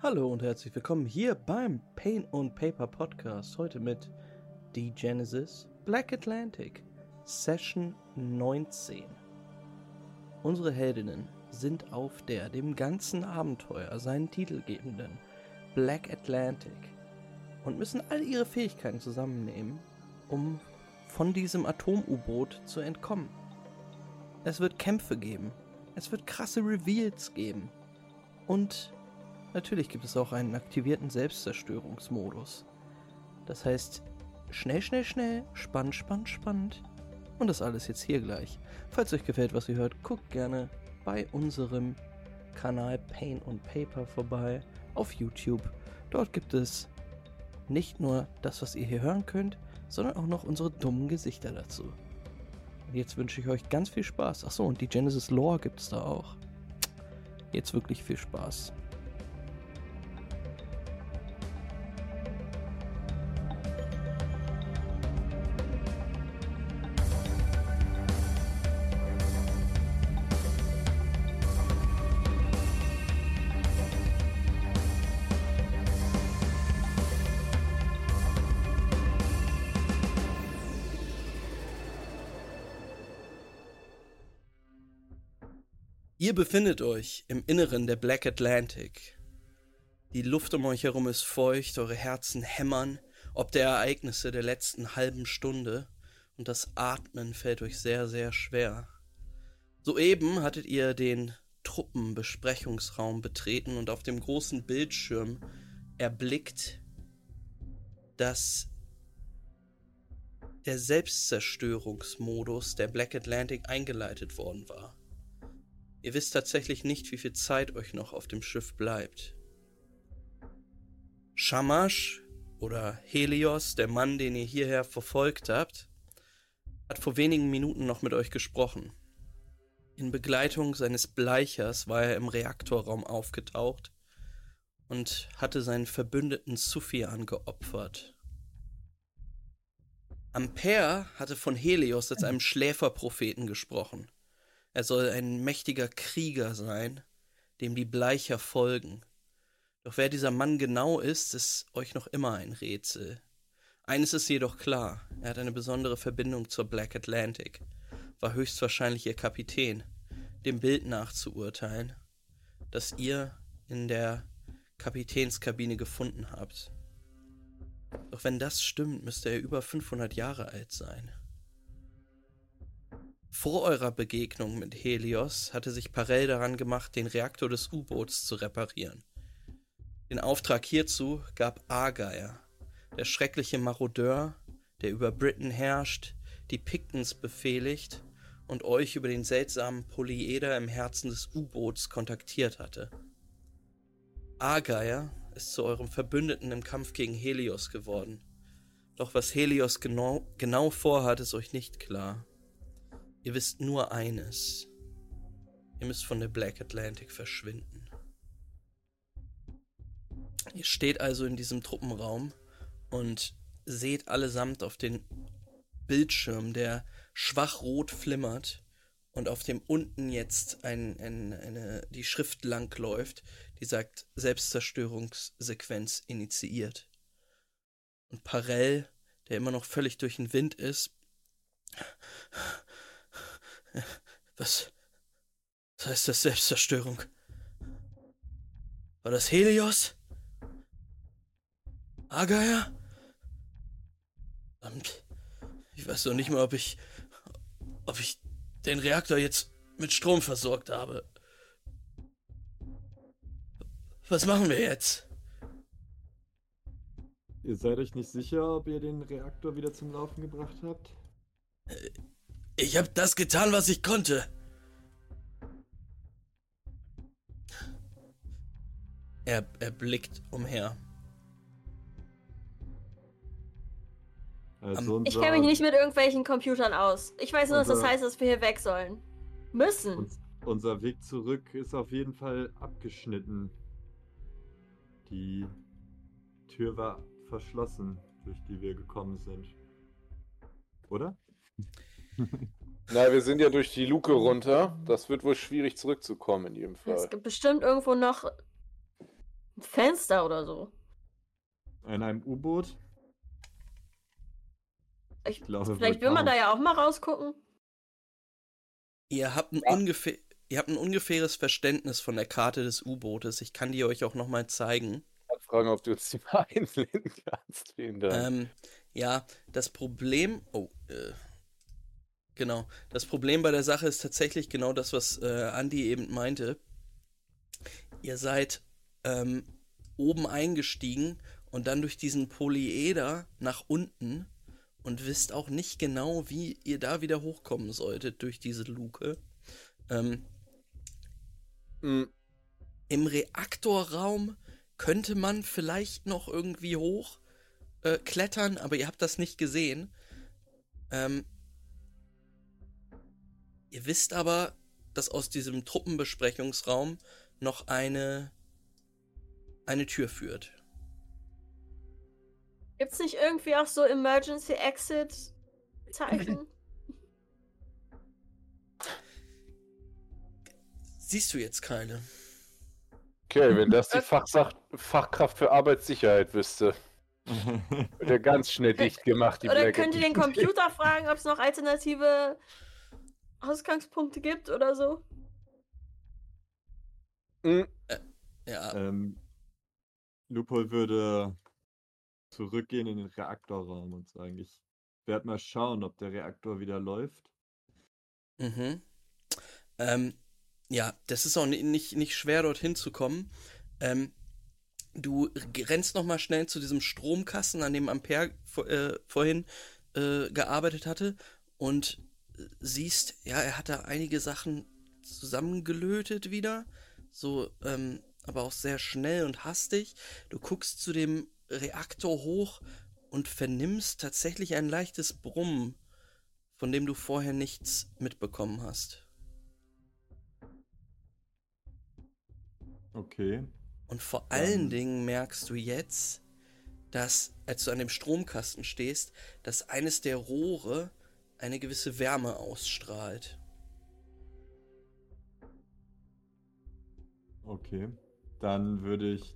Hallo und herzlich willkommen hier beim Pain und Paper Podcast. Heute mit The Genesis Black Atlantic Session 19. Unsere Heldinnen sind auf der dem ganzen Abenteuer seinen Titel gebenden Black Atlantic und müssen all ihre Fähigkeiten zusammennehmen, um von diesem Atom-U-Boot zu entkommen. Es wird Kämpfe geben, es wird krasse Reveals geben und natürlich gibt es auch einen aktivierten Selbstzerstörungsmodus. Das heißt, schnell, schnell, schnell, spannend, spannend, spannend. Und das alles jetzt hier gleich. Falls euch gefällt, was ihr hört, guckt gerne bei unserem Kanal Pain und Paper vorbei auf YouTube. Dort gibt es nicht nur das, was ihr hier hören könnt, sondern auch noch unsere dummen Gesichter dazu. Und jetzt wünsche ich euch ganz viel Spaß. Achso, und die Genesis Lore gibt es da auch. Jetzt wirklich viel Spaß. Befindet euch im Inneren der Black Atlantic. Die Luft um euch herum ist feucht, eure Herzen hämmern, ob der Ereignisse der letzten halben Stunde, und das Atmen fällt euch sehr, sehr schwer. Soeben hattet ihr den Truppenbesprechungsraum betreten und auf dem großen Bildschirm erblickt, dass der Selbstzerstörungsmodus der Black Atlantic eingeleitet worden war. Ihr wisst tatsächlich nicht, wie viel Zeit euch noch auf dem Schiff bleibt. Shamash oder Helios, der Mann, den ihr hierher verfolgt habt, hat vor wenigen Minuten noch mit euch gesprochen. In Begleitung seines Bleichers war er im Reaktorraum aufgetaucht und hatte seinen Verbündeten Sufyan geopfert. Ampere hatte von Helios als einem Schläferpropheten gesprochen. Er soll ein mächtiger Krieger sein, dem die Bleicher folgen. Doch wer dieser Mann genau ist, ist euch noch immer ein Rätsel. Eines ist jedoch klar, er hat eine besondere Verbindung zur Black Atlantic, war höchstwahrscheinlich ihr Kapitän, dem Bild nach zu urteilen, das ihr in der Kapitänskabine gefunden habt. Doch wenn das stimmt, müsste er über 500 Jahre alt sein. Vor eurer Begegnung mit Helios hatte sich Parell daran gemacht, den Reaktor des U-Boots zu reparieren. Den Auftrag hierzu gab Argeier, der schreckliche Marodeur, der über Britain herrscht, die Pictons befehligt und euch über den seltsamen Polyeder im Herzen des U-Boots kontaktiert hatte. Argeier ist zu eurem Verbündeten im Kampf gegen Helios geworden. Doch was Helios genau, genau vorhat, ist euch nicht klar. Ihr wisst nur eines. Ihr müsst von der Black Atlantic verschwinden. Ihr steht also in diesem Truppenraum und seht allesamt auf den Bildschirm, der schwach rot flimmert und auf dem unten jetzt ein, ein, eine, die Schrift lang läuft, die sagt Selbstzerstörungssequenz initiiert. Und Parell, der immer noch völlig durch den Wind ist, was, was heißt das Selbstzerstörung? War das Helios? Agaya? Verdammt. Ich weiß doch nicht mal, ob ich. ob ich den Reaktor jetzt mit Strom versorgt habe. Was machen wir jetzt? Ihr seid euch nicht sicher, ob ihr den Reaktor wieder zum Laufen gebracht habt? Ich habe das getan, was ich konnte. Er, er blickt umher. Also ich kenne mich nicht mit irgendwelchen Computern aus. Ich weiß nur, dass das heißt, dass wir hier weg sollen. Müssen. Uns, unser Weg zurück ist auf jeden Fall abgeschnitten. Die Tür war verschlossen, durch die wir gekommen sind. Oder? Na, wir sind ja durch die Luke runter. Das wird wohl schwierig zurückzukommen in jedem Fall. Es gibt bestimmt irgendwo noch Ein Fenster oder so. In einem U-Boot? Ich, glaube, vielleicht will man da ja auch mal rausgucken. Ihr habt ein, ungefähr, ihr habt ein ungefähres Verständnis von der Karte des U-Bootes. Ich kann die euch auch nochmal zeigen. Ich fragen, ob du uns die mal einblenden kannst. Vielen Dank. Ähm, ja, das Problem. Oh, äh, genau. Das Problem bei der Sache ist tatsächlich genau das, was äh, Andy eben meinte. Ihr seid ähm, oben eingestiegen und dann durch diesen Polyeder nach unten und wisst auch nicht genau, wie ihr da wieder hochkommen solltet durch diese Luke. Ähm, Mm, Im Reaktorraum könnte man vielleicht noch irgendwie hoch äh, klettern, aber ihr habt das nicht gesehen. Ähm, ihr wisst aber, dass aus diesem Truppenbesprechungsraum noch eine eine Tür führt. Gibt's nicht irgendwie auch so Emergency Exit Zeichen? Siehst du jetzt keine? Okay, wenn das die Fachsach Fachkraft für Arbeitssicherheit wüsste, wird er ganz schnell dicht gemacht. Die Oder Blackout. könnt ihr den Computer fragen, ob es noch alternative Ausgangspunkte gibt oder so? Mm, Ja, ähm, Lupol würde zurückgehen in den Reaktorraum und sagen, ich werde mal schauen, ob der Reaktor wieder läuft. Mhm. Ähm, ja, das ist auch ni- nicht, nicht schwer, dorthin zu kommen. Ähm, du rennst noch mal schnell zu diesem Stromkasten, an dem Ampere vor, äh, vorhin äh, gearbeitet hatte und äh, siehst, ja, er hat da einige Sachen zusammengelötet wieder, so, ähm, aber auch sehr schnell und hastig. Du guckst zu dem Reaktor hoch und vernimmst tatsächlich ein leichtes Brummen, von dem du vorher nichts mitbekommen hast. Okay. Und vor allen Ähm. Dingen merkst du jetzt, dass, als du an dem Stromkasten stehst, dass eines der Rohre eine gewisse Wärme ausstrahlt. Okay. Dann würde ich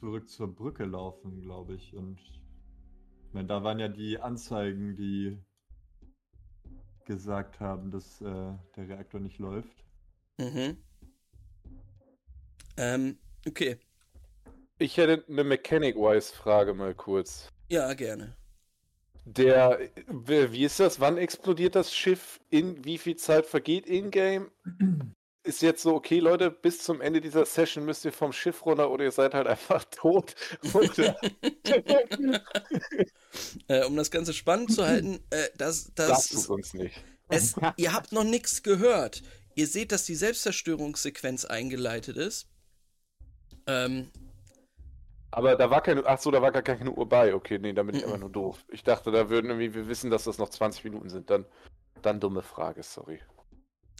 zurück zur Brücke laufen, glaube ich. Und ich meine, da waren ja die Anzeigen, die gesagt haben, dass äh, der Reaktor nicht läuft. Mhm. Ähm, okay. Ich hätte eine Mechanic-Wise-Frage mal kurz. Ja, gerne. Der, wie ist das? Wann explodiert das Schiff? In wie viel Zeit vergeht in-game? Ist jetzt so, okay, Leute, bis zum Ende dieser Session müsst ihr vom Schiff runter oder ihr seid halt einfach tot. Oder Äh, um das Ganze spannend zu halten, äh, das, das, du uns nicht. es, ihr habt noch nichts gehört. Ihr seht, dass die Selbstzerstörungssequenz eingeleitet ist. Ähm, Aber da war keine, ach so, da war gar keine Uhr bei. Okay, nee, da bin ich einfach nur doof. Ich dachte, da würden irgendwie, wir wissen, dass das noch 20 Minuten sind. Dann, dann dumme Frage, sorry.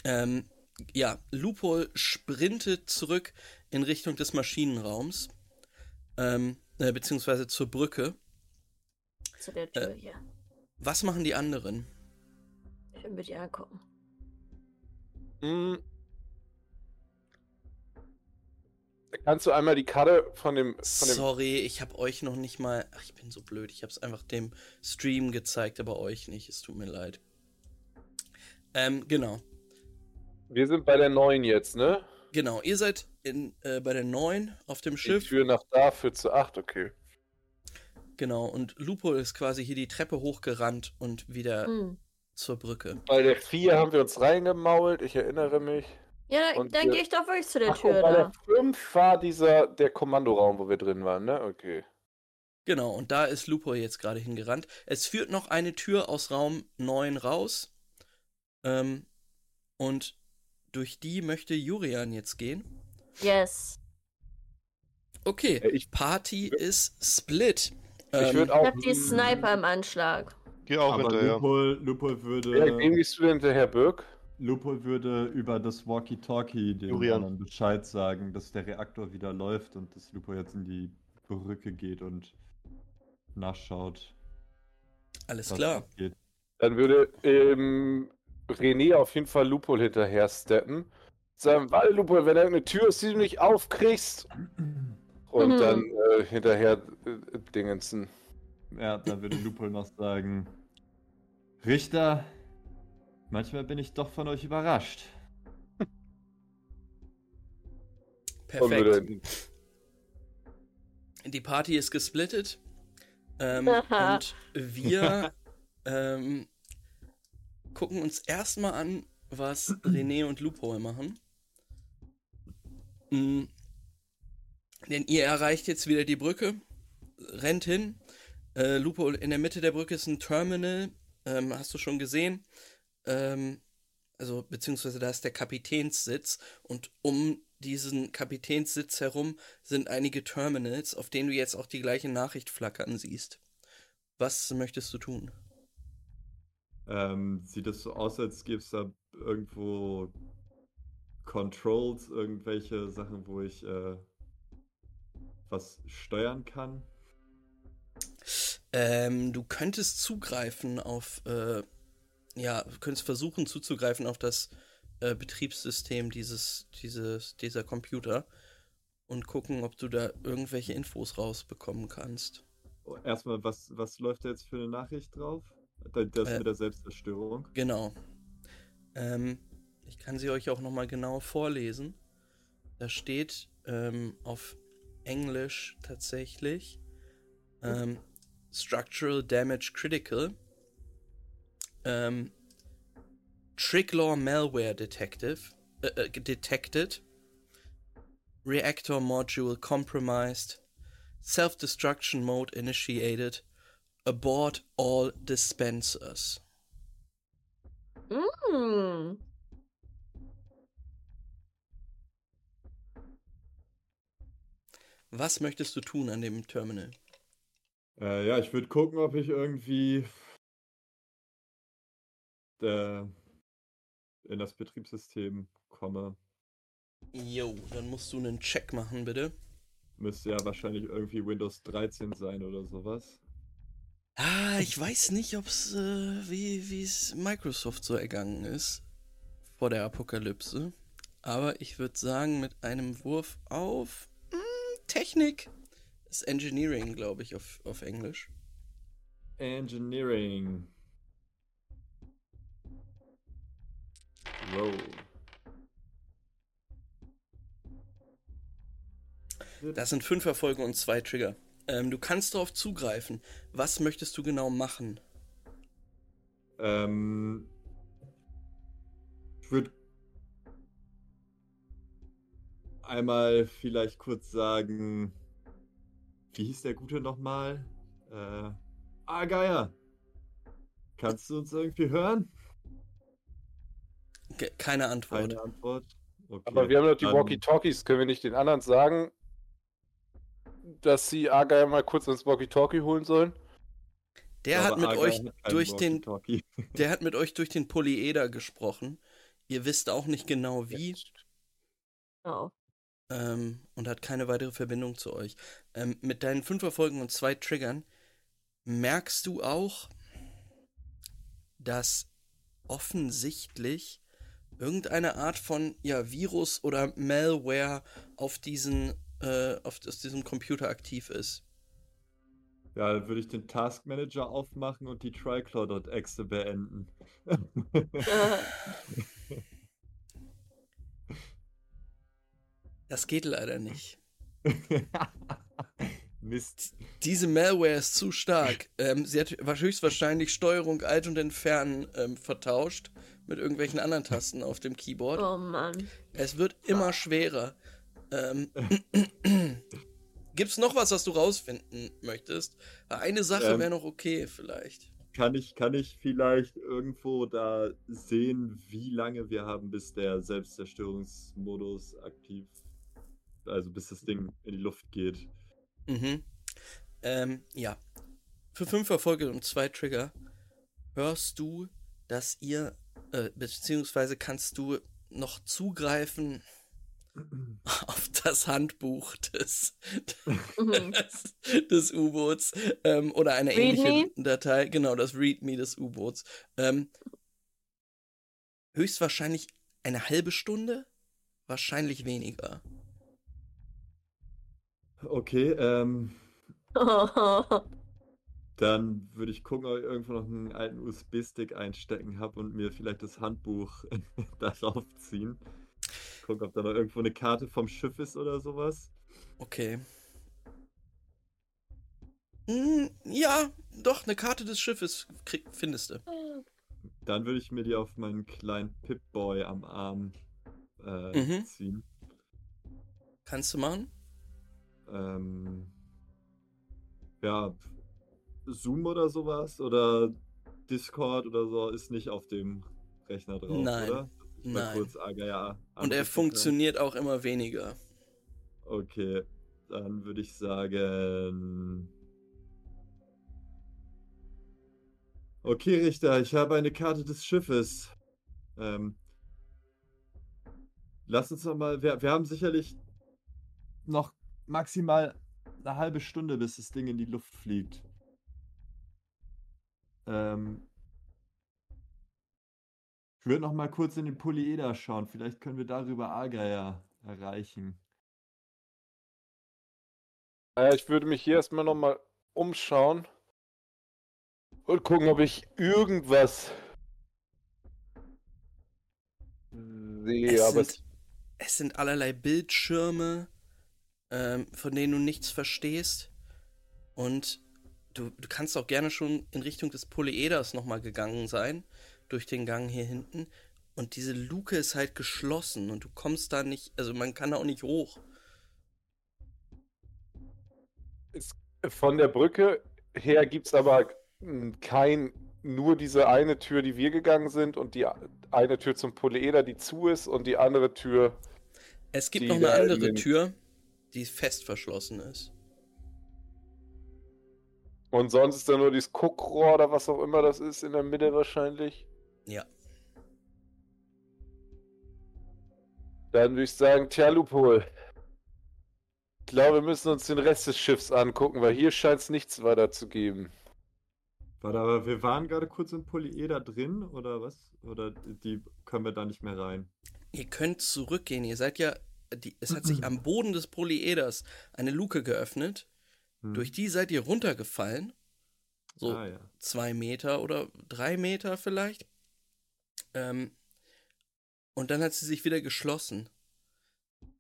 Ähm, ja, Lupol sprintet zurück in Richtung des Maschinenraums. Ähm, äh, beziehungsweise zur Brücke. Zu der Tür Äh. hier. Was machen die anderen? Ich will mir die angucken. Hm. Kannst du einmal die Karte von dem, von dem Sorry, ich habe euch noch nicht mal. Ach, ich bin so blöd. Ich habe es einfach dem Stream gezeigt, aber euch nicht. Es tut mir leid. Ähm, genau. Wir sind bei der neuen jetzt, ne? Genau. Ihr seid in, äh, bei der 9 auf dem Die Schiff. Tür nach da führt zu 8, okay. Genau. Und Lupo ist quasi hier die Treppe hochgerannt und wieder Hm. zur Brücke. Bei der 4 haben wir uns reingemault, ich erinnere mich. Ja, Und dann wir- gehe ich doch wirklich zu der Ach, Tür und bei da. der 5 war dieser, der Kommandoraum, wo wir drin waren, ne? Okay. Genau, und da ist Lupo jetzt gerade hingerannt. Es führt noch eine Tür aus Raum 9 raus. Ähm, und durch die möchte Jurian jetzt gehen. Yes. Okay, Äh, ich- Party ist split. Ich Ähm, Ich auch. hab die Sniper im Anschlag. Geh auch Aber hinterher. Lupol, Lupol Ja, würde, wem gehst du denn hinterher, Birk? Lupol würde über das Walkie-Talkie den Julian. anderen Bescheid sagen, dass der Reaktor wieder läuft und dass Lupol jetzt in die Brücke geht und nachschaut, alles klar. Dann würde ähm, René auf jeden Fall Lupol hinterher steppen. Sagen, warte, Lupo, wenn da eine Tür ist, die du nicht aufkriegst. Und Mhm. dann äh, hinterher äh, Dingensen. Ja, da würde Lupol noch sagen: Richter, manchmal bin ich doch von euch überrascht. Perfekt. Die Party ist gesplittet. Ähm, und wir ähm, gucken uns erstmal an, was René und Lupo machen. Mm. Denn ihr erreicht jetzt wieder die Brücke, rennt hin. Äh, Lupo, in der Mitte der Brücke ist ein Terminal. Ähm, hast du schon gesehen? Ähm, also, beziehungsweise da ist der Kapitänssitz. Und um diesen Kapitänssitz herum sind einige Terminals, auf denen du jetzt auch die gleiche Nachricht flackern siehst. Was möchtest du tun? Ähm, sieht es so aus, als gäbe es da irgendwo Controls, irgendwelche Sachen, wo ich äh, was steuern kann? Ähm, du könntest zugreifen auf, äh, ja, du könntest versuchen zuzugreifen auf das äh, Betriebssystem dieses, dieses, dieser Computer und gucken, ob du da irgendwelche Infos rausbekommen kannst. Oh, Erstmal, was, was läuft da jetzt für eine Nachricht drauf? Da- Das Äh, mit der Selbstzerstörung. Genau. Ähm, ich kann sie euch auch nochmal genau vorlesen. Da steht ähm, auf Englisch tatsächlich ähm, Structural Damage Critical. Ähm, Tricklaw Malware Detective, äh, äh, detected. Reactor Module compromised. Self-destruction mode initiated. Abort all dispensers. Hm. Was möchtest du tun an dem Terminal? Äh, ja, ich würde gucken, ob ich irgendwie äh, in das Betriebssystem komme. Jo, dann musst du einen Check machen, bitte. Müsste ja wahrscheinlich irgendwie Windows 13 sein oder sowas. Ah, ich weiß nicht, ob's, äh, wie es Microsoft so ergangen ist vor der Apokalypse. Aber ich würde sagen, mit einem Wurf auf hm, Technik ist Engineering, glaube ich, auf, auf Englisch. Engineering. Roll. Das sind fünf Erfolge und zwei Trigger. Ähm, du kannst darauf zugreifen. Was möchtest du genau machen? Ähm, ich würde einmal vielleicht kurz sagen, wie hieß der Gute nochmal? Äh, ah, Geier. Kannst du uns irgendwie hören? Ge keine Antwort. Keine Antwort. Okay, Aber wir haben doch die dann- Walkie-Talkies. Können wir nicht den anderen sagen, dass sie Argyle mal kurz ins Walkie-Talkie holen sollen? Der hat mit euch hat durch den. Der hat mit euch durch den Polyeder gesprochen. Ihr wisst auch nicht genau wie Oh. ähm, und hat keine weitere Verbindung zu euch. Ähm, mit deinen fünf Erfolgen und zwei Triggern merkst du auch, dass offensichtlich irgendeine Art von ja, Virus oder Malware auf diesen äh, auf aus diesem Computer aktiv ist. Ja, dann würde ich den Task Manager aufmachen und die Triclaw.exe beenden. Das geht leider nicht. Mist. Diese Malware ist zu stark. Ähm, sie hat höchstwahrscheinlich Steuerung Alt und Entfernen ähm, vertauscht mit irgendwelchen anderen Tasten auf dem Keyboard. oh Mann. Es wird immer schwerer. Ähm, Gibt's noch was, was du rausfinden möchtest? Eine Sache Ähm. wäre noch okay, vielleicht. Kann ich, kann ich vielleicht irgendwo da sehen, wie lange wir haben, bis der Selbstzerstörungsmodus aktiv, also bis das Ding in die Luft geht? Mhm. Ähm, ja. Für fünf Erfolge und zwei Trigger hörst du, dass ihr, äh, beziehungsweise kannst du noch zugreifen auf das Handbuch des, Mhm. des, des U-Boots ähm, oder eine Readme? ähnliche Datei, genau, das README des U-Boots. Ähm, höchstwahrscheinlich eine halbe Stunde wahrscheinlich weniger. Okay, ähm, dann würde ich gucken, ob ich irgendwo noch einen alten USB-Stick einstecken habe und mir vielleicht das Handbuch darauf ziehen. Gucken, ob da noch irgendwo eine Karte vom Schiff ist oder sowas. Okay. Hm, ja, doch, eine Karte des Schiffes krieg, findest du. Dann würde ich mir die auf meinen kleinen Pip-Boy am Arm äh, Mhm. ziehen. Kannst du machen? Ähm, ja, Zoom oder sowas oder Discord oder so ist nicht auf dem Rechner drauf, Nein, oder? Nein. kurz Agaya Und er funktioniert auch immer weniger. Okay, dann würde ich sagen. Okay, Richter, ich habe eine Karte des Schiffes. Ähm, lass uns noch mal. Wir, wir haben sicherlich noch maximal eine halbe Stunde, bis das Ding in die Luft fliegt. Ähm, ich würde noch mal kurz in den Polyeder schauen. Vielleicht können wir darüber Agaya erreichen. Naja, ich würde mich hier erstmal nochmal umschauen und gucken, ob ich irgendwas sehe, Es aber sind, es sind allerlei Bildschirme, ähm, von denen du nichts verstehst. Und du, du kannst auch gerne schon in Richtung des Polyeders nochmal gegangen sein, durch den Gang hier hinten. Und diese Luke ist halt geschlossen und du kommst da nicht, also man kann da auch nicht hoch. von der Brücke her gibt es aber kein, nur diese eine Tür, die wir gegangen sind und die eine Tür zum Polyeder, die zu ist und die andere Tür. Es gibt noch eine andere Tür, die fest verschlossen ist. Und sonst ist da nur dieses Guckrohr oder was auch immer das ist, in der Mitte wahrscheinlich. Ja. Dann würde ich sagen, tja, Lupol. Ich glaube, wir müssen uns den Rest des Schiffs angucken, weil hier scheint es nichts weiter zu geben. Warte, aber wir waren gerade kurz im Polyeder drin, oder was? Oder die können wir da nicht mehr rein? Ihr könnt zurückgehen. Ihr seid ja. Die, es hat sich am Boden des Polyeders eine Luke geöffnet. Hm. Durch die seid ihr runtergefallen. So Ah, ja. zwei Meter oder drei Meter vielleicht. Ähm, und dann hat sie sich wieder geschlossen.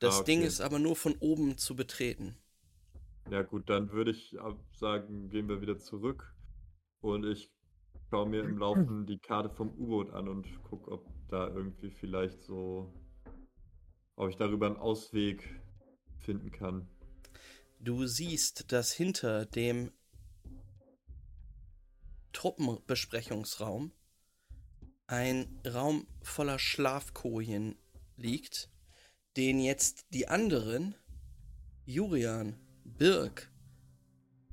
Das Ah, Ding okay. ist aber nur von oben zu betreten. Ja, gut, dann würde ich sagen, gehen wir wieder zurück. Und ich schaue mir im Laufen die Karte vom U-Boot an und gucke, ob da irgendwie vielleicht so. Ob ich darüber einen Ausweg finden kann. Du siehst, dass hinter dem Truppenbesprechungsraum ein Raum voller Schlafkojen liegt, den jetzt die anderen, Jurian, Birk,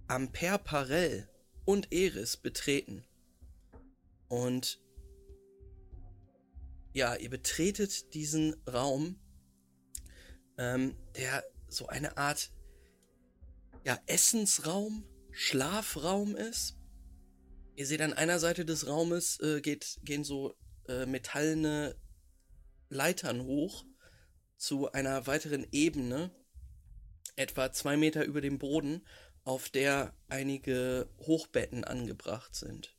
Ampere Parell und Eris betreten. Und ja, ihr betretet diesen Raum, ähm, der so eine Art ja, Essensraum, Schlafraum ist. Ihr seht an einer Seite des Raumes äh, geht, gehen so äh, metallene Leitern hoch zu einer weiteren Ebene, etwa zwei Meter über dem Boden, auf der einige Hochbetten angebracht sind.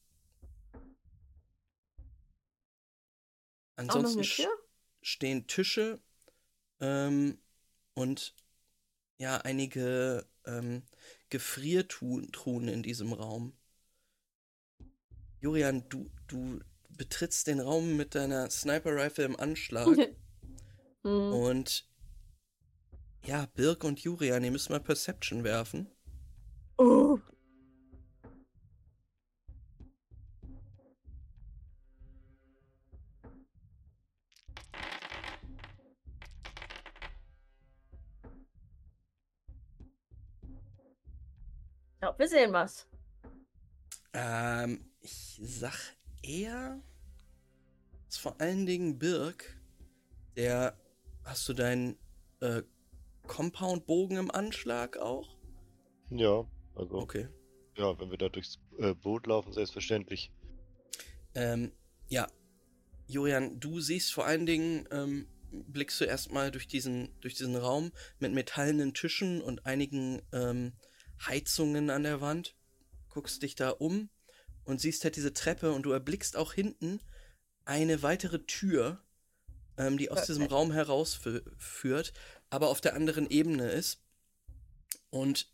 Ansonsten stehen Tische ähm, und ja, einige ähm, Gefriertruhen in diesem Raum. Jurian, du, du betrittst den Raum mit deiner Sniper-Rifle im Anschlag Hm. und ja, Birk und Jurian, ihr müsst mal Perception werfen. Oh. Wir sehen was. Ähm, ich sag eher, ist vor allen Dingen Birk, der, hast du deinen äh, Compound-Bogen im Anschlag auch? Ja, also, Okay. ja, wenn wir da durchs äh, Boot laufen, selbstverständlich. Ähm, ja, Julian, du siehst vor allen Dingen ähm, blickst du erstmal durch diesen, durch diesen Raum mit metallenen Tischen und einigen ähm, Heizungen an der Wand, guckst dich da um und siehst halt diese Treppe und du erblickst auch hinten eine weitere Tür, ähm, die aus diesem. Raum herausführt, aber auf der anderen Ebene ist. Und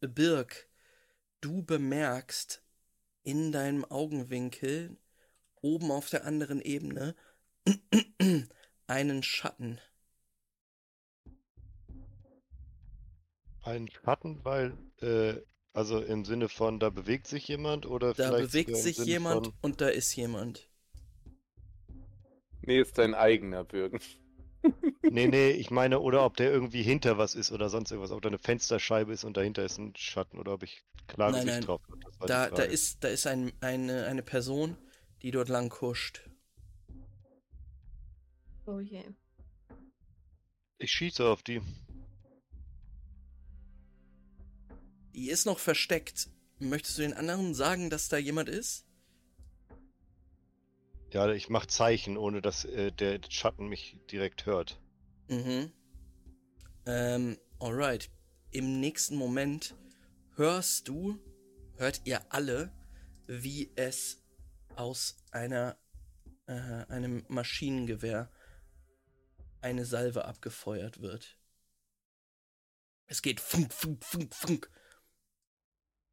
Birg, du bemerkst in deinem Augenwinkel oben auf der anderen Ebene einen Schatten. Ein Schatten, weil, äh, also im Sinne von, da bewegt sich jemand oder Da vielleicht bewegt sich Sinne jemand Von, und da ist jemand. Nee, ist dein eigener Bürgen. nee, nee, ich meine, oder ob der irgendwie hinter was ist oder sonst irgendwas, ob da eine Fensterscheibe ist und dahinter ist ein Schatten oder ob ich klare Nein, Sicht nein. drauf habe. Die Da, da ist, da ist ein, eine, eine Person, die dort lang kuscht. Oh je. Ich schieße auf die. Die ist noch versteckt. Möchtest du den anderen sagen, dass da jemand ist? Ja, ich mache Zeichen, ohne dass äh, der Schatten mich direkt hört. Mhm. Ähm, alright. Im nächsten Moment hörst du, hört ihr alle, wie es aus einer, äh, einem Maschinengewehr eine Salve abgefeuert wird. Es geht funk, funk, funk, funk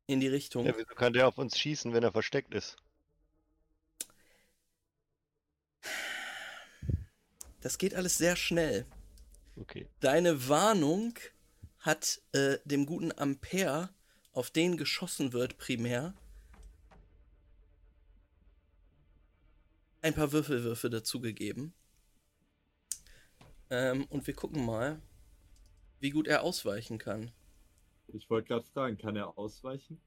in die Richtung. Ja, wieso kann der auf uns schießen, wenn er versteckt ist? Das geht alles sehr schnell. Okay. Deine Warnung hat äh, dem guten Ampere, auf den geschossen wird, primär, ein paar Würfelwürfe dazugegeben. Ähm, und wir gucken mal, wie gut er ausweichen kann. Ich wollte gerade fragen, kann er ausweichen?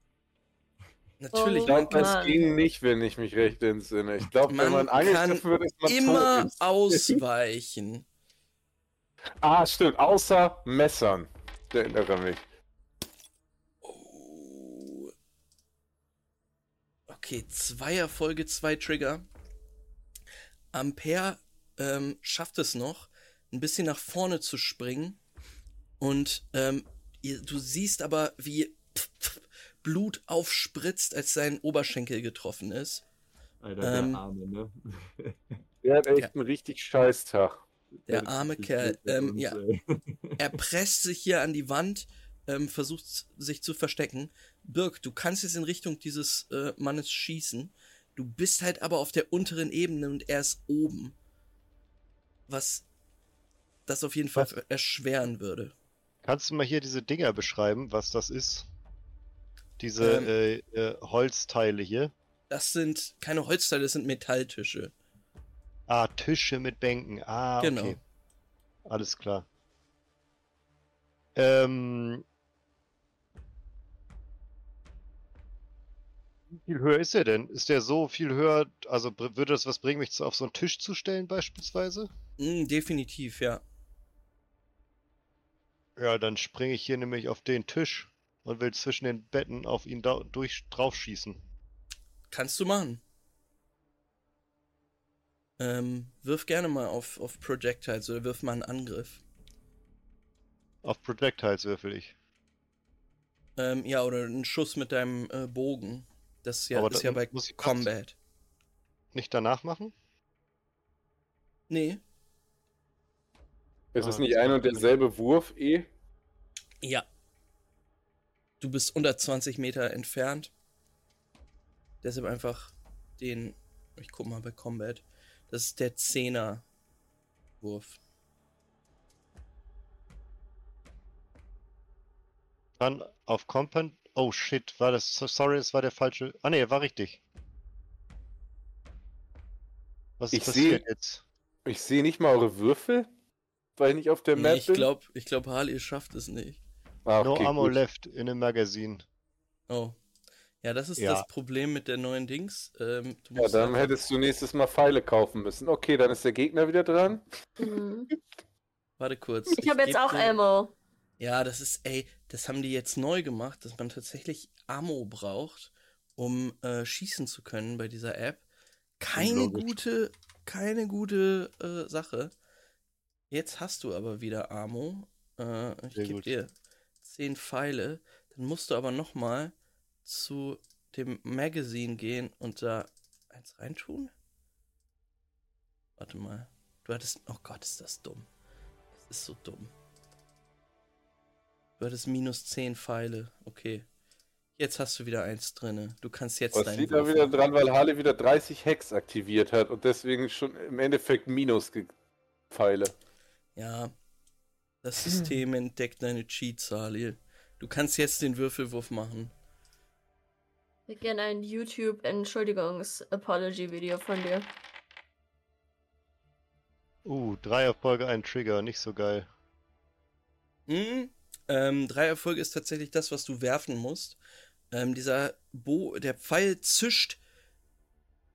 Natürlich, Oh Ich glaube, das Mann. ging nicht, wenn ich mich recht entsinne. Ich glaube, wenn Man man angegriffen wird, ist man immer tot. ausweichen. Ah, stimmt. Außer Messern. Der erinnere mich. Oh. Okay, zwei Erfolge, zwei Trigger. Ampere ähm, schafft es noch, ein bisschen nach vorne zu springen. Und ähm, ihr, du siehst aber, wie Blut aufspritzt, als sein Oberschenkel getroffen ist. Alter, Ähm. der Arme, ne? Der hat echt Ja. einen richtig scheiß Tag. Der arme Kerl, ähm, uns, ja. Er presst sich hier an die Wand, ähm, versucht sich zu verstecken. Birk, du kannst jetzt in Richtung dieses äh, Mannes schießen. Du bist halt aber auf der unteren Ebene und er ist oben. Was das auf jeden Fall Was? erschweren würde. Kannst du mal hier diese Dinger beschreiben, was das ist? Diese Ähm. äh, äh, Holzteile hier. Das sind keine Holzteile, das sind Metalltische. Ah, Tische mit Bänken. Ah, Genau. okay. Alles klar. Ähm. Wie viel höher ist er denn? Ist der so viel höher? Also würde das was bringen, mich auf so einen Tisch zu stellen, beispielsweise? Mm, definitiv, ja. Ja, dann springe ich hier nämlich auf den Tisch und will zwischen den Betten auf ihn da durch draufschießen. Kannst du machen. Ähm, wirf gerne mal auf, auf Projectiles oder wirf mal einen Angriff. Auf Projectiles würfel ich. Ähm, ja, oder einen Schuss mit deinem äh, Bogen. Das ist ja, Aber ist ja bei Combat. Nicht danach machen? Nee. Ist Ah, es nicht ein und derselbe Wurf eh? Ja. Du bist unter 20 Meter entfernt. Deshalb einfach den. Ich guck mal bei Combat. Das ist der 10er Wurf. Dann auf Compound. Oh shit, war das. so- Sorry, das war der falsche. Ah ne, war richtig. Was ist Ich passiert seh- jetzt? Ich sehe nicht mal eure Würfel, weil ich nicht auf der Nee, Map ich bin. glaube, ich glaub, Harley schafft es nicht. Ah, No okay, ammo gut. left in a magazine. Oh. Ja, das ist Ja. das Problem mit der neuen Dings. Ähm, du Ja, dann einfach- hättest du nächstes Mal Pfeile kaufen müssen. Okay, dann ist der Gegner wieder dran. Mhm. Warte kurz. Ich habe jetzt auch dir- Ammo. Ja, das ist, ey, das haben die jetzt neu gemacht, dass man tatsächlich Ammo braucht, um äh, schießen zu können bei dieser App. Keine gute, keine gute äh, Sache. Jetzt hast du aber wieder Ammo. Äh, ich gebe dir 10 Pfeile. Dann musst du aber nochmal zu dem Magazine gehen und da eins reintun. Warte mal. Du hattest. Oh Gott, ist das dumm. Das ist so dumm. Du hattest minus 10 Pfeile. Okay. Jetzt hast du wieder eins drinne. Du kannst jetzt Was deinen liegt da wieder dran, weil Harley wieder 30 Hex aktiviert hat und deswegen schon im Endeffekt Minus Pfeile. Ja. Das System entdeckt deine Cheats, Salil. Du kannst jetzt den Würfelwurf machen. Ich hätte gerne ein YouTube-Entschuldigungs-Apology-Video von dir. Uh, drei Erfolge, ein Trigger, nicht so geil. Mhm. Ähm, drei Erfolge ist tatsächlich das, was du werfen musst. Ähm, dieser Bo der Pfeil zischt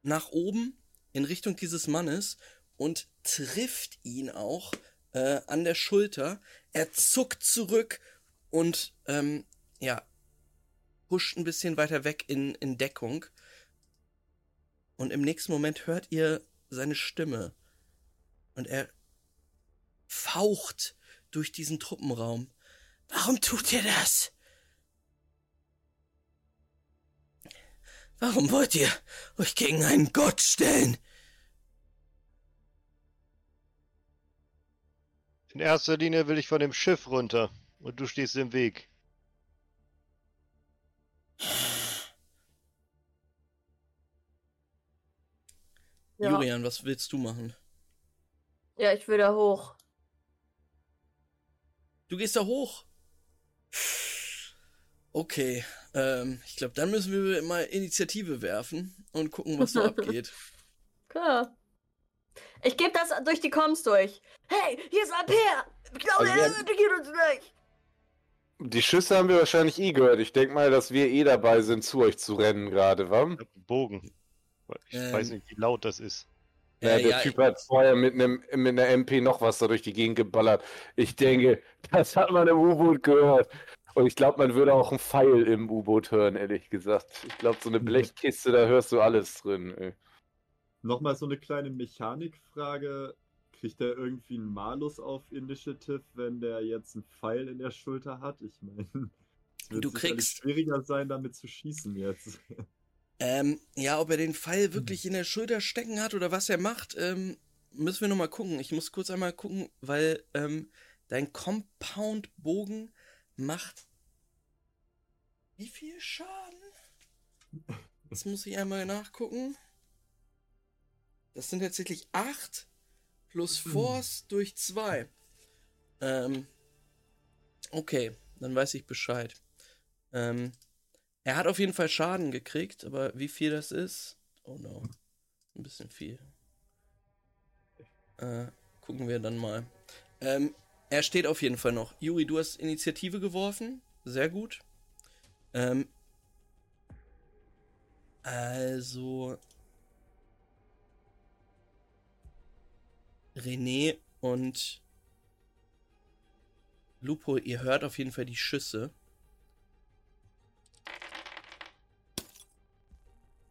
nach oben in Richtung dieses Mannes und trifft ihn auch äh, an der Schulter. Er zuckt zurück und ähm, ja, huscht ein bisschen weiter weg in, in Deckung. Und im nächsten Moment hört ihr seine Stimme. Und er faucht durch diesen Truppenraum. Warum tut ihr das? Warum wollt ihr euch gegen einen Gott stellen? In erster Linie will ich von dem Schiff runter und du stehst im Weg. Ja. Julian, was willst du machen? Ja, ich will da hoch. Du gehst da hoch. Okay, ähm, ich glaube, dann müssen wir mal Initiative werfen und gucken, was so abgeht. Klar. Ich gebe das durch die Comms durch. Hey, hier ist Ampere! Ich glaube, Also er attackiert uns gleich. Die Schüsse haben wir wahrscheinlich eh gehört. Ich denke mal, dass wir eh dabei sind, zu euch zu rennen gerade, wa? Ich hab einen Bogen. Ich Ähm. weiß nicht, wie laut das ist. Ja, Äh, der ja, Typ hat vorher mit einem mit einer MP noch was da durch die Gegend geballert. Ich denke, das hat man im U-Boot gehört. Und ich glaube, man würde auch einen Pfeil im U-Boot hören, ehrlich gesagt. Ich glaube, so eine Blechkiste, da hörst du alles drin. Ey. Nochmal so eine kleine Mechanikfrage. Kriegt er irgendwie einen Malus auf Initiative, wenn der jetzt einen Pfeil in der Schulter hat? Ich meine, es wird Du kriegst- schwieriger sein, damit zu schießen jetzt. Ähm, ja, ob er den Pfeil wirklich in der Schulter stecken hat oder was er macht, ähm, müssen wir nochmal gucken. Ich muss kurz einmal gucken, weil ähm, dein Compound-Bogen macht wie viel Schaden? Das muss ich einmal nachgucken. Das sind tatsächlich 8 plus Force durch 2. Ähm, okay, dann weiß ich Bescheid. Ähm, er hat auf jeden Fall Schaden gekriegt, aber wie viel das ist? Oh no. Ein bisschen viel. Äh, gucken wir dann mal. Ähm, er steht auf jeden Fall noch. Juri, du hast Initiative geworfen. Sehr gut. Ähm, also. René und Lupo, ihr hört auf jeden Fall die Schüsse.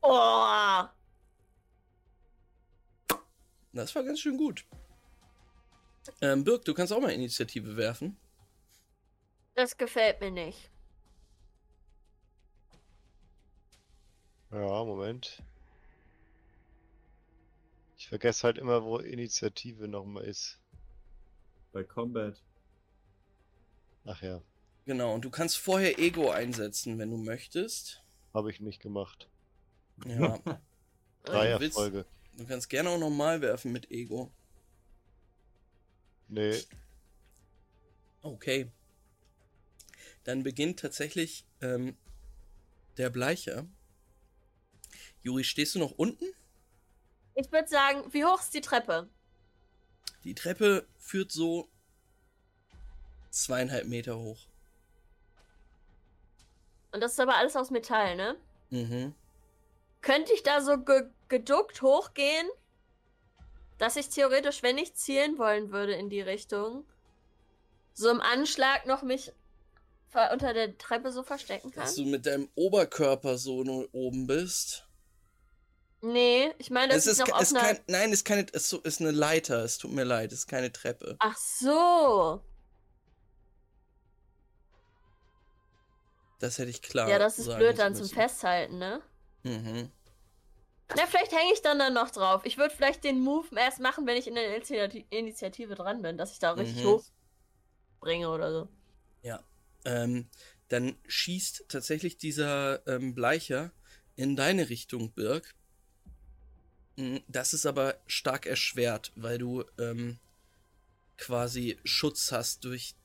Oh! Das war ganz schön gut. Ähm, Birk, du kannst auch mal Initiative werfen. Das gefällt mir nicht. Ja, Moment. Vergesse halt immer, wo Initiative nochmal ist. Bei Combat. Ach ja, Genau, und du kannst vorher Ego einsetzen, wenn du möchtest. habe ich nicht gemacht. Ja, Drei du willst- Erfolge. du kannst gerne auch nochmal werfen mit Ego. Nee, Okay. Dann beginnt tatsächlich ähm, der Bleicher. Juri, stehst du noch unten? Ich würde sagen, wie hoch ist die Treppe? Die Treppe führt so zweieinhalb Meter hoch. Und das ist aber alles aus Metall, ne? Mhm. Könnte ich da so ge geduckt hochgehen, dass ich theoretisch, wenn ich zielen wollen würde in die Richtung, so im Anschlag noch mich unter der Treppe so verstecken kann? Dass du mit deinem Oberkörper so nur oben bist. Nee, ich meine, das Es ist ist, noch kein, nein, es ist keine, es ist eine Leiter. Es tut mir leid, es ist keine Treppe. Ach so. Das hätte ich klar. Ja, das ist blöd dann zum. Festhalten, ne? Mhm. Na, vielleicht hänge ich dann dann noch drauf. Ich würde vielleicht den Move erst machen, wenn ich in der Initiati- Initiative dran bin, dass ich da richtig Mhm. hochbringe oder so. Ähm, dann schießt tatsächlich dieser ähm, Bleicher in deine Richtung, Birg. Mm, Das ist aber stark erschwert, weil du ähm, quasi Schutz hast durch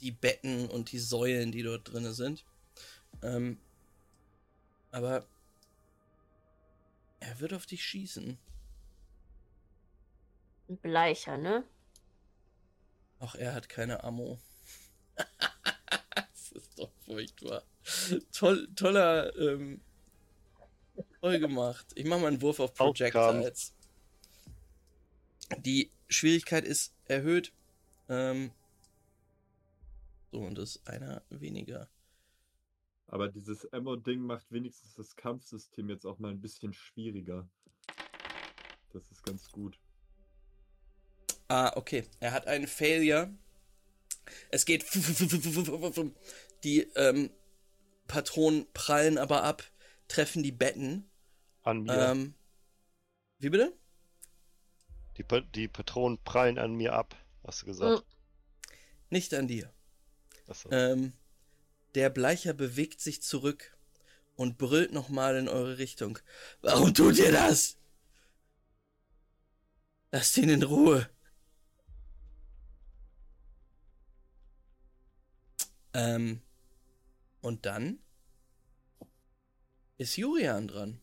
die Betten und die Säulen, die dort drin sind. Ähm, aber er wird auf dich schießen. Ein Bleicher, ne? Ach, er hat keine Ammo. das ist doch furchtbar. Toll, toller, ähm, toll gemacht. Ich mache mal einen Wurf auf Projectiles. Die Schwierigkeit ist erhöht. Ähm, so, und das ist einer weniger. Aber dieses Ammo-Ding macht wenigstens das Kampfsystem jetzt auch mal ein bisschen schwieriger. Das ist ganz gut. Ah, okay. Er hat einen Failure. Es geht. Die ähm, Patronen prallen aber ab, treffen die Betten. An mir. Ähm, wie bitte? die, die Patronen prallen an mir ab, hast du gesagt. Nicht an dir. Achso. Ähm, der Bleicher bewegt sich zurück und brüllt nochmal in eure Richtung. Warum tut ihr das? Lasst ihn in Ruhe. Ähm, und dann ist Julian dran.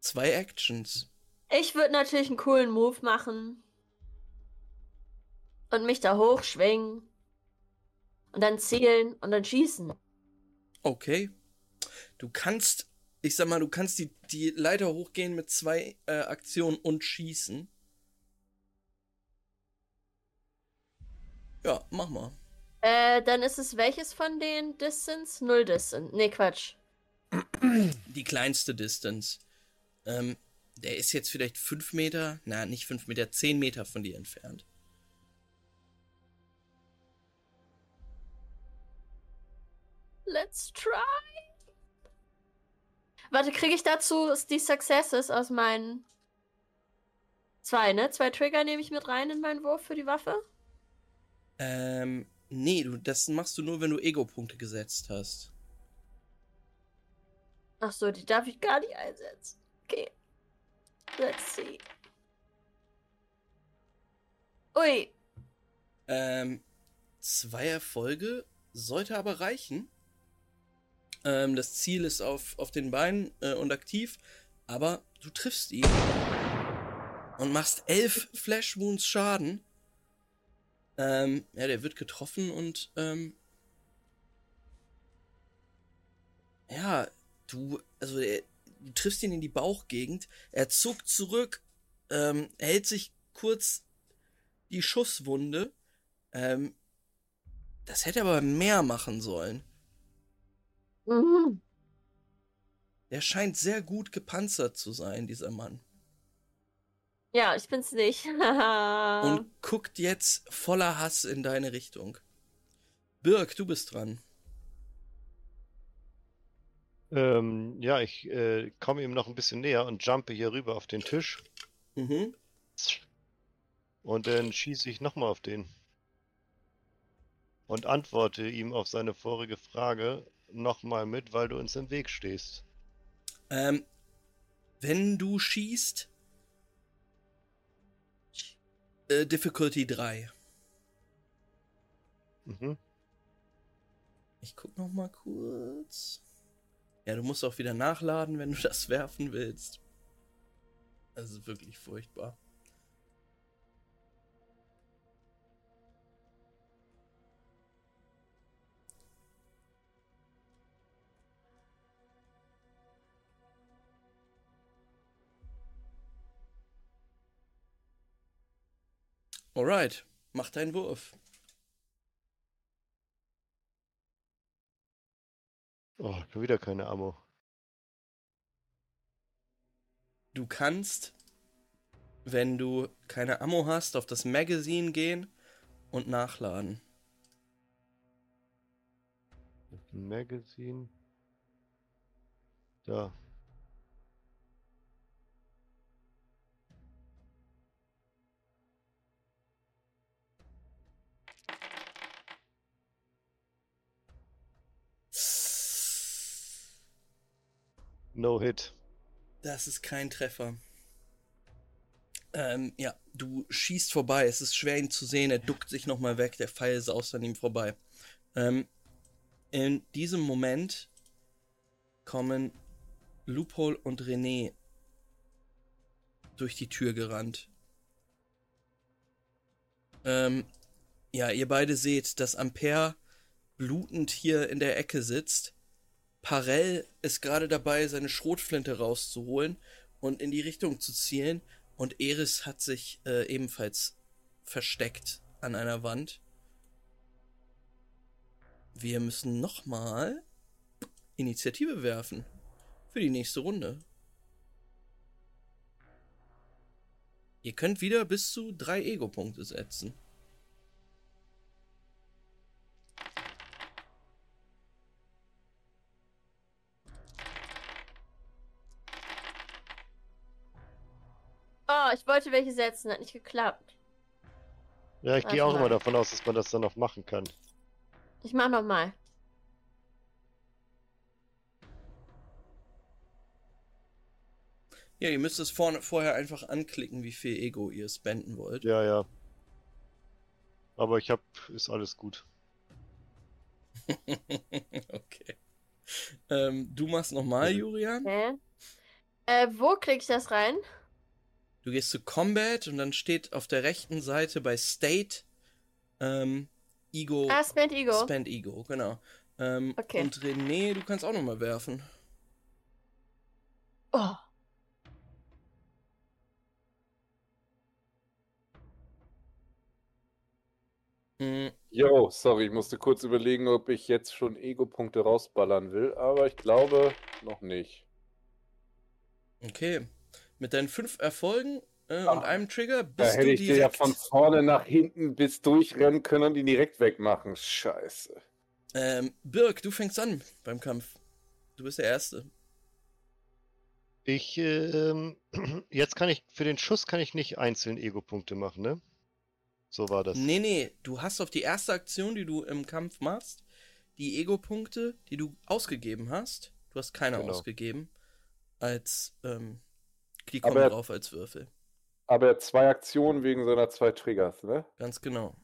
Zwei Actions. Ich würde natürlich einen coolen Move machen. Und mich da hochschwingen. Und dann zielen und dann schießen. Okay. Du kannst, ich sag mal, du kannst die, die Leiter hochgehen mit zwei äh, Aktionen und schießen. Ja, mach mal. Äh, dann ist es welches von den Distance? Null Distance. Nee, Quatsch. Die kleinste Distance. Ähm, der ist jetzt vielleicht fünf Meter, na, nicht fünf Meter, zehn Meter von dir entfernt. Let's try. Warte, kriege ich dazu die Successes aus meinen. Zwei, ne? Zwei Trigger nehme ich mit rein in meinen Wurf für die Waffe. Ähm, nee, du, das machst du nur, wenn du Ego-Punkte gesetzt hast. Ach so, die darf ich gar nicht einsetzen. Okay. Let's see. Ui. Ähm, zwei Erfolge sollte aber reichen. Ähm, das Ziel ist auf, auf den Beinen äh, und aktiv, aber du triffst ihn und machst elf Flash Wounds Schaden. Ähm, ja, der wird getroffen und ähm, ja, du, also er, du triffst ihn in die Bauchgegend. Er zuckt zurück, ähm, hält sich kurz die Schusswunde. Ähm, das hätte aber mehr machen sollen. Mhm. Der scheint sehr gut gepanzert zu sein, dieser Mann. Ja, ich bin's nicht. Und guckt jetzt voller Hass in deine Richtung. Birg, du bist dran. Ähm, ja, ich äh, komme ihm noch ein bisschen näher und jumpe hier rüber auf den Tisch. Mhm. Und dann schieße ich nochmal auf den. Und antworte ihm auf seine vorige Frage nochmal mit, weil du uns im Weg stehst. Ähm, wenn du schießt, äh, Difficulty 3. Mhm. Ich guck noch mal kurz. Ja, du musst auch wieder nachladen, wenn du das werfen willst. Das ist wirklich furchtbar. Alright, mach deinen Wurf. Oh, schon wieder keine Ammo. Du kannst, wenn du keine Ammo hast, auf das Magazin gehen und nachladen. Das Magazin. Da. No hit. Das ist kein Treffer. Ähm, ja, du schießt vorbei. Es ist schwer, ihn zu sehen. Er duckt sich nochmal weg. Der Pfeil saust an ihm vorbei. Ähm, in diesem Moment kommen Loophole und René durch die Tür gerannt. Ähm, ja, ihr beide seht, dass Ampere blutend hier in der Ecke sitzt. Parell ist gerade dabei, seine Schrotflinte rauszuholen und in die Richtung zu zielen. Und Eris hat sich äh, ebenfalls versteckt an einer Wand. Wir müssen nochmal Initiative werfen. Für die nächste Runde. Ihr könnt wieder bis zu drei Ego-Punkte setzen. Ich wollte welche setzen, hat nicht geklappt. Ja, ich gehe auch mal. immer davon aus, dass man das dann noch machen kann. Ich mach nochmal. Ja, ihr müsst es vorne, vorher einfach anklicken, wie viel Ego ihr spenden wollt. Ja, ja. Aber ich hab, ist alles gut. okay. Ähm, du machst nochmal. Julian. Okay. Äh, wo klicke ich das rein? Du gehst zu Combat und dann steht auf der rechten Seite bei State ähm, Ego. Ah, Spend Ego. Spend Ego, genau. Ähm, Okay. Und René, du kannst auch nochmal werfen. Oh. Hm, Yo, sorry, ich musste kurz überlegen, ob ich jetzt schon Ego-Punkte rausballern will, aber ich glaube noch nicht. okay. Mit deinen fünf Erfolgen äh, und einem Trigger Da bist hätte du ich dir ja von vorne nach hinten bis durchrennen können und ihn direkt wegmachen. Scheiße. ähm, Birk, du fängst an beim Kampf. Du bist der Erste. Ich, ähm, jetzt kann ich, für den Schuss kann ich nicht einzeln Ego-Punkte machen, ne? So war das. Nee, nee, du hast auf die erste Aktion, die du im Kampf machst, die Ego-Punkte, die du ausgegeben hast. Du hast keine Genau. ausgegeben. Als, ähm, die kommen Aber- drauf als Würfel. Aber er hat zwei Aktionen wegen seiner zwei Triggers, ne? Ganz genau.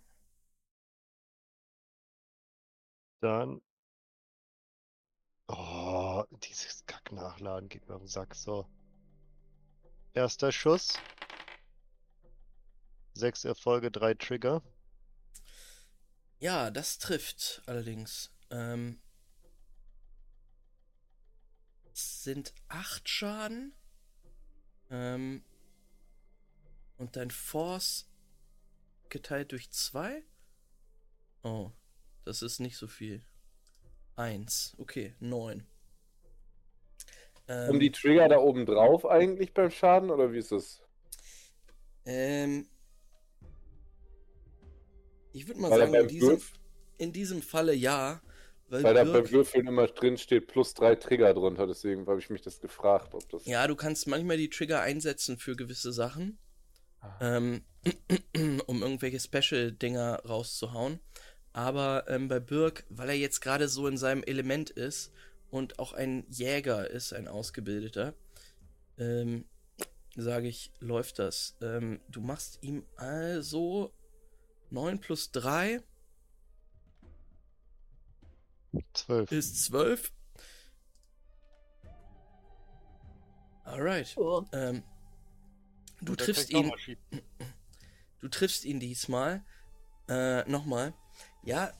Dann. Oh, dieses Kack-Nachladen geht mir auf den Sack. So. Erster Schuss. Sechs Erfolge, drei Trigger. Ja, das trifft allerdings. Ähm, es sind acht Schaden. Ähm, und dein Force geteilt durch zwei? Oh, das ist nicht so viel. Eins. Okay, neun. Ähm, Um die Trigger da oben drauf eigentlich beim Schaden oder wie ist es? ähm, ich würde mal Weil sagen, in diesem, in diesem Falle ja. Weil, weil da beim Würfeln immer drin steht plus drei Trigger drunter, deswegen habe ich mich das gefragt, ob das. Ja, du kannst manchmal die Trigger einsetzen für gewisse Sachen, Ah. ähm, um irgendwelche Special-Dinger rauszuhauen. Aber ähm, bei Birk, weil er jetzt gerade so in seinem Element ist und auch ein Jäger ist, ein Ausgebildeter, ähm, sage ich, läuft das. Ähm, du machst ihm also 9 plus 3 Zwölf. ist 12. Alright. Oh. Ähm, du der triffst ihn. Du triffst ihn diesmal. Äh, nochmal. Ja,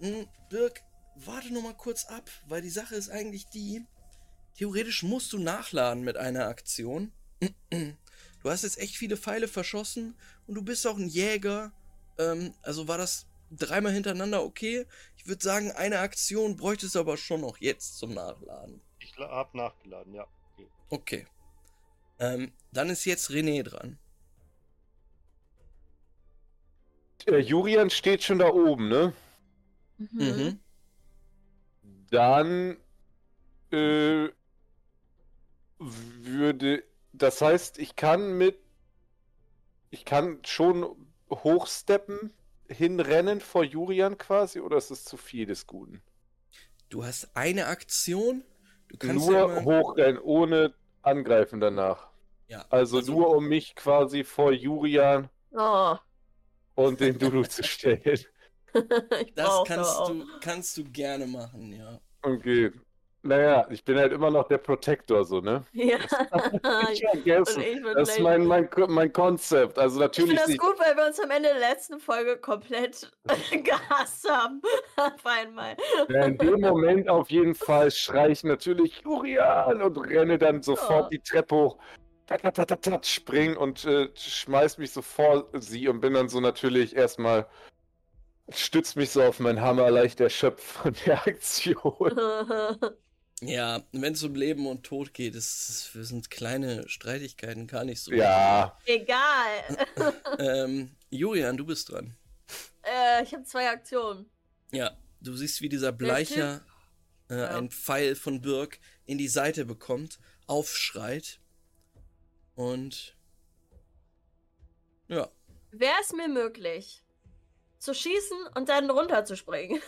mh, Dirk, warte noch mal kurz ab, weil die Sache ist eigentlich die. Theoretisch musst du nachladen mit einer Aktion. Du hast jetzt echt viele Pfeile verschossen und du bist auch ein Jäger. Ähm, also war das dreimal hintereinander okay. Ich würde sagen, eine Aktion bräuchtest du aber schon noch jetzt zum Nachladen. Ich la- hab nachgeladen, ja. Okay. Okay. Ähm, dann ist jetzt René dran. Äh, Julian steht schon da oben, ne? Mhm. Mhm. Dann äh, würde. Das heißt, ich kann mit. Ich kann schon hochsteppen, hinrennen vor Julian quasi, oder ist es zu viel des Guten? Du hast eine Aktion. Du kannst Nur ja immer, hochrennen, ohne angreifen danach. ja, Also, nur um mich quasi vor Julian Oh. und den Dulu zu stellen. das kannst du, kannst du gerne machen, ja. Okay. Naja, ich bin halt immer noch der Protector, so, ne? Ja. Ich vergessen. ich bin Das ist mein, mein, mein Konzept. Also Ich natürlich. finde das gut, weil wir uns am Ende der letzten Folge komplett gehasst haben. Auf einmal. Ja, in dem Moment auf jeden Fall schreie ich natürlich Julian und renne dann sofort Oh. die Treppe hoch. Spring und äh, schmeiß mich so vor sie und bin dann so natürlich erstmal stütz mich so auf meinen Hammer, leicht erschöpft von der Aktion. Ja, wenn es um Leben und Tod geht, ist, das sind kleine Streitigkeiten gar nicht so. Ja, Egal. Ähm, Julian, du bist dran. äh, ich habe zwei Aktionen. Ja, du siehst, wie dieser Bleicher äh, Ja. einen Pfeil von Birk in die Seite bekommt, aufschreit und ja, Wäre es mir möglich, zu schießen und dann runterzuspringen?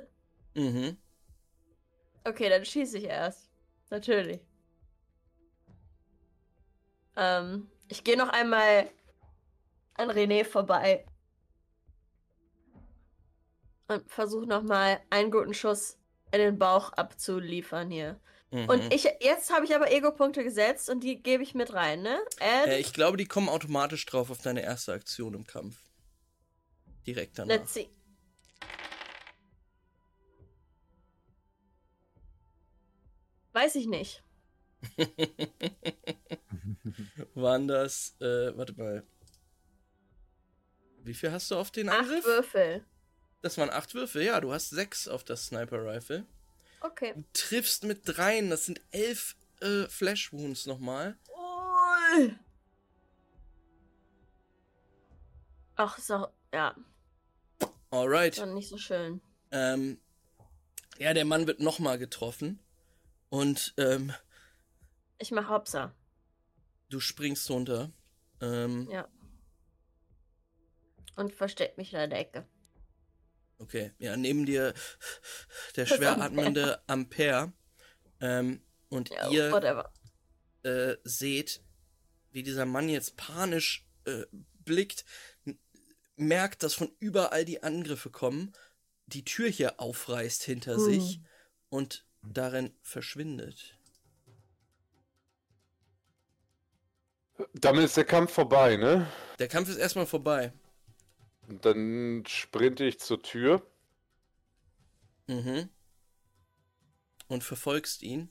mhm. Okay, dann schieße ich erst. Natürlich. Ähm, ich gehe noch einmal an René vorbei. Und versuche nochmal einen guten Schuss in den Bauch abzuliefern hier. Mhm. Und ich, jetzt habe ich aber Ego-Punkte gesetzt und die gebe ich mit rein, ne? Äh, ich glaube, die kommen automatisch drauf auf deine erste Aktion im Kampf. Direkt danach. let's see. Weiß ich nicht. Waren das, äh, warte mal. Wie viel hast du auf den Acht Angriff? Würfel. Das waren acht Würfel, ja, du hast sechs auf das Sniper Rifle. Okay. Du triffst mit dreien, das sind elf äh, Flash Wounds nochmal. Ui. Ach, ist auch, ja, Alright. dann nicht so schön. Ähm, ja, der Mann wird nochmal getroffen. Und ähm, Ich mach Hopsa. du springst runter. Ähm, Ja. Und versteck mich in der Ecke. okay, ja, neben dir der schwer Ampere. atmende Ampere. Ähm, und Ja, ihr äh, seht, wie dieser Mann jetzt panisch äh, blickt, merkt, dass von überall die Angriffe kommen, die Tür hier aufreißt hinter Hm. sich und darin verschwindet. damit ist der Kampf vorbei, ne? Der Kampf ist erstmal vorbei. Und dann sprinte ich zur Tür. Mhm. Und verfolgst ihn.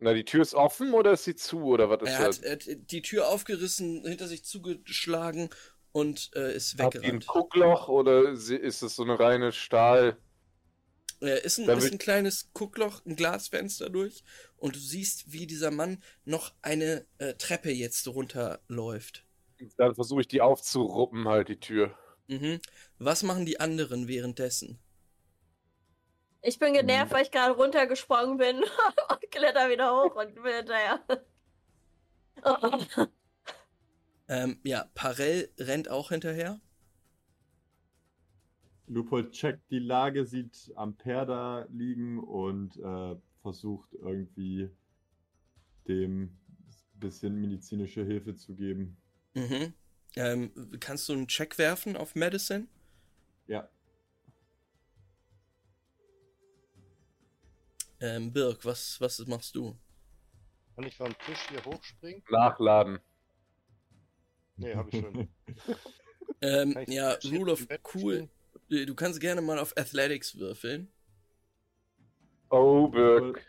Na, die Tür ist offen oder ist sie zu oder was ist Er das? hat, er hat die Tür aufgerissen, hinter sich zugeschlagen und äh, ist Hat die ein weggerannt. Guckloch oder ist es so eine reine Stahl? Äh, ist, ein, Da ist ein kleines Guckloch, ein Glasfenster durch und du siehst, wie dieser Mann noch eine äh, Treppe jetzt runterläuft. Dann versuche ich die aufzuruppen, halt die Tür. Mhm. Was machen die anderen währenddessen? Ich bin genervt, weil ich gerade runtergesprungen bin und kletter wieder hoch und bin hinterher. Oh. Ähm, ja, Parell rennt auch hinterher. Lupold checkt die Lage, sieht Ampere da liegen und äh, versucht irgendwie dem ein bisschen medizinische Hilfe zu geben. Mhm. Ähm, kannst du einen Check werfen auf Medicine? Ja, Ähm, Birk, was, was machst du? Kann ich vom Tisch hier hochspringen? Nachladen. Nee, habe ich schon. Ähm, ja, Rule of Cool. springen? Du kannst gerne mal auf Athletics würfeln. Oh, Birk.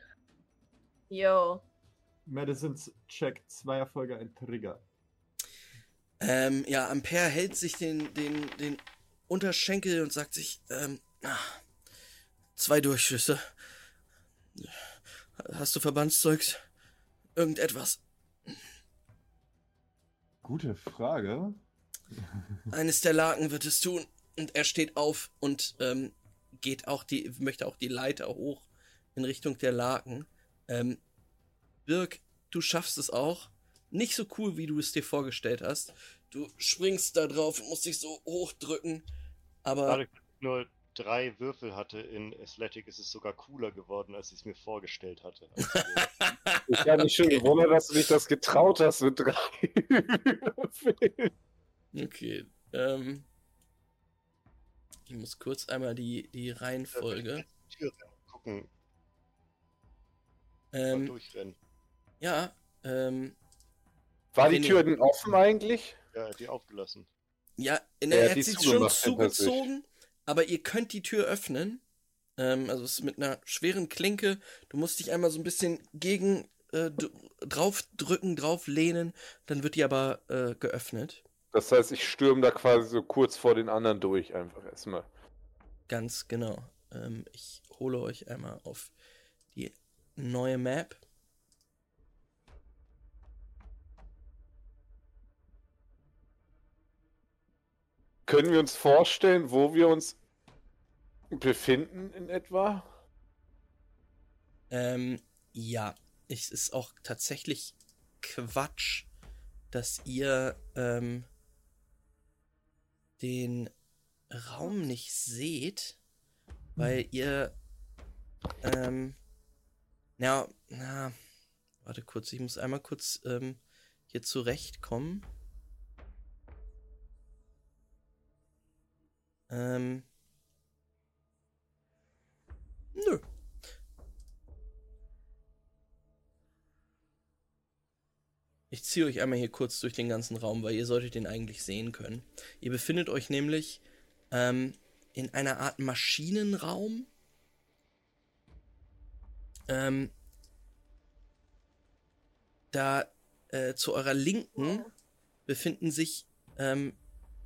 Yo. Medicines Check, zwei Erfolge, ein Trigger. Ähm, ja, Ampere hält sich den, den, den Unterschenkel und sagt sich, ähm, ah, zwei Durchschüsse. Hast du Verbandszeugs? Irgendetwas? Gute Frage. Eines der Laken wird es tun. Und er steht auf und ähm, geht auch die, möchte auch die Leiter hoch in Richtung der Laken. Ähm, Birk, du schaffst es auch. Nicht so cool, wie du es dir vorgestellt hast. Du springst da drauf und musst dich so hochdrücken. Aber dass ich nur drei Würfel hatte in Athletic, ist es sogar cooler geworden, als ich es mir vorgestellt hatte. Also, Ich habe mich schon gewundert, dass du dich das getraut hast mit drei Würfeln. okay. Ähm, ich muss kurz einmal die, die Reihenfolge. Tür rennen, gucken, mal Ähm, durchrennen. ja, ähm, War die Tür denn offen eigentlich? Ja, die aufgelassen. Ja, in Er der hat hat die sie schon zugezogen, aber ihr könnt die Tür öffnen. Ähm, also es ist mit einer schweren Klinke. Du musst dich einmal so ein bisschen gegen äh, drauf drücken, drauf lehnen, dann wird die aber äh, geöffnet. Das heißt, ich stürme da quasi so kurz vor den anderen durch, einfach erstmal. Ganz genau. Ähm, ich hole euch einmal auf die neue Map. Können wir uns vorstellen, wo wir uns befinden in etwa? Ähm, ja, es ist auch tatsächlich Quatsch, dass ihr ähm, den Raum nicht seht, weil ihr ähm, na, na, warte kurz, ich muss einmal kurz ähm, hier zurechtkommen. Ähm, nö. Ich ziehe euch einmal hier kurz durch den ganzen Raum, weil ihr solltet den eigentlich sehen können. Ihr befindet euch nämlich ähm, in einer Art Maschinenraum. Ähm, da äh, zu eurer Linken befinden sich ähm,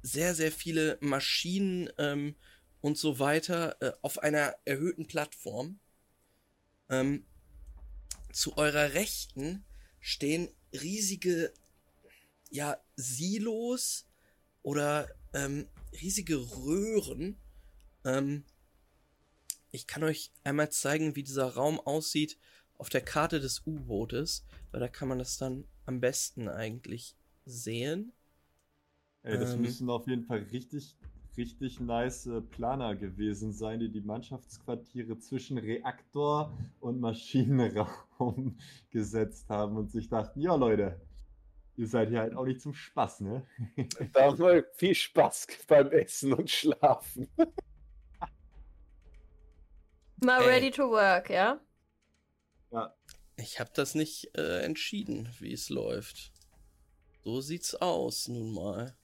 sehr, sehr viele Maschinen ähm, und so weiter äh, auf einer erhöhten Plattform. Ähm, zu eurer Rechten stehen riesige ja, Silos oder ähm, riesige Röhren. Ähm, ich kann euch einmal zeigen, wie dieser Raum aussieht auf der Karte des U-Bootes, weil da kann man das dann am besten eigentlich sehen. Ey, das Ähm. müssen auf jeden Fall richtig, richtig nice äh, Planer gewesen sein, die die Mannschaftsquartiere zwischen Reaktor und Maschinenraum gesetzt haben und sich dachten, ja Leute, ihr seid hier halt auch nicht zum Spaß, ne? Da haben wir viel Spaß beim Essen und Schlafen. Mal Ey. ready to work, ja? Ich habe das nicht äh, entschieden, wie es läuft. So sieht's aus, nun mal.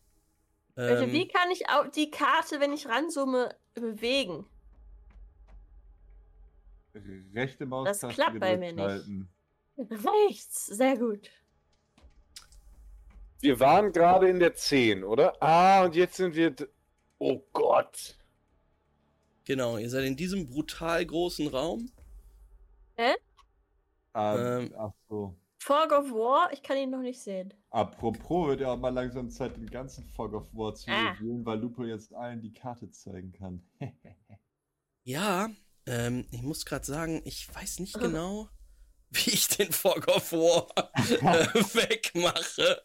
Leute, Ähm, wie kann ich die Karte, wenn ich ranzoome, bewegen? Rechte Maus Das klappt bei mir nicht. Rechts, sehr gut. Wir waren gerade in der 10, oder? Ah, und jetzt sind wir. Oh Gott. Genau, ihr seid in diesem brutal großen Raum. Ah, Ähm. ach so. Fog of War, ich kann ihn noch nicht sehen. Apropos wird ja auch mal langsam Zeit, den ganzen Fog of War zu Ah. revealen, weil Lupo jetzt allen die Karte zeigen kann. Ja, ähm, ich muss gerade sagen, ich weiß nicht genau, wie ich den Fog of War äh, wegmache.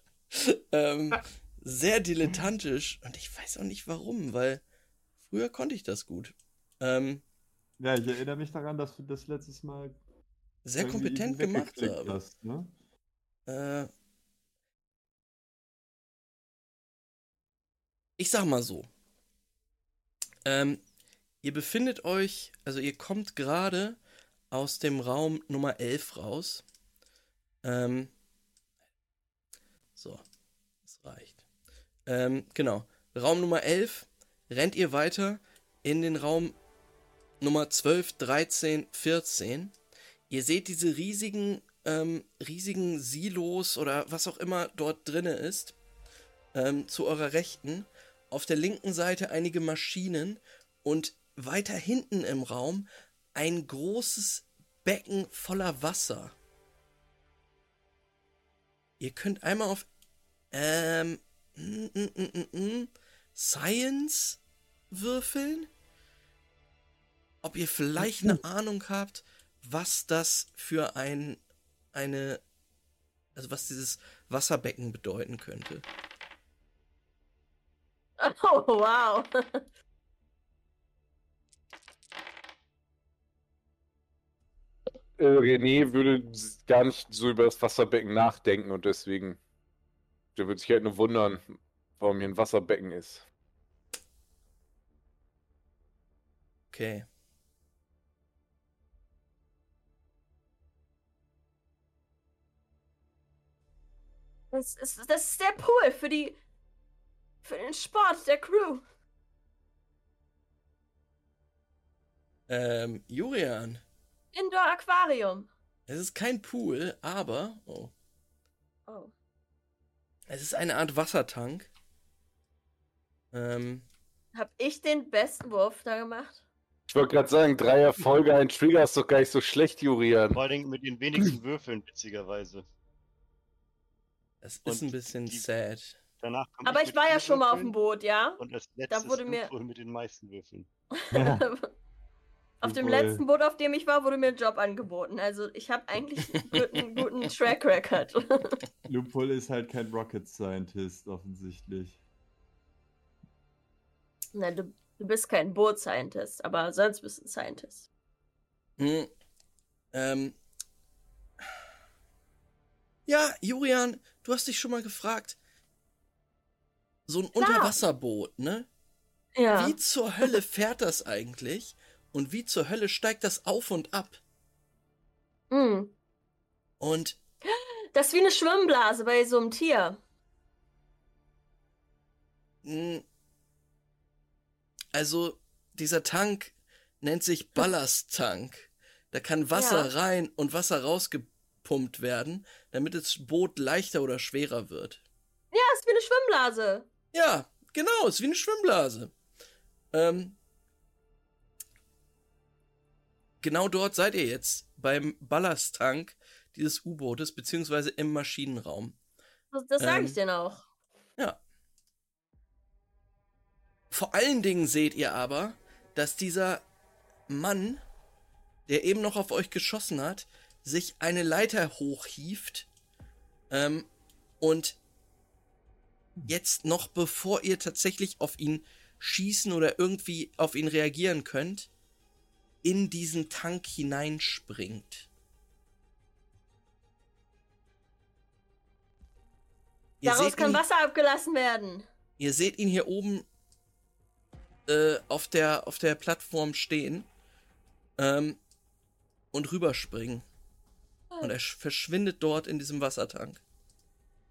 Ähm, sehr dilettantisch und ich weiß auch nicht warum, weil früher konnte ich das gut. Ähm, ja, ich erinnere mich daran, dass du das letztes Mal sehr kompetent gemacht weggeklickt habe. hast, ne? Äh, ich sag mal so. Ähm, ihr befindet euch, also ihr kommt gerade aus dem Raum Nummer 11 raus. Ähm, so, das reicht. Ähm, genau. Raum Nummer 11 rennt ihr weiter in den Raum Nummer 12, 13, 14. Ihr seht diese riesigen, ähm, riesigen Silos oder was auch immer dort drinne ist. Ähm, zu eurer Rechten. Auf der linken Seite einige Maschinen und weiter hinten im Raum ein großes Becken voller Wasser. Ihr könnt einmal auf Ähm, mm, mm, mm. Science würfeln? Ob ihr vielleicht eine Ahnung habt, was das für ein, eine, also was dieses Wasserbecken bedeuten könnte. Oh, wow. Äh, René würde gar nicht so über das Wasserbecken nachdenken und deswegen, der würde sich halt nur wundern, warum hier ein Wasserbecken ist. Okay. Das ist, das ist der Pool für die. für den Sport der Crew. Ähm, Jurian, Indoor Aquarium. es ist kein Pool, aber, oh, Oh. es ist eine Art Wassertank. Ähm, Hab ich den besten Wurf da gemacht? Ich wollte gerade sagen, drei Erfolge, ein Trigger ist doch gar nicht so schlecht, Jurian. Vor allen Dingen mit den wenigsten Würfeln, witzigerweise. Es ist Und ein bisschen die- sad. Danach Aber ich mit war ja schon mal auf dem Boot, ja? Und als letztes wurde mir- mit den meisten Würfeln. auf dem letzten Boot, auf dem ich war, wurde mir ein Job angeboten. Also ich habe eigentlich einen guten, guten Track Record. Loophole ist halt kein Rocket Scientist, offensichtlich. Na, du, du bist kein Boot-Scientist, aber sonst bist du ein Scientist. Hm, ähm, ja, Jurian, du hast dich schon mal gefragt, so ein Klar. Unterwasserboot, ne? Ja. Wie zur Hölle fährt das eigentlich? Und wie zur Hölle steigt das auf und ab? Hm. Und Das ist wie eine Schwimmblase bei so einem Tier. mh, also dieser Tank nennt sich Ballasttank. Da kann Wasser Ja. rein und Wasser rausgepumpt werden, damit das Boot leichter oder schwerer wird. Ja, ist wie eine Schwimmblase. Ja, genau, ist wie eine Schwimmblase. Ähm, genau dort seid ihr jetzt, beim Ballasttank dieses U-Bootes, beziehungsweise im Maschinenraum. Das, das sage Ähm, ich dir auch. Ja. Vor allen Dingen seht ihr aber, dass dieser Mann, der eben noch auf euch geschossen hat, sich eine Leiter hochhieft ähm, und jetzt noch bevor ihr tatsächlich auf ihn schießen oder irgendwie auf ihn reagieren könnt, in diesen Tank hineinspringt. Ihr Daraus kann ihn- Wasser abgelassen werden. Ihr seht ihn hier oben äh, auf, der, auf der Plattform stehen ähm, und rüberspringen. Und er sch- verschwindet dort in diesem Wassertank.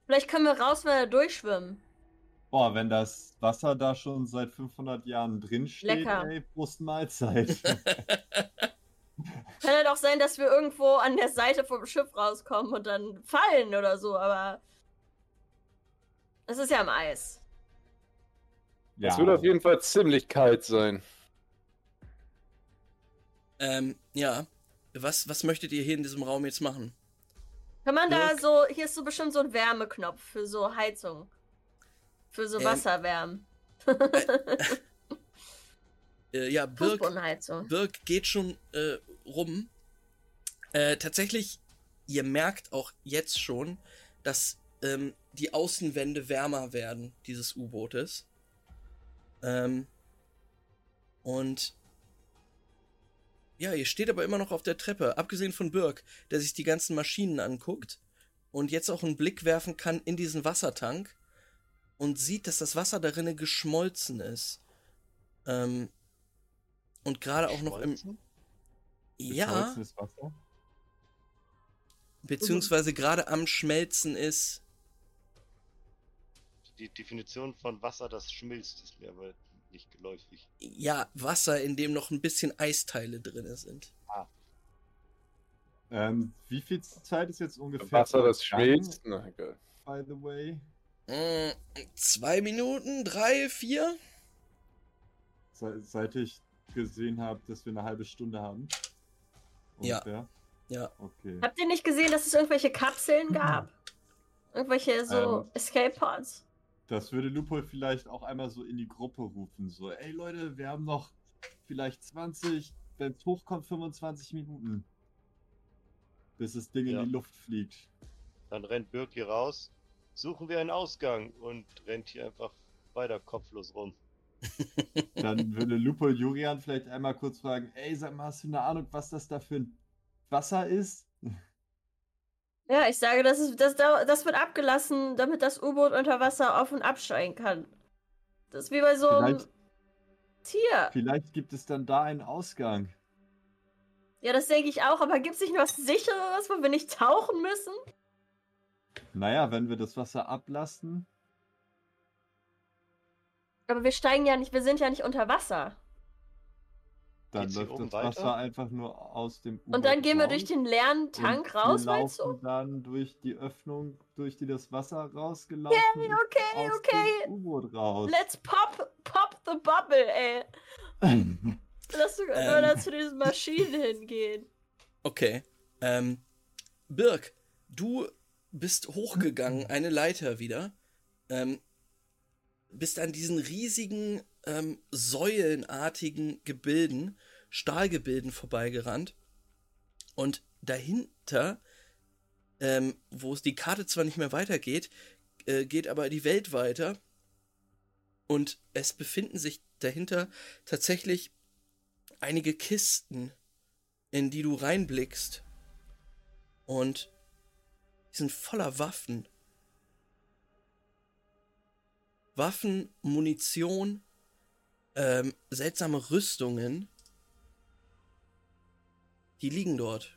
Vielleicht können wir raus, wenn wir durchschwimmen. Boah, wenn das Wasser da schon seit 500 Jahren drin steht, Lecker. ey, Prost Mahlzeit. Kann ja doch sein, dass wir irgendwo an der Seite vom Schiff rauskommen und dann fallen oder so, aber. Es ist ja am Eis. ja, Es wird auf jeden Fall ziemlich kalt sein. Ähm, ja. Was, was möchtet ihr hier in diesem Raum jetzt machen? Kann man da Dirk? so. Hier ist so bestimmt so ein Wärmeknopf für so Heizung. Für so Ähm, Wasserwärmen. Äh, ja, Birk. Birk geht schon äh, rum. Äh, tatsächlich, ihr merkt auch jetzt schon, dass ähm, die Außenwände wärmer werden dieses U-Bootes. Ähm, und ja, ihr steht aber immer noch auf der Treppe, abgesehen von Birk, der sich die ganzen Maschinen anguckt und jetzt auch einen Blick werfen kann in diesen Wassertank und sieht, dass das Wasser darinne geschmolzen ist. Ähm, und gerade auch noch im, Schmolzen? ja, Wasser. beziehungsweise gerade am Schmelzen ist. Die Definition von Wasser, das schmilzt, ist mir aber nicht geläufig. Ja, Wasser, in dem noch ein bisschen Eisteile drin sind. Ähm, wie viel Zeit ist jetzt ungefähr? Wasser, das schmilzt. Na, egal. By the way. Mm, zwei Minuten, drei, vier? Se seit ich gesehen habe, dass wir eine halbe Stunde haben. Ja. Ungefähr. Ja. Okay. Habt ihr nicht gesehen, dass es irgendwelche Kapseln gab? Irgendwelche so Ähm. Escape Pods. Das würde Lupo vielleicht auch einmal so in die Gruppe rufen. So, ey Leute, wir haben noch vielleicht 20, wenn es hochkommt, 25 Minuten. Bis das Ding Ja. in die Luft fliegt. Dann rennt Birk hier raus, suchen wir einen Ausgang und rennt hier einfach weiter kopflos rum. Dann würde Lupo Jurian vielleicht einmal kurz fragen, ey, sag mal, hast du eine Ahnung, was das da für ein Wasser ist? Ja, ich sage, das, ist, das, das wird abgelassen, damit das U-Boot unter Wasser auf und absteigen kann. Das ist wie bei so einem Vielleicht- Tier. Vielleicht gibt es dann da einen Ausgang. Ja, das denke ich auch, aber gibt es nicht noch was sichereres, wo wir nicht tauchen müssen? Naja, wenn wir das Wasser ablassen, Aber wir steigen ja nicht, wir sind ja nicht unter Wasser. Dann läuft das Wasser weiter? einfach nur aus dem Und dann gehen wir durch den leeren Tank und raus, meinst laufen du? dann durch die Öffnung, durch die das Wasser rausgelaufen Okay, ist, okay, aus okay. dem U-Boot raus. Let's pop, pop the bubble, ey. Lass sogar nur Ähm. da zu diesen Maschinen hingehen. Okay. Ähm, Birk, du bist hochgegangen, eine Leiter wieder. Ähm, bist an diesen riesigen, ähm, säulenartigen Gebilden, Stahlgebilden vorbeigerannt. Und dahinter, ähm, wo es die Karte zwar nicht mehr weitergeht, äh, geht aber die Welt weiter. Und es befinden sich dahinter tatsächlich einige Kisten, in die du reinblickst. Und die sind voller Waffen. Waffen, Munition, ähm, seltsame Rüstungen. Die liegen dort.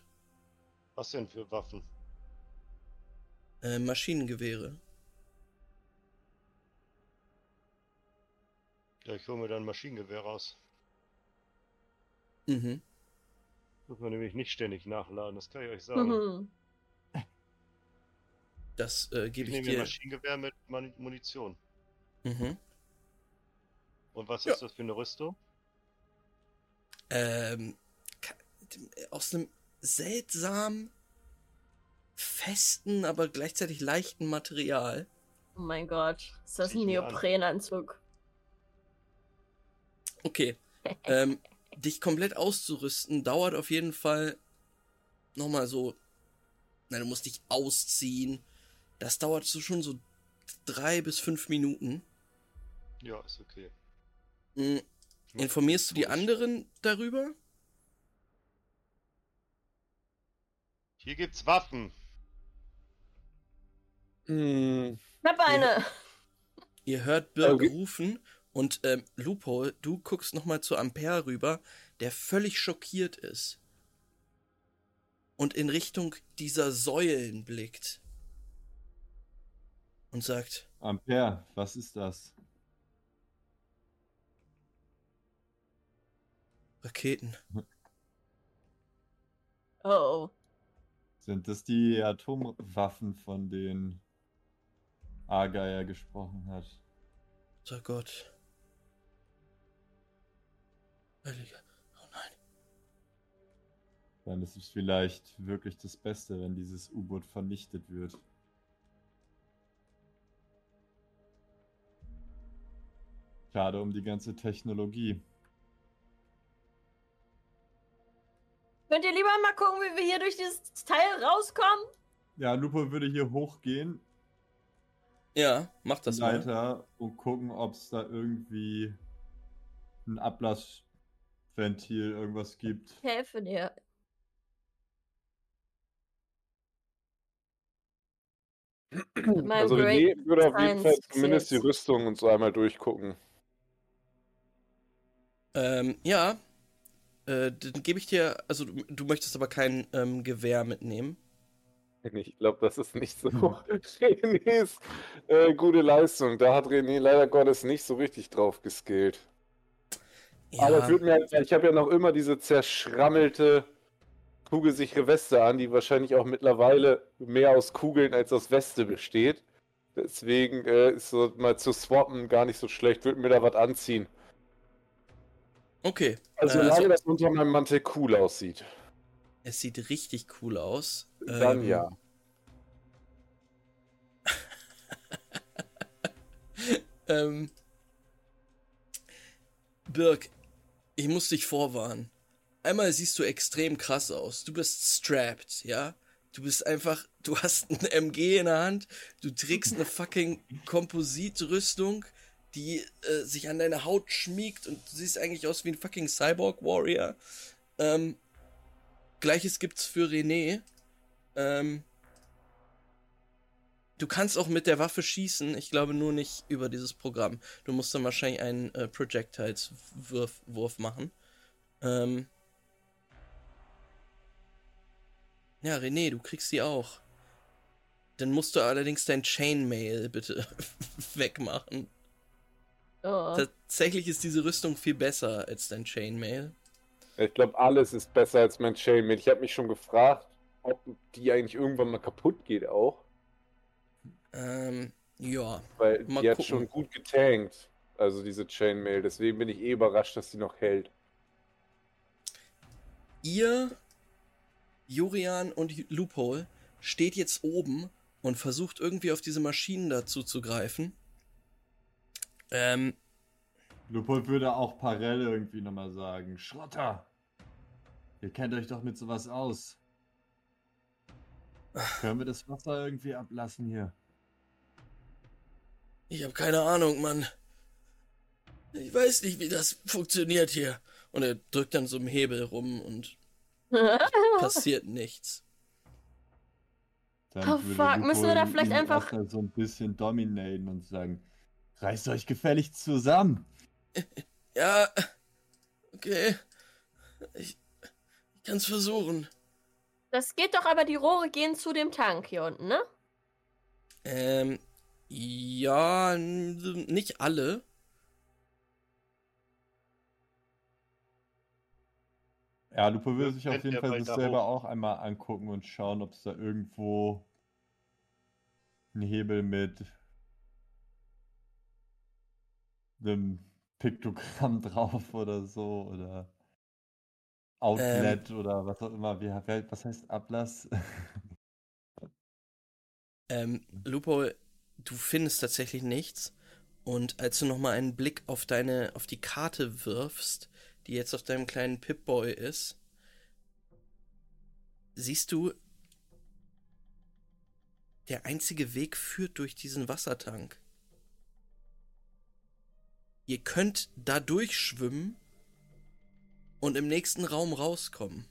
Was denn für Waffen? Äh, Maschinengewehre. Ja, ich hole mir dann Maschinengewehr raus. Mhm. Muss man nämlich nicht ständig nachladen, das kann ich euch sagen. Mhm. Das äh, Ich gebe ich nehme mir dir. Maschinengewehr mit Munition. Mhm. Und was Ja. ist das für eine Rüstung? Ähm, aus einem seltsam festen, aber gleichzeitig leichten Material. Oh mein Gott. Ist das ein. Neoprenanzug? Okay. ähm, dich komplett auszurüsten dauert auf jeden Fall nochmal so. Na, du musst dich ausziehen. Das dauert so schon so drei bis fünf Minuten. Ja, ist okay. Mach Informierst du die anderen darüber? Hier gibt's Waffen. Hm, Ich hab eine. Ihr hört Birk Okay. rufen und ähm, Lupo, du guckst nochmal zu Ampere rüber, der völlig schockiert ist. Und in Richtung dieser Säulen blickt. Und sagt, Ampere, was ist das? Raketen. Oh. Sind das die Atomwaffen, von denen Argeier gesprochen hat? Sag Gott. Heiliger. Oh nein. Dann ist es vielleicht wirklich das Beste, wenn dieses U-Boot vernichtet wird. Schade um die ganze Technologie. Könnt ihr lieber mal gucken, wie wir hier durch dieses Teil rauskommen? Ja, Lupo würde hier hochgehen, Ja, mach das mal. Leiter, und gucken, ob es da irgendwie ein Ablassventil, irgendwas gibt. Ich helfe dir. Also René würde auf jeden Fall zumindest die. Rüstung und so einmal durchgucken. Ähm, ja. Äh, dann gebe ich dir, also du, du möchtest aber kein ähm, Gewehr mitnehmen. Ich glaube, das ist nicht so Renés äh, gute Leistung. Da hat René leider Gottes nicht so richtig drauf geskillt. Ja, Aber mir ich habe ja noch immer diese zerschrammelte, kugelsichere Weste an, die wahrscheinlich auch mittlerweile mehr aus Kugeln als aus Weste besteht. Deswegen äh, ist so mal zu swappen gar nicht so schlecht. Würde mir da was anziehen. Okay. Also, äh, solange also, das unter meinem Mantel cool aussieht. Es sieht richtig cool aus. Dann ähm, ja. ähm, Birk, ich muss dich vorwarnen. Einmal siehst du extrem krass aus. Du bist strapped, ja? Du bist einfach, du hast ein MG in der Hand, du trägst eine fucking Kompositrüstung, die äh, sich an deine Haut schmiegt und du siehst eigentlich aus wie ein fucking Cyborg Warrior. Ähm, Gleiches gibt's für René. Ähm, du kannst auch mit der Waffe schießen, ich glaube nur nicht über dieses Programm. Du musst dann wahrscheinlich einen äh, Projectiles-Wurf Wurf machen. Ähm, ja, René, du kriegst sie auch. Dann musst du allerdings dein Chainmail bitte wegmachen. Oh. Tatsächlich ist diese Rüstung viel besser als dein Chainmail. Ich glaube, alles ist besser als mein Chainmail. Ich habe mich schon gefragt, ob die eigentlich irgendwann mal kaputt geht auch. Ähm, ja. Weil Mal die hat gucken. schon gut getankt. Also diese Chainmail. Deswegen bin ich eh überrascht, dass die noch hält. Ihr, Jurian und Loophole, steht jetzt oben und versucht irgendwie auf diese Maschinen dazu zu greifen. Ähm, Lupold würde auch parallel irgendwie nochmal sagen: Schrotter! Ihr kennt euch doch mit sowas aus. Können wir das Wasser irgendwie ablassen hier? ich habe keine Ahnung, Mann. Ich weiß nicht, wie das funktioniert hier. Und er drückt dann so im Hebel rum und passiert nichts. Dann Oh, fuck, müssen wir da vielleicht einfach- so ein bisschen dominaten und sagen: Reißt euch gefällig zusammen! Ja, okay. Ich, ich kann's versuchen. Das geht doch, aber die Rohre gehen zu dem Tank hier unten, ne? Ähm, ja, nicht alle. Ja, Lupo würde Ja, sich auf jeden Fall sich weiter selber hoch. auch einmal angucken und schauen, ob es da irgendwo einen Hebel mit einem Piktogramm drauf oder so oder Outlet oder was auch immer. Wie, was heißt Ablass? Ähm, Lupo, du findest tatsächlich nichts. Und als du nochmal einen Blick auf deine, auf die Karte wirfst, die jetzt auf deinem kleinen Pip-Boy ist, siehst du, der einzige Weg führt durch diesen Wassertank. Ihr könnt da durchschwimmen und im nächsten Raum rauskommen.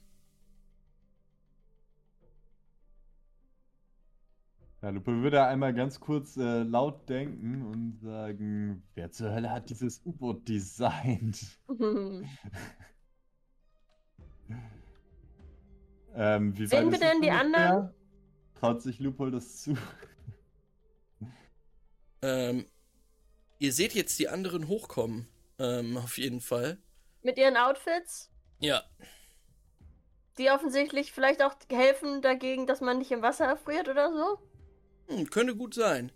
Ja, Lupo würde einmal ganz kurz äh, laut denken und sagen, wer zur Hölle hat dieses U-Boot designt? Ähm, wie Sehen wir denn die anderen? Traut sich Lupol das zu? Ähm, ihr seht jetzt die anderen hochkommen. Ähm, auf jeden Fall. Mit ihren Outfits, Ja. die offensichtlich vielleicht auch helfen dagegen, dass man nicht im Wasser erfriert oder so. Hm, könnte gut sein.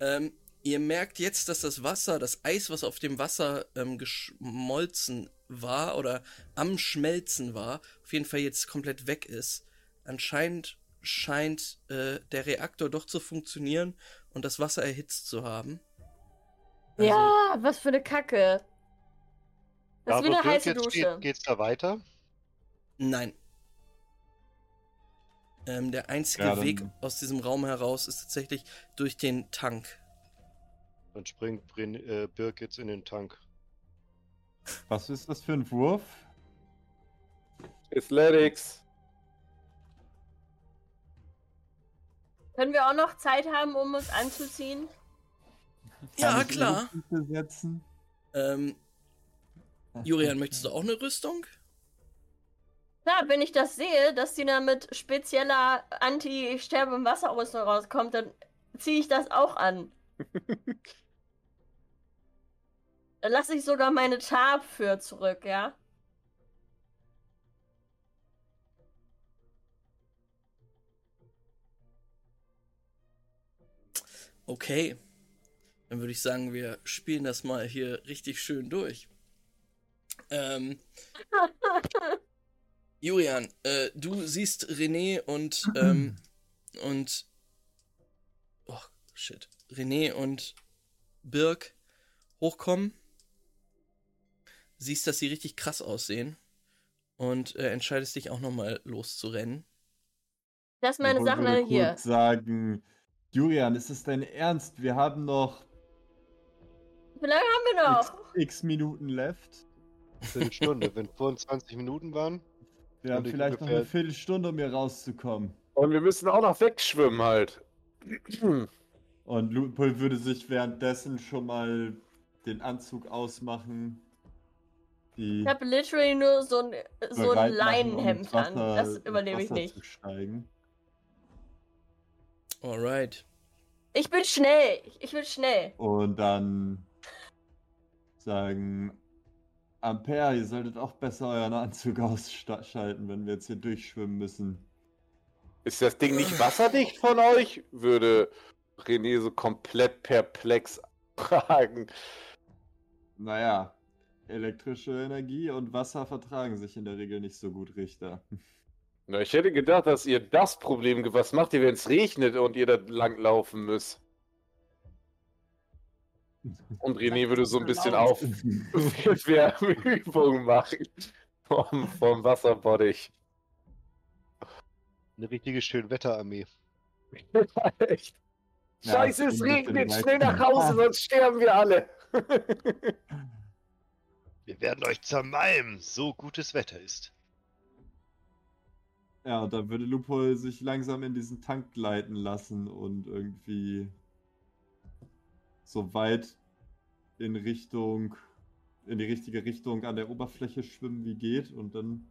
Ähm, ihr merkt jetzt, dass das Wasser, das Eis, was auf dem Wasser ähm, geschmolzen war oder am Schmelzen war, auf jeden Fall jetzt komplett weg ist. Anscheinend scheint äh, der Reaktor doch zu funktionieren und das Wasser erhitzt zu haben. Also, ja, was für eine Kacke. Das Da, ist wie eine heiße jetzt Dusche. steht, geht's da weiter? Nein. Ähm, der einzige Ja, dann- Weg aus diesem Raum heraus ist tatsächlich durch den Tank. Dann springt Brin, äh, Birk jetzt in den Tank. Was ist das für ein Wurf? Athletics. Können wir auch noch Zeit haben, um uns anzuziehen? Ja, klar. Setzen? Ähm, Julian, möchtest du auch eine Rüstung? Klar, wenn ich das sehe, dass die da mit spezieller Anti-Sterbe im Wasserrüstung rauskommt, dann ziehe ich das auch an. Dann lasse ich sogar meine Tab für zurück, ja? Okay. Dann würde ich sagen, wir spielen das mal hier richtig schön durch. Ähm, Julian, äh, du siehst René und ähm, und oh shit, René und Birk hochkommen. Siehst, dass sie richtig krass aussehen. Und äh, entscheidest dich auch nochmal loszurennen. Lass meine Obwohl Sachen würde alle hier. kurz sagen, Julian, ist es dein Ernst? Wir haben noch Wie lange haben wir x, noch? x Minuten left. Viertelstunde. Wenn 25 Minuten waren, Wir haben vielleicht noch ungefähr- eine Viertelstunde, um hier rauszukommen. Und wir müssen auch noch wegschwimmen halt. Und Lupol würde sich währenddessen schon mal den Anzug ausmachen. Die Ich habe literally nur so ein, so ein um Leinenhemd ins an. Das überlebe ich nicht. Zu steigen. Alright. Ich bin schnell. Ich- Ich bin schnell. Und dann sagen, Ampere, ihr solltet auch besser euren Anzug ausschalten, wenn wir jetzt hier durchschwimmen müssen. Ist das Ding nicht wasserdicht von euch? Würde René so komplett perplex fragen. Naja, elektrische Energie und Wasser vertragen sich in der Regel nicht so gut, Richter. Na, ich hätte gedacht, dass ihr das Problem, was macht ihr, wenn es regnet und ihr da langlaufen müsst? Und René würde so ein bisschen auf Wärmeübungen machen vom, vom Wasserbottich. eine richtige Schönwetterarmee. Echt. Ja, Scheiße, es regnet, schnell nach Hause, sonst sterben wir alle. Wir werden euch zermalmen, so gutes Wetter ist. Ja, und dann würde Lupo sich langsam in diesen Tank gleiten lassen und irgendwie so weit in Richtung, in die richtige Richtung an der Oberfläche schwimmen wie geht und dann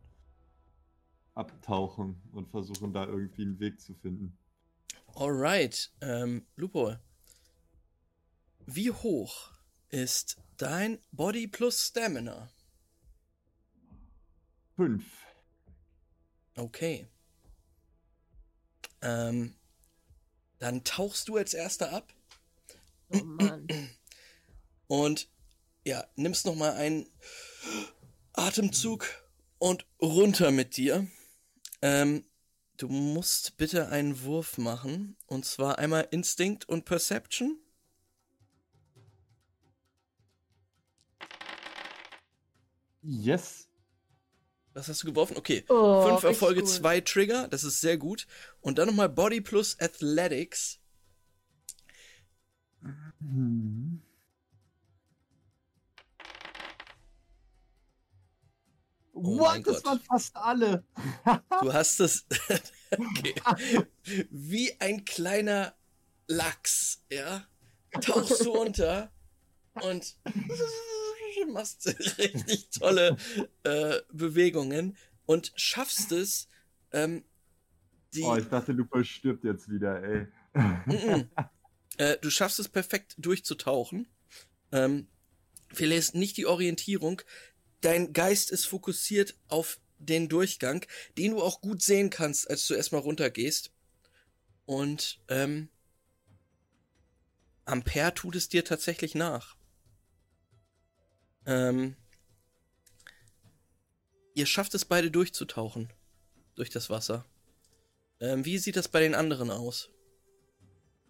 abtauchen und versuchen da irgendwie einen Weg zu finden. Alright. Ähm, Lupo. Wie hoch ist dein Body plus Stamina? Fünf. Okay. Ähm, dann tauchst du als erster ab Oh Mann. Und ja, nimmst noch mal einen Atemzug und runter mit dir. Ähm, du musst bitte einen Wurf machen und zwar einmal Instinct und Perception. Yes. Was hast du geworfen? Okay. Oh, Fünf Erfolge, gut. zwei Trigger, das ist sehr gut. Und dann nochmal Body plus Athletics. Hm. Mein What? Das Gott. waren fast alle. Du hast es. okay. Wie ein kleiner Lachs, ja? Tauchst du unter und machst richtig tolle äh, Bewegungen und schaffst es, ähm, die. Oh, ich dachte, Lupo stirbt jetzt wieder, ey. Mhm. äh, du schaffst es perfekt durchzutauchen. Ähm, verlierst nicht die Orientierung. Dein Geist ist fokussiert auf den Durchgang, den du auch gut sehen kannst, als du erstmal runtergehst. Und ähm, Ampere tut es dir tatsächlich nach. Ähm, ihr schafft es beide durchzutauchen durch das Wasser. Ähm, wie sieht das bei den anderen aus?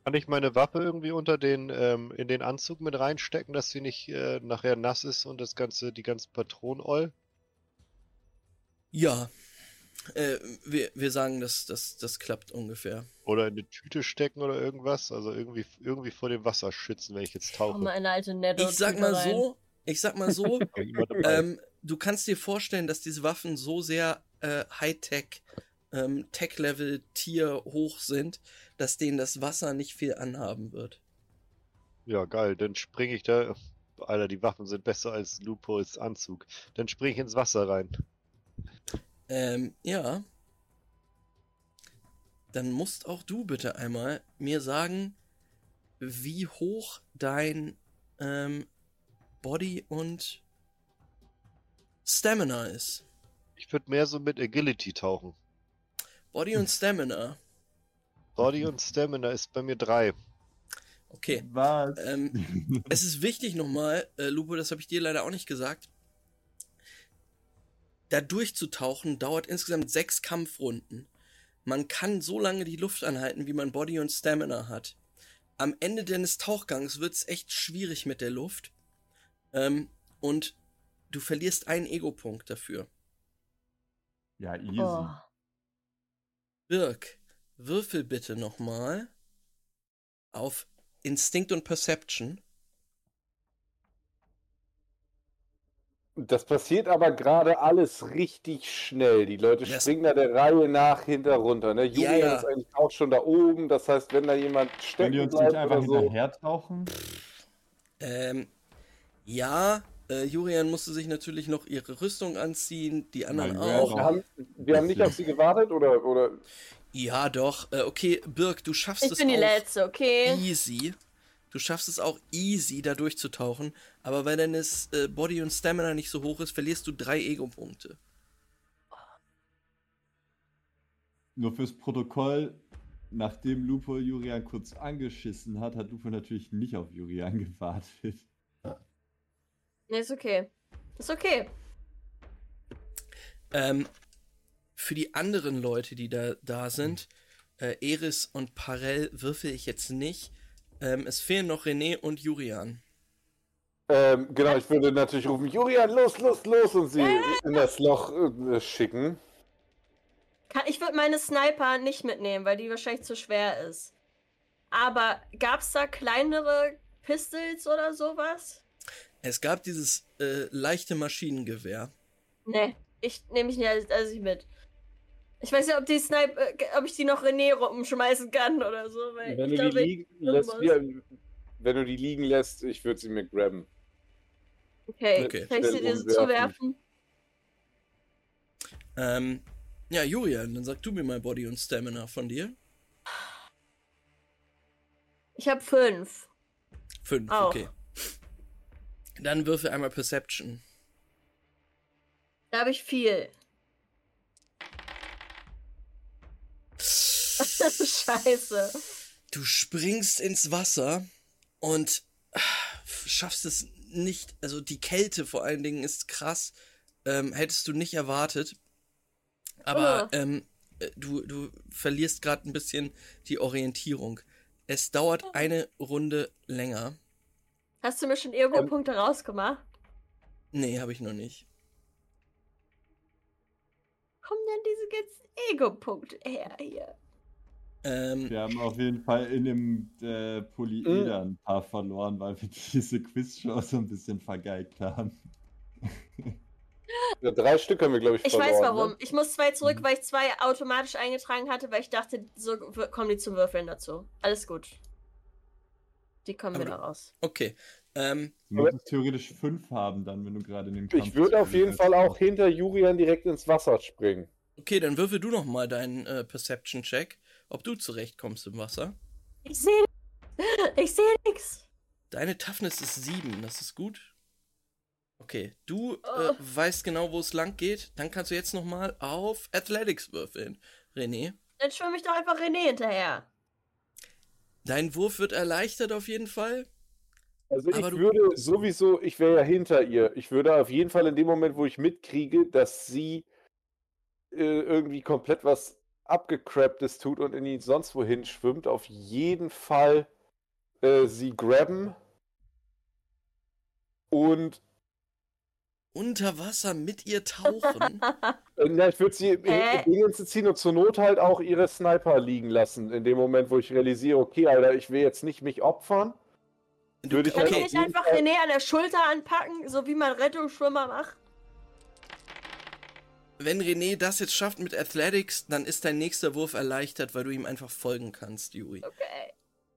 Kann ich meine Waffe irgendwie unter den, ähm, in den Anzug mit reinstecken, dass sie nicht äh, nachher nass ist und das ganze, die ganze Patronen oll? Ja. Äh, wir, wir sagen, dass das, das klappt ungefähr. Oder in eine Tüte stecken oder irgendwas? Also irgendwie, irgendwie vor dem Wasser schützen, wenn ich jetzt tauche. meine alte Netto. Ich sag mal so, ich sag mal so, ähm, du kannst dir vorstellen, dass diese Waffen so sehr äh, Hightech, ähm, Tech-Level Tier hoch sind, dass denen das Wasser nicht viel anhaben wird. Ja, geil. Dann springe ich da. Alter, die Waffen sind besser als Lupos Anzug. Dann springe ich ins Wasser rein. Ähm, ja. Dann musst auch du bitte einmal mir sagen, wie hoch dein ähm, Body und Stamina ist. Ich würde mehr so mit Agility tauchen. Body und Stamina. Body und Stamina ist bei mir drei. Okay. Was? Ähm, es ist wichtig nochmal, äh, Lupo, das habe ich dir leider auch nicht gesagt. Da durchzutauchen dauert insgesamt sechs Kampfrunden. Man kann so lange die Luft anhalten, wie man Body und Stamina hat. Am Ende deines Tauchgangs wird es echt schwierig mit der Luft. Ähm, und du verlierst einen Ego-Punkt dafür. Ja, easy. Oh. Birk, würfel bitte nochmal auf Instinct und Perception. Das passiert aber gerade alles richtig schnell. Die Leute Das- springen da der Reihe nach hinter runter. Ne? Julian ja. ist eigentlich auch schon da oben. Das heißt, wenn da jemand stecken die uns bleibt nicht einfach so, hinterher tauchen? Ähm, ja, äh, Jurian musste sich natürlich noch ihre Rüstung anziehen, die anderen Gott. auch. wir haben, wir haben nicht auf sie gewartet oder, oder Ja, doch. Äh, okay, Birk, du schaffst Ich es bin die auch Letzte, okay? easy. Du schaffst es auch easy, da durchzutauchen. Aber weil deine äh, Body und Stamina nicht so hoch ist, verlierst du drei Ego-Punkte. Nur fürs Protokoll, nachdem Lupo Jurian kurz angeschissen hat, hat Lupo natürlich nicht auf Jurian gewartet. Nee, ist okay. Ist okay. Ähm, für die anderen Leute, die da, da sind, äh, Eris und Parell würfel ich jetzt nicht. Ähm, es fehlen noch René und Jurian. ähm, genau, ich würde natürlich rufen, Julian, los, los, los und sie in das Loch äh, schicken. Kann, ich würde meine Sniper nicht mitnehmen, weil die wahrscheinlich zu schwer ist. Aber gab's da kleinere Pistols oder sowas? Es gab dieses äh, leichte Maschinengewehr. Nee, ich nehme ich nicht als, als ich mit. Ich weiß nicht, ob die Sniper, äh, ob ich die noch René rumschmeißen kann oder so. Weil Wenn ich du ich- liegen lässt, wir, wenn du die liegen lässt, ich würde sie mir grabben. Okay, Okay. kann ich sie dir so zuwerfen? Ähm, ja, Jurian, dann sag du mir mal Body und Stamina von dir. Ich habe fünf. Fünf, Auch. okay. Dann würfel einmal Perception. Da habe ich viel. Scheiße. Du springst ins Wasser und ah, schaffst es nicht. Also die Kälte vor allen Dingen ist krass. Ähm, hättest du nicht erwartet. Aber Oh. ähm, äh, du, du verlierst gerade ein bisschen die Orientierung. Es dauert eine Runde länger. Hast du mir schon Ego-Punkte rausgemacht? Nee, habe ich noch nicht. Kommen denn diese ganzen Ego-Punkte her hier? Ähm, Wir haben auf jeden Fall in dem äh, Polyeder ein paar verloren, weil wir diese Quizshow so ein bisschen vergeigt haben. Ja, drei Stück haben wir, glaube ich, Ich verloren. weiß warum. Ne? Ich muss zwei zurück, Mhm. weil ich zwei automatisch eingetragen hatte, weil ich dachte, so kommen die zum Würfeln dazu. Alles gut. Die kommen Aber wieder raus. okay. Ähm, Du müsstest theoretisch fünf haben, dann, wenn du gerade in den Kampf Ich würde auf jeden. Fall auch hinter Julian direkt ins Wasser springen. okay, dann würfel du noch mal deinen äh, Perception-Check, ob du zurechtkommst im Wasser. Ich sehe Ich sehe nichts. Deine Toughness ist 7, das ist gut. Okay, du äh, Oh. weißt genau, wo es lang geht. Dann kannst du jetzt nochmal auf Athletics würfeln, René. Dann schwimme ich doch einfach René hinterher. Dein Wurf wird erleichtert auf jeden Fall. Also Aber ich würde sowieso, ich wäre ja hinter ihr. Ich würde auf jeden Fall in dem Moment, wo ich mitkriege, dass sie äh, irgendwie komplett was abgecrapptes tut und in die sonst wohin schwimmt, auf jeden Fall äh, sie grabben und Unter Wasser mit ihr tauchen. äh, na, ich würde sie in Hä? in Dinge ziehen und zur Not halt auch ihre Sniper liegen lassen. In dem Moment, wo ich realisiere, okay, Alter, ich will jetzt nicht mich opfern. Du, Würde ich Kann halt ich okay, jeden einfach René an der Schulter anpacken, so wie man Rettungsschwimmer macht? wenn René das jetzt schafft mit Athletics, dann ist dein nächster Wurf erleichtert, weil du ihm einfach folgen kannst, Yuri. Okay.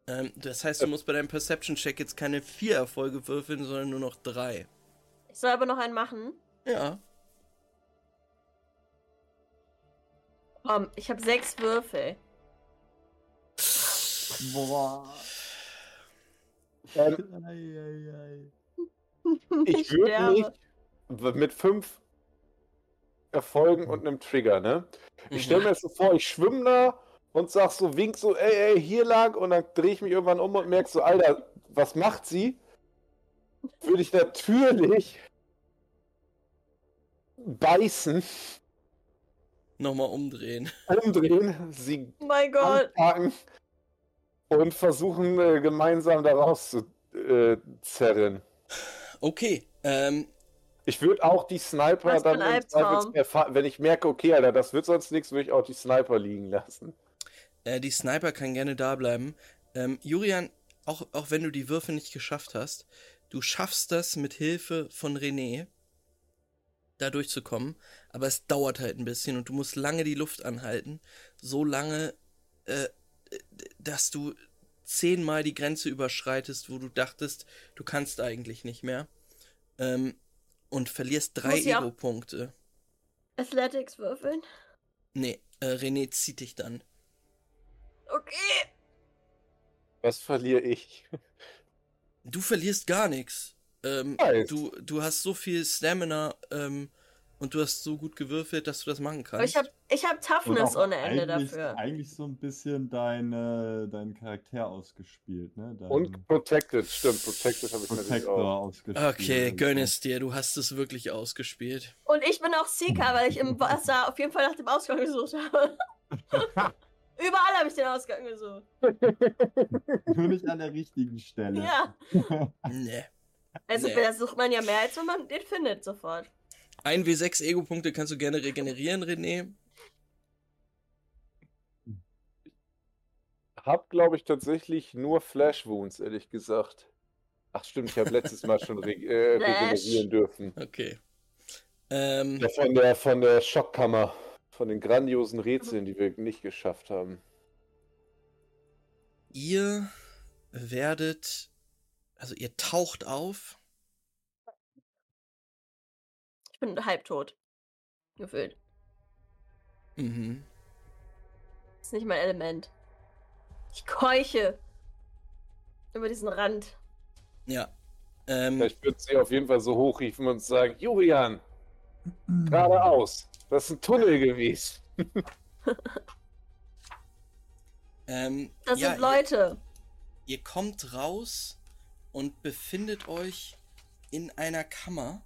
Ähm, das heißt, du musst bei deinem Perception-Check jetzt keine vier Erfolge würfeln, sondern nur noch drei. Ich soll aber noch einen machen. Ja. Komm, ich habe sechs Würfel. Boah. Ähm, Ei, ei, ei. Ich würde nicht mit fünf Erfolgen und einem Trigger, ne? Ich stelle Mhm. mir das so vor, ich schwimme da und sag so, wink so, ey, ey, hier lang und dann drehe ich mich irgendwann um und merke so, Alter, was macht sie? Würde ich natürlich beißen, Nochmal umdrehen. umdrehen, sie Oh mein Gott. anpacken und versuchen äh, gemeinsam da raus zu äh, zerren. Okay, ähm, Ich würde auch die Sniper dann, wenn ich merke, okay, Alter, das wird sonst nichts, würde ich auch die Sniper liegen lassen. Äh, die Sniper kann gerne da bleiben. Ähm, Julian, auch, auch wenn du die Würfe nicht geschafft hast, du schaffst das mit Hilfe von René, da durchzukommen. Aber es dauert halt ein bisschen und du musst lange die Luft anhalten. So lange, äh, dass du zehnmal die Grenze überschreitest, wo du dachtest, du kannst eigentlich nicht mehr. Ähm, und verlierst drei Ego-Punkte. Athletics würfeln. Nee, äh, René zieht dich dann. Okay. Was verliere ich? Du verlierst gar nichts. Ähm, du, du hast so viel Stamina ähm, und du hast so gut gewürfelt, dass du das machen Aber kannst. ich habe ich hab Und Toughness ohne Ende eigentlich, dafür. Eigentlich so ein bisschen deine, deinen Charakter ausgespielt, ne? Dein Und Protected, stimmt, Protected habe ich natürlich Protector auch. ausgespielt. okay, gönn es dir. Du hast es wirklich ausgespielt. Und ich bin auch Seeker, weil ich im Wasser auf jeden Fall nach dem Ausgang gesucht habe. Überall habe ich den Ausgang gesucht. Nur nicht an der richtigen Stelle. Ja. Nee. Also Nee. da sucht man ja mehr, als wenn man den findet sofort. Ein W6 Ego-Punkte kannst du gerne regenerieren, René. Hab, glaube ich, tatsächlich nur Flash Wounds, ehrlich gesagt. Ach stimmt, ich habe letztes Mal schon re äh, regenerieren dürfen. Okay. Ähm, Ja, von der, von der Schockkammer. Von den grandiosen Rätseln, die wir nicht geschafft haben. ihr werdet, also ihr taucht auf. Ich bin halbtot. Gefühlt. Mhm. Das ist nicht mein Element. Ich keuche. Über diesen Rand. Ja. Ähm, ich würde sie auf jeden Fall so hochriefen und sagen, Julian, geradeaus. Das ist ein Tunnel gewesen. ähm, Das ja, sind Leute. Ihr, ihr kommt raus und befindet euch in einer Kammer.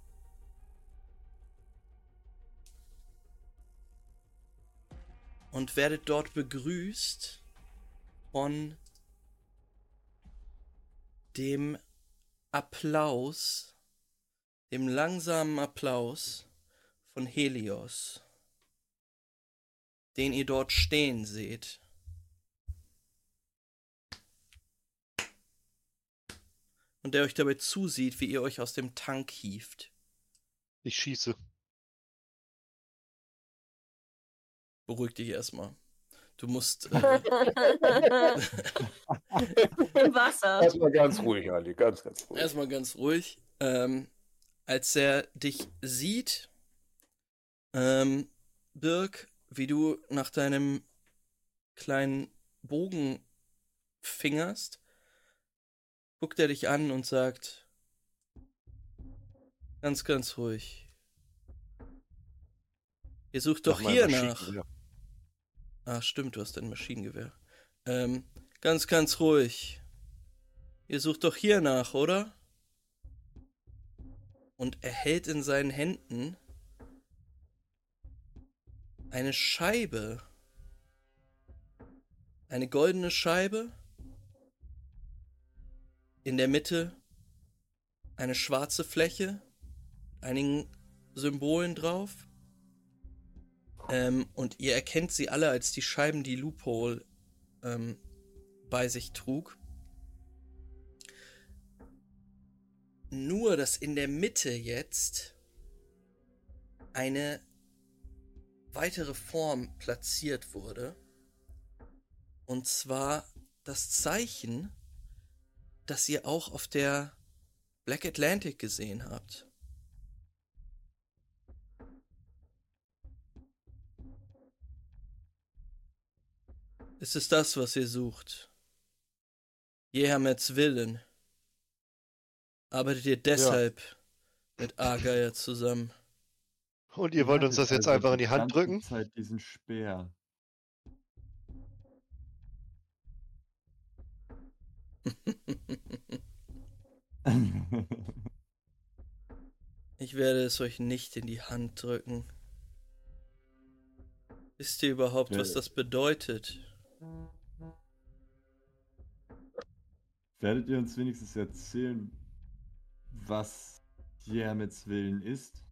Und werdet dort begrüßt von dem Applaus, dem langsamen Applaus von Helios, den ihr dort stehen seht. Und der euch dabei zusieht, wie ihr euch aus dem Tank hieft. Ich schieße. Beruhig dich erstmal. Du musst. Äh, Im Wasser. Erstmal ganz ruhig, Ali, ganz, ganz ruhig. erstmal ganz ruhig. Ähm, als er dich sieht, ähm, Birk, wie du nach deinem kleinen Bogen fingerst, guckt er dich an und sagt: Ganz, ganz ruhig. Ihr sucht doch Nach hier nach. Maschinengewehr. Ah, stimmt, du hast ein Maschinengewehr. Ähm, ganz, ganz ruhig. Ihr sucht doch hier nach, oder? Und er hält in seinen Händen eine Scheibe. Eine goldene Scheibe. In der Mitte eine schwarze Fläche. Einigen Symbolen drauf. Ähm, und ihr erkennt sie alle als die Scheiben, die Loophole ähm, bei sich trug. Nur, dass in der Mitte jetzt eine weitere Form platziert wurde. Und zwar das Zeichen, das ihr auch auf der Black Atlantic gesehen habt. Ist es das, was ihr sucht? Jehamets Willen. Arbeitet ihr deshalb mit Argeier zusammen? Und ihr wollt uns das jetzt einfach in die Hand drücken? Zeit diesen Speer. Ich werde es euch nicht in die Hand drücken. Wisst ihr überhaupt, was Ja. das bedeutet? Werdet ihr uns wenigstens erzählen, was Jermits Willen ist?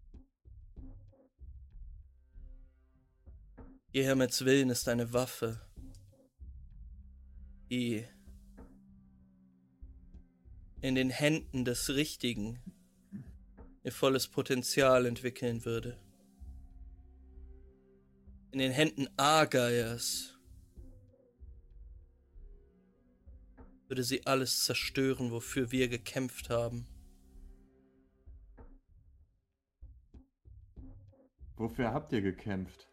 Jermets Willen ist eine Waffe, die in den Händen des Richtigen ihr volles Potenzial entwickeln würde. In den Händen Argeiers würde sie alles zerstören, wofür wir gekämpft haben. Wofür habt ihr gekämpft?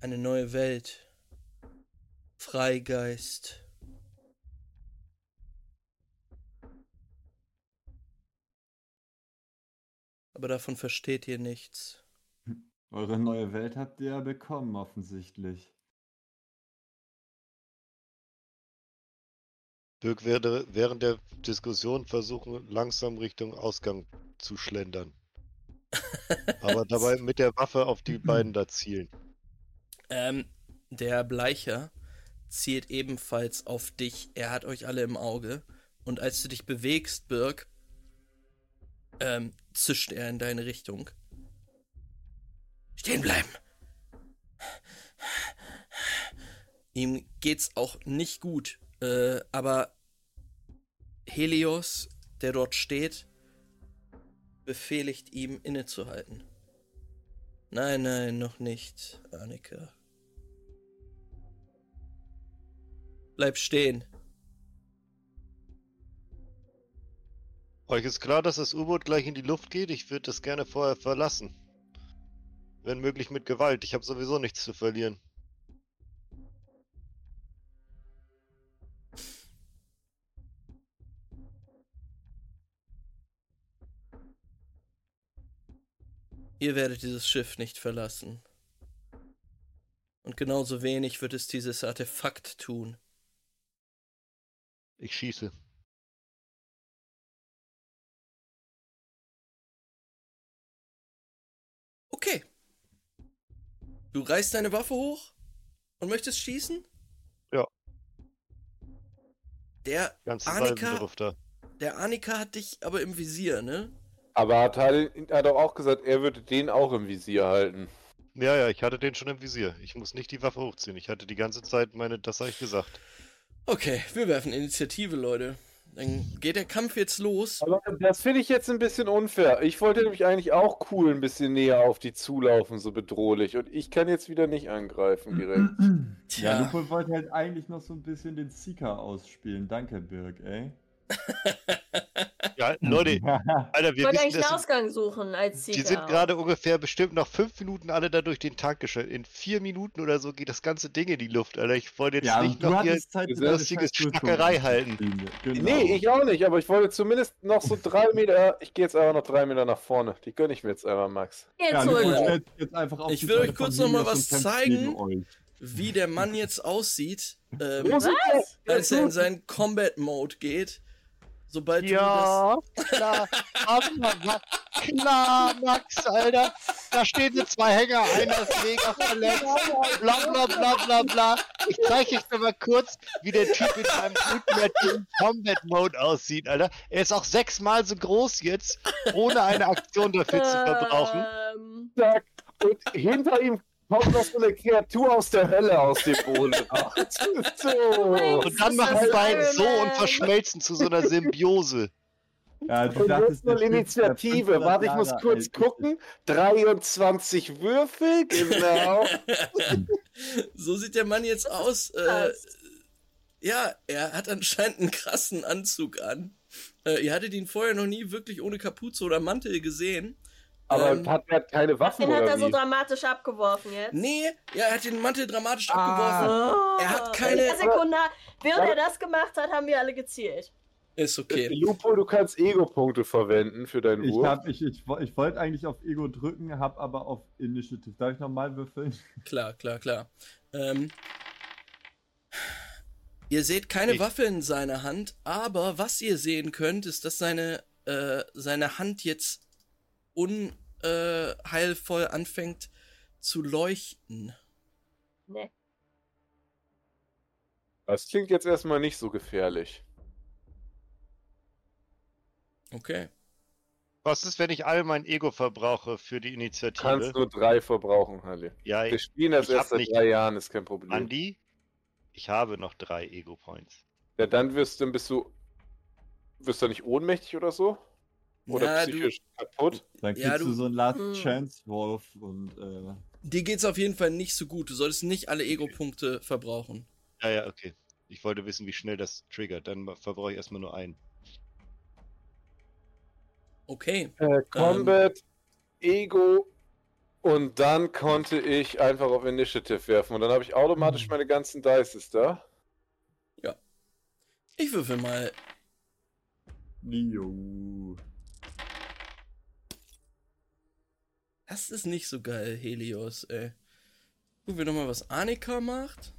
Eine neue Welt. Freigeist. Aber davon versteht ihr nichts. Eure neue Welt habt ihr ja bekommen, offensichtlich. Dirk werde während der Diskussion versuchen, langsam Richtung Ausgang zu schlendern. Aber dabei mit der Waffe auf die beiden da zielen. Ähm, der Bleicher zielt ebenfalls auf dich. Er hat euch alle im Auge. Und als du dich bewegst, Birk, ähm, zischt er in deine Richtung. Stehen bleiben! Ihm geht's auch nicht gut. Äh, aber Helios, der dort steht, befehligt ihm innezuhalten. Nein, nein, noch nicht, Annika. Bleib stehen. Euch ist klar, dass das U-Boot gleich in die Luft geht? Ich würde das gerne vorher verlassen. Wenn möglich mit Gewalt. Ich habe sowieso nichts zu verlieren. Ihr werdet dieses Schiff nicht verlassen. Und genauso wenig wird es dieses Artefakt tun. Ich schieße. Okay. Du reißt deine Waffe hoch und möchtest schießen? Ja. Der Ganze Annika, der Annika hat dich aber im Visier, ne? Aber hat, er hat doch auch gesagt, er würde den auch im Visier halten. Ja, ja, ich hatte den schon im Visier. Ich muss nicht die Waffe hochziehen. Ich hatte die ganze Zeit meine, das habe ich gesagt. Okay, wir werfen Initiative, Leute. Dann geht der Kampf jetzt los. Aber das finde ich jetzt ein bisschen unfair. Ich wollte nämlich eigentlich auch cool ein bisschen näher auf die zulaufen, so bedrohlich. Und ich kann jetzt wieder nicht angreifen direkt. Ja, Tja, Lupo wollte halt eigentlich noch so ein bisschen den Seeker ausspielen. Danke, Birg, ey. Ja, Leute, Alter, Ich wir wollte eigentlich einen Ausgang suchen als Sieger. die sind gerade ungefähr bestimmt noch fünf Minuten alle da durch den Tank geschaltet. In vier Minuten oder so geht das ganze Ding in die Luft, Alter. Ich wollte jetzt ja, nicht noch hier Zeit, diese deine lustige scheiß Rüstung Schnackerei halten. Genau. Nee, ich auch nicht, aber ich wollte zumindest noch so drei Meter. Ich gehe jetzt einfach noch drei Meter nach vorne. Die gönne ich mir jetzt einfach, Max. Geh Ja, sich jetzt einfach auf Ich will Seite euch kurz von noch mal Helios was zeigen. wie der Mann jetzt aussieht, ähm, als er in seinen Combat-Mode geht. Sobald du das... Ja, klar. Aber, klar, Max, Alter. Da stehen so zwei Hänger, einer ist mega verletzt. Bla bla bla bla bla. Ich zeige euch noch mal kurz, wie der Typ in seinem ultimativen Combat Mode aussieht, Alter. Er ist auch sechsmal so groß jetzt, ohne eine Aktion dafür zu verbrauchen. Ähm, Zack. Und hinter ihm kommt noch so eine Kreatur aus der Hölle aus dem Boden. Ach, so. Und dann machen die beiden so und verschmelzen zu so einer Symbiose. Ja, du Und dachtest, Initiative. 500 Warte, ich muss kurz alt. gucken. 23 Würfel, genau. so sieht der Mann jetzt aus. Äh, ja, er hat anscheinend einen krassen Anzug an. Äh, ihr hattet ihn vorher noch nie wirklich ohne Kapuze oder Mantel gesehen. Aber Ähm, hat er keine Waffen den hat er so dramatisch abgeworfen jetzt. Nee, ja, er hat den Mantel dramatisch Ah. abgeworfen. Oh, Er hat keine- In der Sekunde, während er das gemacht hat, haben wir alle gezielt. Ist okay. Lupo, du kannst Ego-Punkte verwenden für deinen Ich, Wurf. hab, ich, ich, wo- ich wollte eigentlich auf Ego drücken, hab aber auf Initiative. Darf ich nochmal würfeln? Klar, klar, klar. Ähm, ihr seht keine Ich- Waffe in seiner Hand, aber was ihr sehen könnt, ist, dass seine, äh, seine Hand jetzt unheilvoll anfängt zu leuchten. Ne. Das klingt jetzt erstmal nicht so gefährlich. Okay. Was ist, wenn ich all mein Ego verbrauche für die Initiative? Kannst nur drei verbrauchen, Halle. ja, Wir spielen das erst seit nicht- drei Jahren, ist kein Problem. Andi, ich habe noch drei Ego-Points. Ja, dann wirst du, bist du, wirst du nicht ohnmächtig oder so? Oder ja, du, psychisch kaputt? Dann Ja, kriegst du- du so einen Last Hm. Chance Wolf und äh, dir geht's auf jeden Fall nicht so gut. Du solltest nicht alle Ego-Punkte verbrauchen. Ja, ja, okay. Ich wollte wissen, wie schnell das triggert. Dann verbrauche ich erstmal nur einen. Okay. Äh, Combat, Ego und dann konnte ich einfach auf Initiative werfen und dann habe ich automatisch Mhm. meine ganzen Dices da. Ich würfel mal. Jo. Das ist nicht so geil, Helios, ey. Gucken wir doch mal, was Annika macht.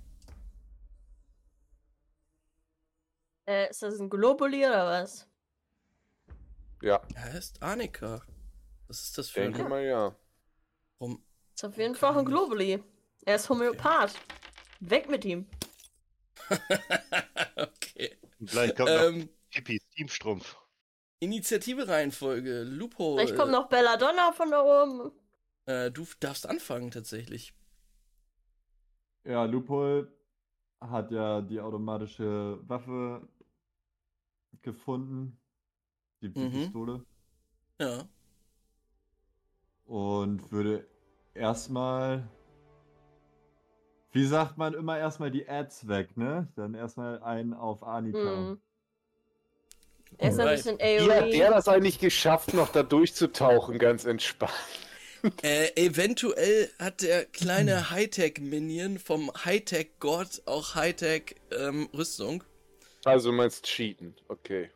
Äh, ist das ein Globuli oder was? Ja, Er heißt Annika. Was ist das für denke ein mal ja. Rum? Ist auf jeden Fall ein Globuli. Er ist Homöopath. Weg mit ihm. okay. Vielleicht kommt noch Ähm, Pippi, Teamstrumpf. Initiative-Reihenfolge. Lupo. Vielleicht kommt noch Belladonna von da oben. Äh, du darfst anfangen, tatsächlich. Ja, Loophole hat ja die automatische Waffe gefunden. Die, die Mhm. Pistole. Ja. Und würde erstmal. Wie sagt man immer erstmal die Ads weg, ne? Dann erstmal einen auf Annika. Hm. Er ist ein bisschen Wie hat der AOE. das eigentlich geschafft, noch da durchzutauchen, ganz entspannt? Äh, eventuell hat der kleine Hightech-Minion vom Hightech-Gott auch Hightech-Rüstung. Also du meinst cheaten, okay.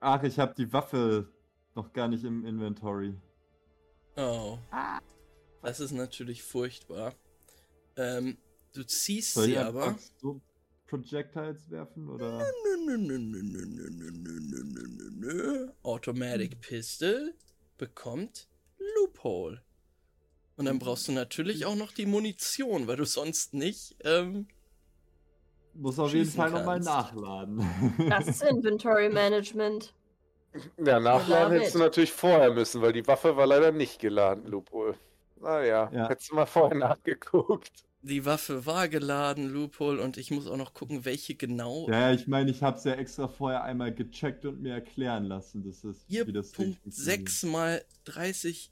Ach, ich habe die Waffe noch gar nicht im Inventory. oh. Das ist natürlich furchtbar. Ähm, du ziehst Soll sie ich aber. so Projectiles werfen oder? Nö, nö, nö, nö, nö, nö, nö, nö, nö, nö. Automatic Pistol bekommt Loophole. Und dann brauchst du natürlich auch noch die Munition, weil du sonst nicht. Ähm, Muss auf jeden Fall nochmal nachladen. Das ist Inventory Management. Ja, nachladen Love hättest du natürlich vorher müssen, weil die Waffe war leider nicht geladen, Loophole. Naja, Ja. hättest du mal vorher nachgeguckt. die Waffe war geladen, Loophole, und ich muss auch noch gucken, welche genau. ja, ich meine, ich habe es ja extra vorher einmal gecheckt und mir erklären lassen, dass das, Hier wie das Punkt Ding funktioniert. 6 mal 30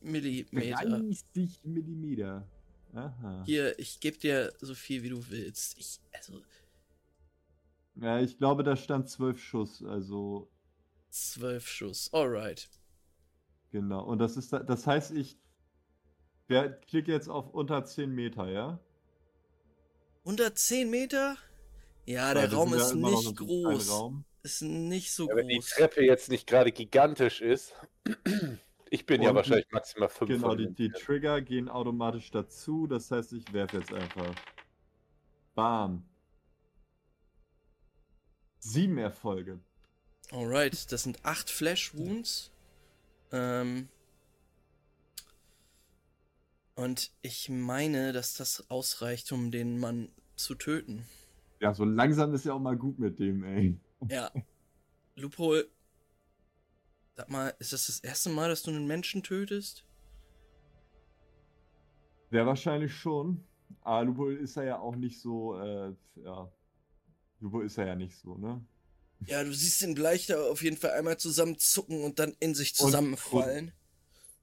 Millimeter. 30 Millimeter. Aha. Hier, ich gebe dir so viel, wie du willst. Ich, also, Ja, ich glaube, da stand 12 Schuss, also 12 Schuss. Alright. genau. Und das ist, da- das heißt, ich wer, klicke jetzt auf unter 10 Meter, ja? Unter 10 Meter? Ja, der Raum ja ist noch nicht groß. Raum. Ist nicht so Ja, wenn die groß. Treppe jetzt nicht gerade gigantisch ist. Ich bin ja Und- wahrscheinlich maximal 5 Genau, die, die. Trigger gehen automatisch dazu. Das heißt, ich werfe jetzt einfach. Bam. Sieben Erfolge. Alright, das sind 8 Flash Wounds. Ähm. Und ich meine, dass das ausreicht, um den Mann zu töten. Ja, so langsam ist ja auch mal gut mit dem, ey. Ja. Loophole. Sag mal, ist das das erste Mal, dass du einen Menschen tötest? Sehr wahrscheinlich schon. Aber Lupo ist er ja auch nicht so, äh, ja. Lupo ist er ja nicht so, ne? Ja, du siehst den Bleichter auf jeden Fall einmal zusammenzucken und dann in sich zusammenfallen.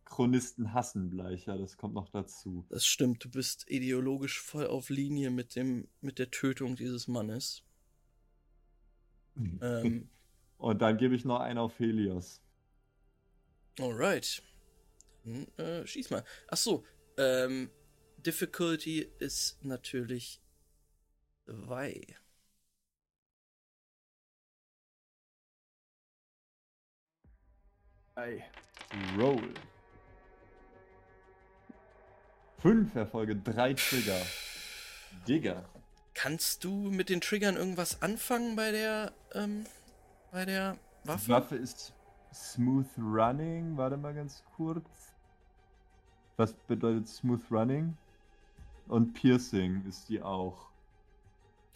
Chronisten hassen Bleicher, das kommt noch dazu. Das stimmt, du bist ideologisch voll auf Linie mit dem, mit der Tötung dieses Mannes. Ähm, Und dann gebe ich noch einen auf Helios. Alright. Dann, äh, schieß mal. Ach so, ähm, Difficulty ist natürlich 2. Ei. Roll. Fünf Erfolge, drei Trigger. Digga. Kannst du mit den Triggern irgendwas anfangen bei der, ähm, bei der Waffe? Die Waffe ist Smooth Running. Warte mal ganz kurz. Was bedeutet Smooth Running? Und Piercing ist die auch.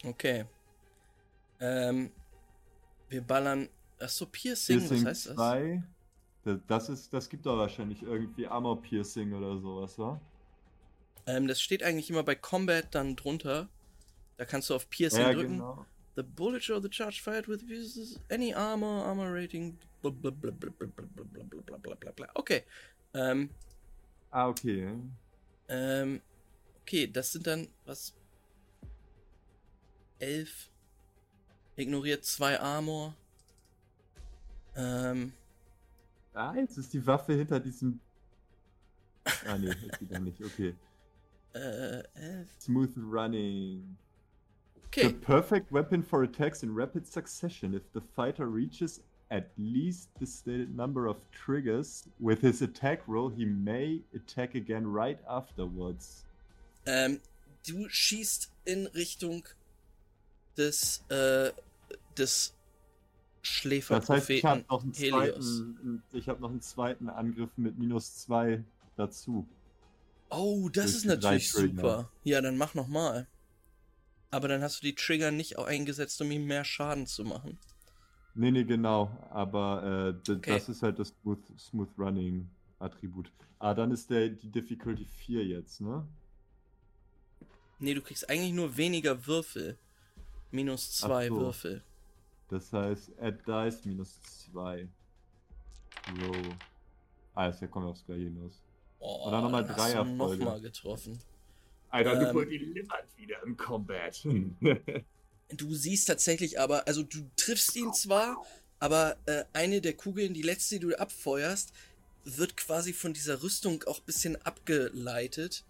Okay. Ähm, wir ballern Achso, Piercing, Piercing was heißt das? 2. Das, das, ist, das gibt doch wahrscheinlich irgendwie Armor Piercing oder sowas, wa? Ähm, das steht eigentlich immer bei Combat dann drunter. Da kannst du auf Piercing Ja, drücken. genau. The bullet or the charge fired with any armor, armor rating, blablabla. Okay. Ähm, Ah, okay. ähm, okay, das sind dann, was? Elf. Ignoriert zwei Armor. Ähm, Ah, jetzt ist die Waffe hinter diesem. Ah, nee, ist wieder nicht. Okay. äh, elf. Smooth running. The Okay. perfect weapon for attacks in rapid succession. If the fighter reaches at least the stated number of triggers with his attack roll, he may attack again right afterwards. Ähm, du schießt in Richtung des, äh, des Das heißt, ich habe Schläferpropheten noch einen Helios. zweiten, ich habe noch einen zweiten Angriff mit minus zwei dazu. Oh, das Durch ist natürlich super. Ja, dann mach noch mal. Aber dann hast du die Trigger nicht auch eingesetzt, um ihm mehr Schaden zu machen. Nee, nee, genau. Aber äh, Okay. das ist halt das Smooth, Smooth Running Attribut. Ah, dann ist der die Difficulty 4 jetzt, ne? Nee, du kriegst eigentlich nur weniger Würfel. Minus zwei so. Würfel. Das heißt, add dice minus 2. Roll. Ah, jetzt kommen wir aufs gleiche hinaus. Oh, Und dann nochmal dann hast du Dreierfolge. nochmal getroffen. Alter, Ähm. du die Limmert wieder im Combat. Du siehst tatsächlich aber, also du triffst ihn zwar, aber äh, eine der Kugeln, die letzte, die du abfeuerst, wird quasi von dieser Rüstung auch ein bisschen abgeleitet.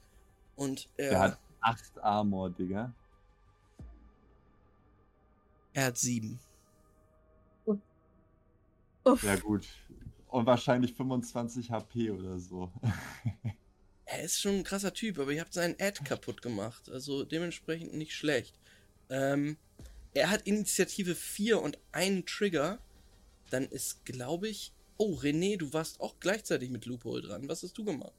Und er, Der hat 8 Armor, Digga. er hat sieben. Uff. Ja, gut. Und wahrscheinlich 25 HP oder so. Er ist schon ein krasser Typ, aber ihr habt seinen Ad kaputt gemacht. Also dementsprechend nicht schlecht. Ähm, er hat Initiative 4 und einen Trigger. Dann ist, glaube ich. Oh, René, du warst auch gleichzeitig mit Loophole dran. Was hast du gemacht?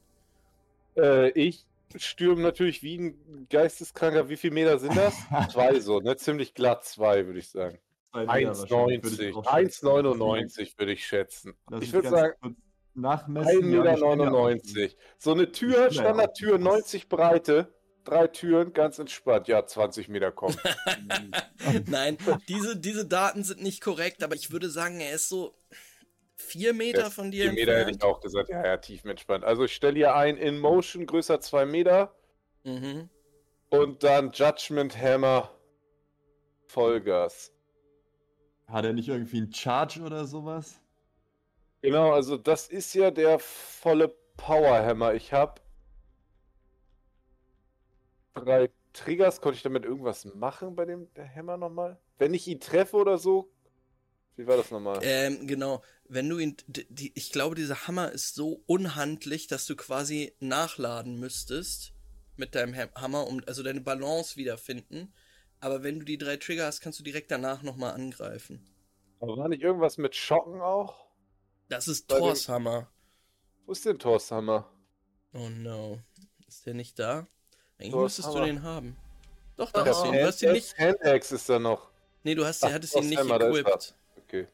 Äh, ich stürme natürlich wie ein Geisteskranker. Wie viele Meter sind das? zwei so, ne? Ziemlich glatt zwei, würde ich sagen. Zwei Meter wahrscheinlich, würde 1,90. ich auch schätzen. 1,99 würde ich schätzen. Lass ich würde sagen. 1,99 Ja, ich bin ja auch- Meter. So eine Tür, Standardtür, auch- 90 Breite, drei Türen, ganz entspannt. Ja, 20 Meter kommen. Nein, diese, diese Daten sind nicht korrekt, aber ich würde sagen, er ist so vier Meter von dir 4 Meter hätte ich auch gesagt, ja, ja, tiefenentspannt. Also ich stelle hier ein in Motion, größer 2 Meter Mhm. und dann Judgment Hammer Vollgas. Hat er nicht irgendwie einen Charge oder sowas? Genau, also das ist ja der volle Powerhammer. Ich habe drei Triggers. Konnte ich damit irgendwas machen bei dem Hammer nochmal? Wenn ich ihn treffe oder so? Wie war das nochmal? Ähm, genau. Wenn du ihn, die, ich glaube, dieser Hammer ist so unhandlich, dass du quasi nachladen müsstest mit deinem Ham- Hammer, um also deine Balance wiederfinden. Aber wenn du die drei Trigger hast, kannst du direkt danach nochmal angreifen. Aber war nicht irgendwas mit Schocken auch? Das ist Thors Hammer. Wo ist denn Thors Hammer? Oh no. Ist der nicht da? Eigentlich Thors müsstest du Hammer. den haben. Doch, da hast du ihn. Du hast ihn nicht. Handaxe ist da noch. Nee, du hast, Ach, hattest Thors ihn nicht Hammer, er. equipped. Okay.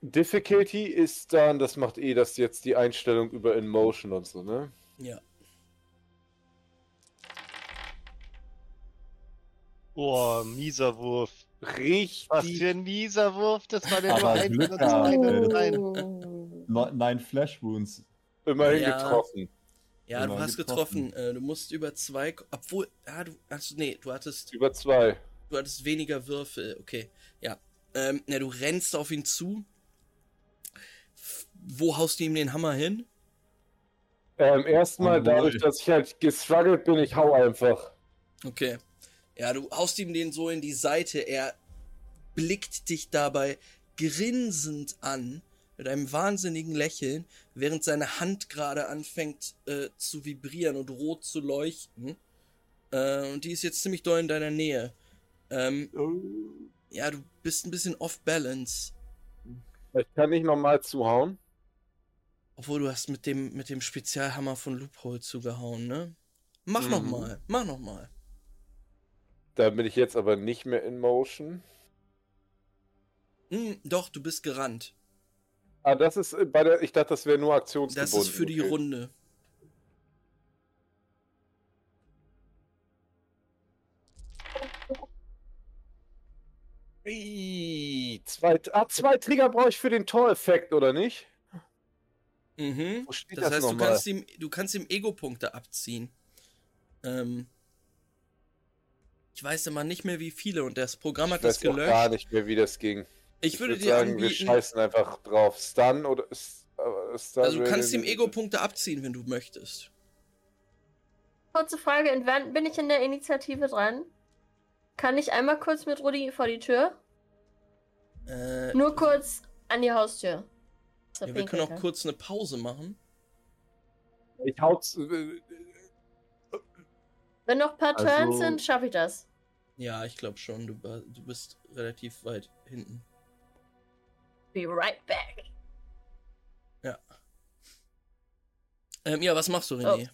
Difficulty ist dann, das macht eh das jetzt die Einstellung über In Motion und so, ne? Ja. Oh, mieser Wurf. Richtig. Was für ein mieser Wurf. Das war der nur Aber ein Glück gehabt. Nein. Oh. No- Nein Flash Wounds. Immerhin Ja. getroffen. Ja, Genau, du hast getroffen. getroffen. Äh, du musst über zwei. Obwohl. Ah, du. Achso, nee, du hattest. Über zwei. Du hattest weniger Würfel. Okay. Ja. Ähm, ja, du rennst auf ihn zu. Wo haust du ihm den Hammer hin? Ähm, erstmal Jawohl. dadurch, dass ich halt gestruggelt bin, ich hau einfach. Okay. Ja, du haust ihm den so in die Seite. Er blickt dich dabei grinsend an, mit einem wahnsinnigen Lächeln, während seine Hand gerade anfängt äh, zu vibrieren und rot zu leuchten. Äh, und die ist jetzt ziemlich doll in deiner Nähe. Ähm, Oh. ja, du bist ein bisschen off balance. Ich kann nicht nochmal zuhauen. Obwohl du hast mit dem, mit dem Spezialhammer von Loophole zugehauen, ne? Mach Mhm. noch mal, mach noch mal. Da bin ich jetzt aber nicht mehr in Motion. Hm, doch, du bist gerannt. Ah, das ist äh, bei der. Ich dachte, das wäre nur Das aktionsgebunden. ist für die okay. Runde. Ih, Zwei, ah, zwei Trigger brauche ich für den Tor-Effekt, oder nicht? Mhm. Das das, heißt, du nochmal? kannst, ihm, du kannst ihm Ego-Punkte abziehen. Ähm, ich weiß immer nicht mehr, wie viele und das Programm hat Ich weiß das auch gar gelöscht. nicht mehr, wie das ging. Ich würde würd dir sagen, wir anbieten, scheißen einfach drauf. Stun oder. Äh, Stun also du kannst ihm Ego-Punkte abziehen, wenn du möchtest. Kurze Frage, in wann bin ich in der Initiative dran? Kann ich einmal kurz mit Rudi vor die Tür? Äh, Nur kurz an die Haustür. Ja, wir können auch kurz eine Pause machen. Ich hau's. äh, Wenn noch ein paar Also- Turns sind, schaffe ich das. Ja, ich glaube schon. Du, du bist relativ weit hinten. Be right back. Ähm, ja, was machst du, René?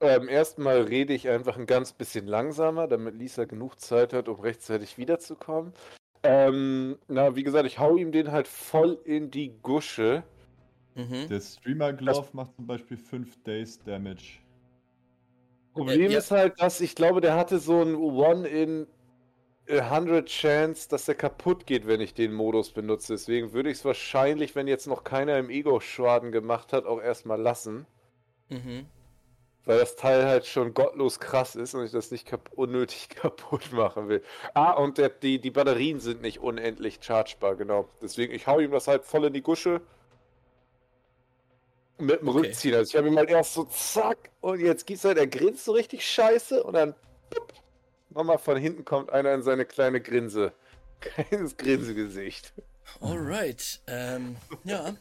Ähm, erstmal rede ich einfach ein ganz bisschen langsamer, damit Lisa genug Zeit hat, um rechtzeitig wiederzukommen. Ähm, na, wie gesagt, ich hau ihm den halt voll in die Gusche. Mhm. Der Streamer Glove macht zum Beispiel 5 Days Damage. Problem ja. ist halt, dass ich glaube, der hatte so ein One in a 100 Chance, dass der kaputt geht, wenn ich den Modus benutze. Deswegen würde ich es wahrscheinlich, wenn jetzt noch keiner im Ego-Schaden gemacht hat, auch erstmal lassen. Mhm. Weil das Teil halt schon gottlos krass ist und ich das nicht kap unnötig kaputt machen will. Ah, und der, die, die Batterien sind nicht unendlich chargebar, genau. Deswegen, ich hau ihm das halt voll in die Gusche. Mit dem Okay. Rückziehen. Also ich habe ihm halt erst so zack und jetzt gibt's halt, er grinst so richtig scheiße und dann pup, nochmal von hinten kommt einer in seine kleine Grinse. Kleines Grinsegesicht. Alright. Ähm, ja.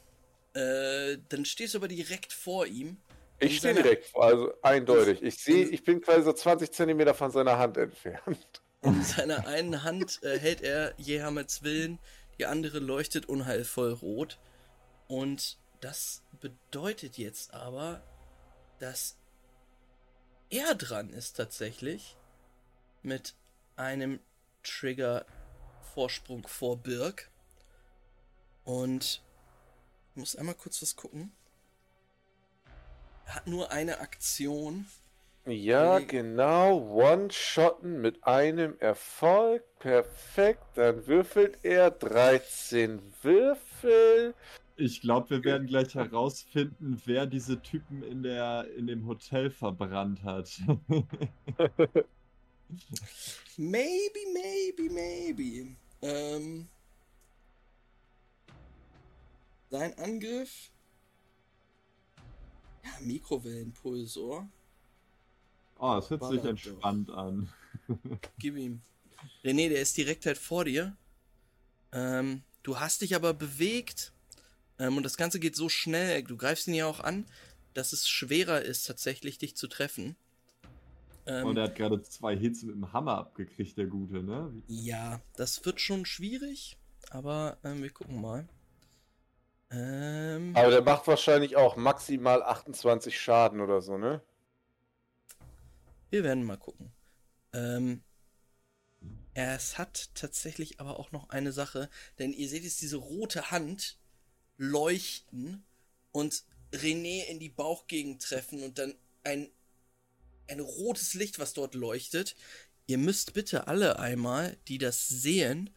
Äh, dann stehst du aber direkt vor ihm. Ich stehe direkt vor, also eindeutig. Ich sehe, ich bin quasi so 20 Zentimeter von seiner Hand entfernt. In seiner einen Hand äh, hält er Jehamets Willen, die andere leuchtet unheilvoll rot. Und das bedeutet jetzt aber, dass er dran ist tatsächlich mit einem Trigger Vorsprung vor Birk. Und ich muss einmal kurz was gucken. Er hat nur eine Aktion. Ja, genau. One-Shotten mit einem Erfolg. Perfekt. Dann würfelt er 13 Würfel. Ich glaube, wir werden gleich herausfinden, wer diese Typen in, der, in dem Hotel verbrannt hat. Maybe, maybe, maybe. Ähm, sein Angriff. Ja, Mikrowellenpulsor. oh, das hört sich entspannt an. Gib ihm. René, der ist direkt halt vor dir. Ähm, du hast dich aber bewegt. Ähm, und das Ganze geht so schnell. Du greifst ihn ja auch an, dass es schwerer ist, tatsächlich dich zu treffen. Ähm, Und er hat gerade zwei Hits mit dem Hammer abgekriegt, der Gute, ne? Ja, das wird schon schwierig, aber ähm, wir gucken mal. Ähm, Aber der macht wahrscheinlich auch maximal 28 Schaden oder so, ne? wir werden mal gucken. Ähm, es hat tatsächlich aber auch noch eine Sache, denn ihr seht jetzt diese rote Hand leuchten und René in die Bauchgegend treffen und dann ein, ein rotes Licht, was dort leuchtet. Ihr müsst bitte alle einmal, die das sehen,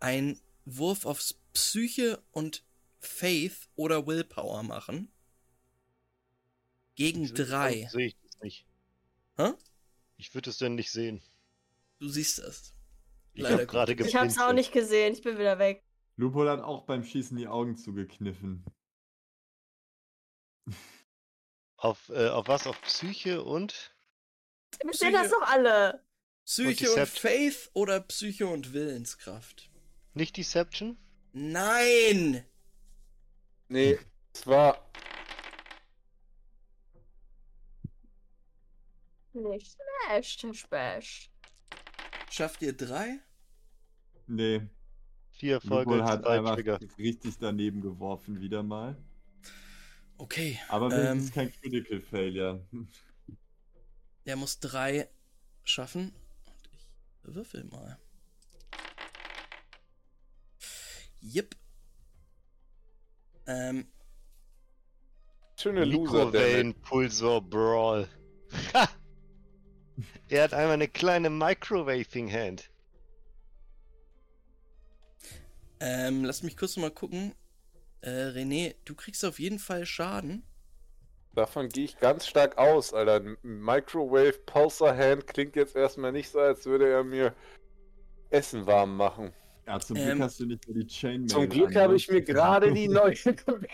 einen Wurf aufs Psyche und Faith oder Willpower machen. Gegen drei. Sehe ich das nicht. Hä? Ich würde es denn nicht sehen. Du siehst das. Ich Leider habe gerade Ich hab's auch geblinzelt. nicht gesehen, ich bin wieder weg. Lupo hat auch beim Schießen die Augen zugekniffen. Auf, äh, auf was? Auf Psyche und? Wir sehen das doch alle. Psyche Und und, Faith oder Psyche und Willenskraft? Nicht Deception? Nein! Nee, es war. Nicht schlecht, Spesch. Schafft ihr drei? Nee, Vier Lupo hat einfach Trigger. richtig daneben geworfen, wieder mal. Okay. Aber wenigstens Ähm, kein Critical Failure. Der muss drei schaffen. Und ich würfel mal. Yep. Ähm, Schöne Loser. Mikrowellenpulsor Brawl. Ha! Er hat einmal eine kleine Microwaving Hand. Ähm, lass mich kurz mal gucken. Äh, René, du kriegst auf jeden Fall Schaden. Davon gehe ich ganz stark aus, Alter. Ein Microwave Pulsar Hand klingt jetzt erstmal nicht so, als würde er mir Essen warm machen. Ja, zum Ähm, Glück hast du nicht mehr die Chainmail. Zum Glück habe ich mir gerade die neue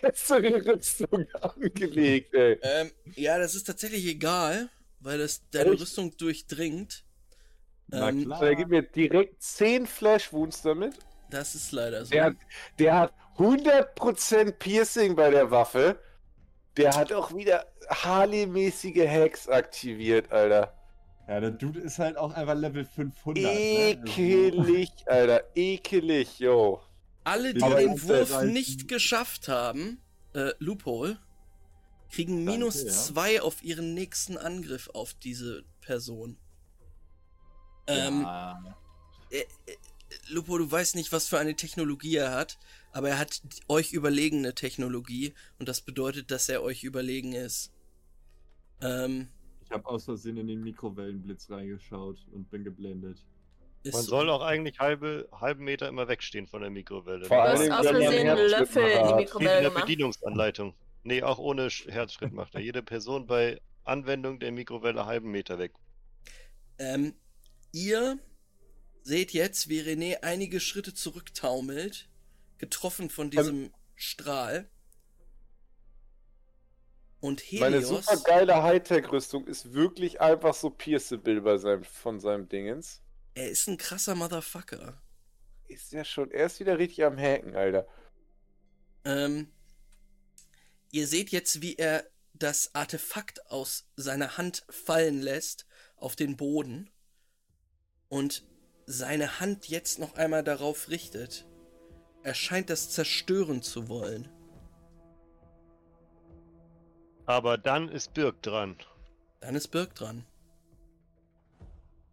bessere Rüstung angelegt, ey. Ähm, ja, das ist tatsächlich egal, weil das deine Echt? Rüstung durchdringt. Na Ähm, klar. Der gibt mir direkt 10 Flash Wounds damit. Das ist leider so. Der hat, der hat 100% Piercing bei der Waffe. Der hat auch wieder Harley-mäßige Hacks aktiviert, Alter. Ja, der Dude ist halt auch einfach Level 500. ne? Ekelig, Alter. Ekelig, yo. Alle, die Aber den Wurf halt- nicht geschafft haben, äh, Loophole, kriegen minus ja. zwei auf ihren nächsten Angriff auf diese Person. Ähm, ja. Lupo, du weißt nicht, was für eine Technologie er hat, aber er hat euch überlegene Technologie und das bedeutet, dass er euch überlegen ist. Ähm, Ich habe aus Versehen in den Mikrowellenblitz reingeschaut und bin geblendet. Man so. soll auch eigentlich halbe, halben Meter immer wegstehen von der Mikrowelle. Vor Du allem, hast wenn aus man Versehen einen Herzschritt Löffel in die. Steht in Mikrowelle der gemacht. Bedienungsanleitung. Nee, auch ohne Sch- Herzschrittmacher. Jede Person bei Anwendung der Mikrowelle halben Meter weg. Ähm, ihr seht jetzt, wie René einige Schritte zurücktaumelt, getroffen von diesem Strahl. Und Meine Helios, super geile Hightech-Rüstung ist wirklich einfach so pierceable bei seinem, von seinem Dingens. er ist ein krasser Motherfucker. Ist ja schon, er ist wieder richtig am Hacken, Alter. Ähm, ihr seht jetzt, wie er das Artefakt aus seiner Hand fallen lässt auf den Boden und seine Hand jetzt noch einmal darauf richtet. Er scheint das zerstören zu wollen. Aber dann ist Birk dran. Dann ist Birk dran.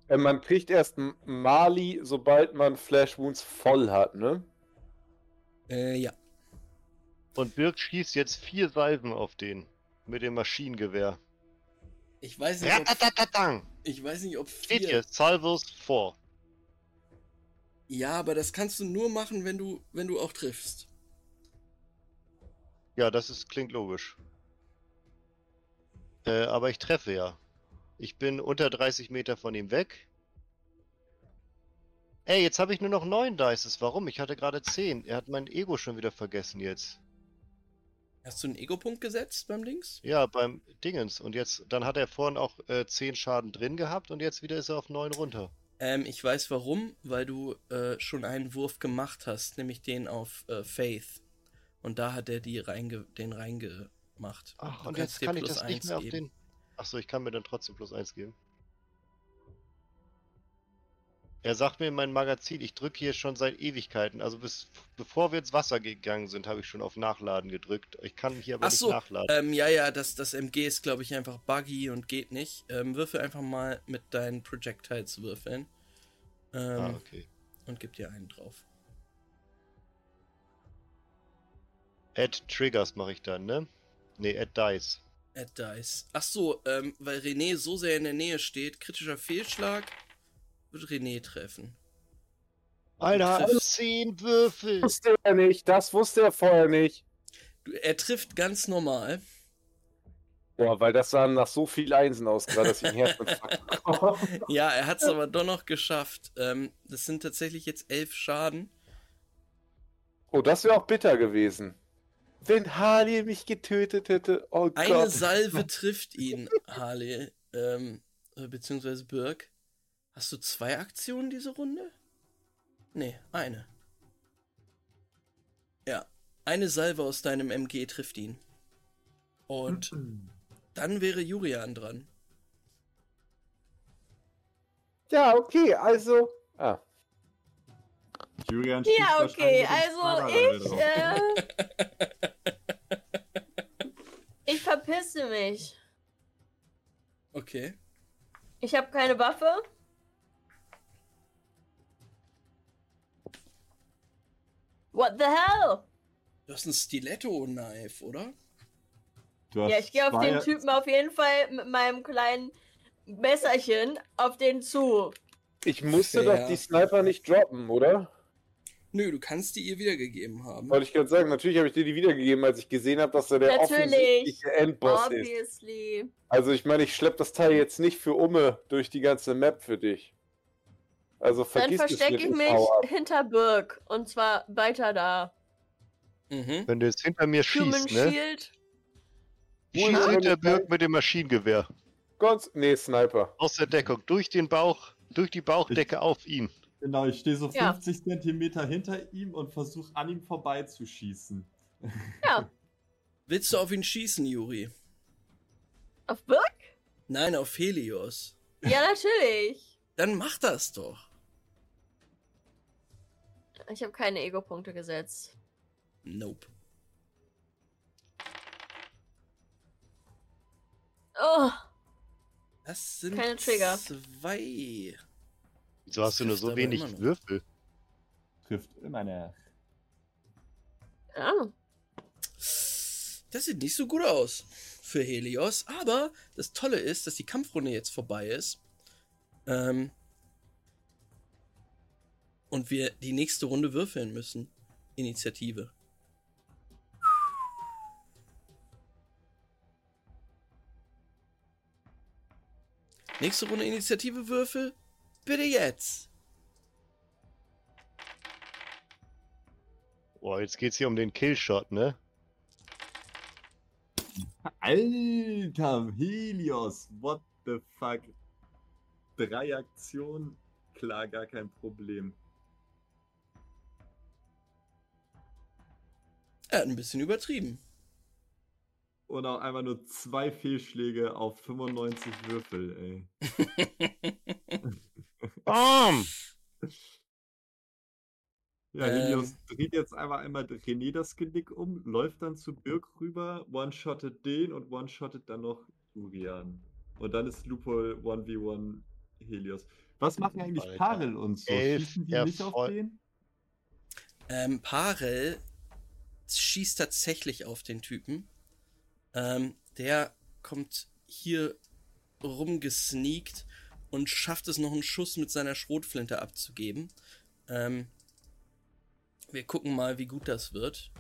Äh, Man kriegt erst M- Mali, sobald man Flash Wounds voll hat, ne? Äh, ja. Und Birk schießt jetzt vier Salven auf den. Mit dem Maschinengewehr. Ich weiß nicht, ob, ich weiß nicht, ob Steht vier. hier, Salvos 4. Ja, aber das kannst du nur machen, wenn du, wenn du auch triffst. Ja, das ist, klingt logisch. Äh, aber ich treffe ja. Ich bin unter 30 Meter von ihm weg. Ey, jetzt habe ich nur noch 9 Dices. Warum? Ich hatte gerade 10. Er hat mein Ego schon wieder vergessen jetzt. Hast du einen Ego-Punkt gesetzt beim Dings? Ja, beim Dingens. Und jetzt, dann hat er vorhin auch äh, 10 Schaden drin gehabt und jetzt wieder ist er auf 9 runter. Ähm, ich weiß warum, weil du äh, schon einen Wurf gemacht hast, nämlich den auf äh, Faith. Und da hat er die reinge den reingemacht. Ach, Du und kannst jetzt dir kann ich plus das nicht eins mehr auf geben. den. Achso, ich kann mir dann trotzdem plus 1 geben. Er sagt mir in meinem Magazin, ich drücke hier schon seit Ewigkeiten. Also bis bevor wir ins Wasser gegangen sind, habe ich schon auf Nachladen gedrückt. Ich kann hier aber Ach nicht so, nachladen. ähm, ja, ja, das, das MG ist, glaube ich, einfach buggy und geht nicht. Ähm, würfel einfach mal mit deinen Projectiles würfeln. Ähm, ah, okay. Und gib dir einen drauf. Add Triggers mache ich dann, ne? Ne, Add Dice. Add Dice. Ach so, ähm, weil René so sehr in der Nähe steht, kritischer Fehlschlag René treffen. Alter, 10 Würfel! Wusste er nicht, das wusste er vorher nicht. Du, er trifft ganz normal. Boah, weil das sah nach so viel Einsen aus, gerade dass ich ein Herzinfarkt bekomme. Ja, er hat es aber doch noch geschafft. Ähm, das sind tatsächlich jetzt elf Schaden. Oh, das wäre auch bitter gewesen. Wenn Harley mich getötet hätte. Oh Eine Gott. Salve trifft ihn, Harley, ähm, äh, beziehungsweise Birk. Hast du zwei Aktionen diese Runde? Nee, eine. Ja, eine Salve aus deinem MG trifft ihn. Und dann wäre Julian dran. Ja, okay, also. Ah. Julian Ja, schießt okay, also ich, äh, ich verpisse mich. Okay. Ich habe keine Waffe. What the hell? Du hast ein Stiletto-Knife, oder? Du hast Ja, ich gehe auf den Typen auf jeden Fall mit meinem kleinen Messerchen auf den zu. Ich musste Fair. doch die Sniper nicht droppen, oder? Nö, du kannst die ihr wiedergegeben haben. Wollte ich gerade sagen, natürlich habe ich dir die wiedergegeben, als ich gesehen habe, dass er der offensichtliche Endboss ist. Obviously. Also ich meine, ich schlepp das Teil jetzt nicht für Umme durch die ganze Map für dich. Also Dann vergiss es verstecke ich mich hinter Birk. Und zwar weiter da. Mhm. Wenn du jetzt hinter mir Human schießt, ne? Shield. Ich schieße hinter Birk mit dem Maschinengewehr. Ganz, nee, Sniper. Aus der Deckung, durch den Bauch, durch die Bauchdecke auf ihn. Genau, ich stehe so Ja. 50 Zentimeter hinter ihm und versuche an ihm vorbeizuschießen. Ja. Willst du auf ihn schießen, Juri? Auf Birk? Nein, auf Helios. Ja, natürlich. Dann mach das doch. Ich habe keine Ego-Punkte gesetzt. Nope. Oh, Das sind Keine Trigger. zwei. Wieso hast du nur so wenig. Würfel? Trifft immer nach. Ahnung. Das sieht nicht so gut aus für Helios. Aber das Tolle ist, dass die Kampfrunde jetzt vorbei ist. Ähm, und wir die nächste Runde würfeln müssen. Initiative. Nächste Runde Initiative Würfel. Bitte jetzt. Boah, jetzt geht's hier um den Killshot, ne? Alter, Helios, what the fuck? Drei Aktionen, klar, gar kein Problem. Er hat ein bisschen übertrieben. Und auch einfach nur zwei Fehlschläge auf 95 Würfel, ey. Bam! Ja, Ähm. Helios dreht jetzt einfach einmal René das Genick um, läuft dann zu Birk rüber, one-shottet den und one-shottet dann noch Julian. Und dann ist Lupol 1v1 Helios. Was machen eigentlich Alter. Parel und so? Elf Schießen die nicht auf den? Ähm, Parel schießt tatsächlich auf den Typen. Ähm, der kommt hier rumgesneakt und schafft es noch einen Schuss mit seiner Schrotflinte abzugeben. Ähm, wir gucken mal, wie gut das wird.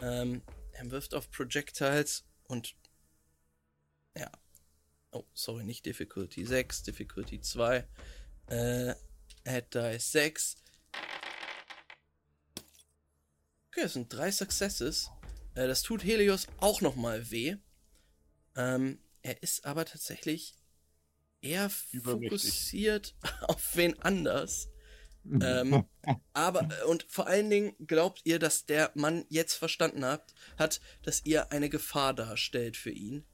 Ähm, er wirft auf Projectiles und ja. Oh, sorry, nicht Difficulty 6, Difficulty 2. Äh, Add Dice 6. Okay, das sind drei Successes. Äh, das tut Helios auch nochmal weh. Ähm, er ist aber tatsächlich eher fokussiert auf wen anders. Ähm, aber, äh, und vor allen Dingen glaubt ihr, dass der Mann jetzt verstanden hat, hat, dass ihr eine Gefahr darstellt für ihn.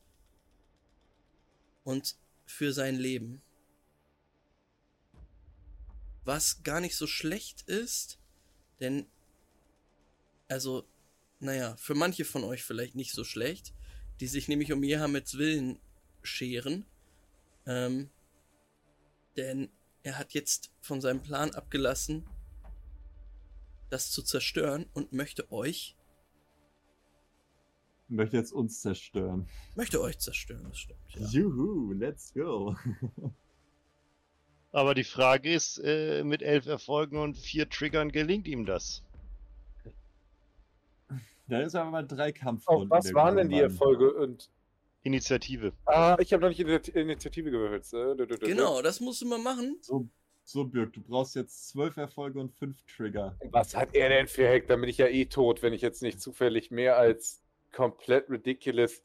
Und für sein Leben. Was gar nicht so schlecht ist, denn, also, naja, für manche von euch vielleicht nicht so schlecht, die sich nämlich um Jehameds Willen scheren. Ähm, denn er hat jetzt von seinem Plan abgelassen, das zu zerstören und möchte euch, Möchte jetzt uns zerstören. möchte euch zerstören, das stimmt. Ja. Juhu, let's go. Aber die Frage ist, äh, mit elf Erfolgen und vier Triggern gelingt ihm das? Da ist aber mal drei Auf Kampfrunden. was waren denn die. Erfolge? Und, Initiative. ah, ich habe noch nicht Initi- Initiative gewürfelt. Äh. Genau, das musst du mal machen. So, so, Birk, du brauchst jetzt zwölf Erfolge und fünf Trigger. Was hat er denn für Hack? Dann bin ich ja eh tot, wenn ich jetzt nicht zufällig mehr als komplett ridiculous.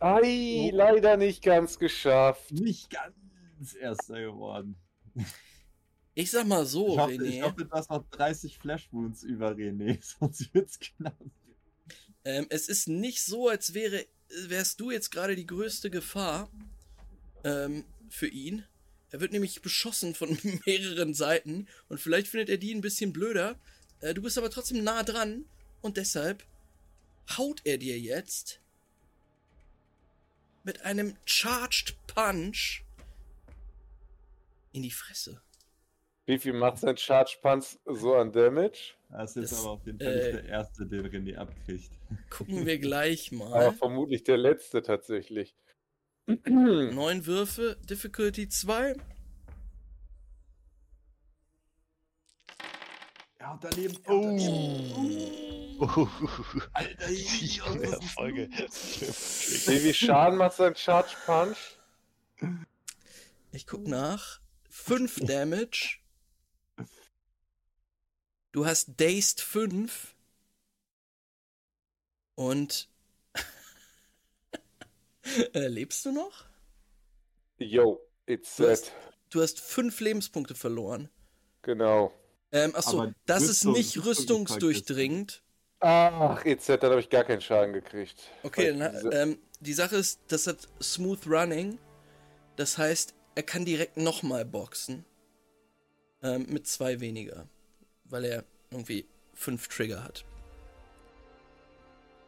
Ei, Oh. leider nicht ganz geschafft. Nicht ganz erster geworden. Ich sag mal so, ich, hoffe, René. ich hoffe, du hast noch 30 Flash Wounds über René, sonst wird's knapp. Ähm, es ist nicht so, als wäre, wärst du jetzt gerade die größte Gefahr ähm, für ihn. Er wird nämlich beschossen von mehreren Seiten und vielleicht findet er die ein bisschen blöder. Äh, du bist aber trotzdem nah dran und deshalb haut er dir jetzt mit einem Charged Punch in die Fresse. Wie viel macht sein Charge Punch so an Damage? Das ist Das, aber auf jeden Fall äh, nicht der erste, den René abkriegt. Gucken wir gleich Aber mal. vermutlich der letzte tatsächlich. Neun Würfe, Difficulty 2. Ja, daneben. Oh. Alter, Die Folge. Wie viel Schaden macht sein Charge Punch? Ich guck nach. 5 Damage. Du hast Dazed 5. Und. äh, lebst du noch? Yo, it's Du hast- set. Du hast 5 Lebenspunkte verloren. Genau. Ähm, achso, Aber das Rüstung- ist nicht rüstungsdurchdringend. Ach, EZ, dann habe ich gar keinen Schaden gekriegt. Okay, dann, diese- ähm, die Sache ist, das hat Smooth Running. Das heißt, er kann direkt nochmal boxen. Ähm, mit zwei weniger. Weil er irgendwie fünf Trigger hat.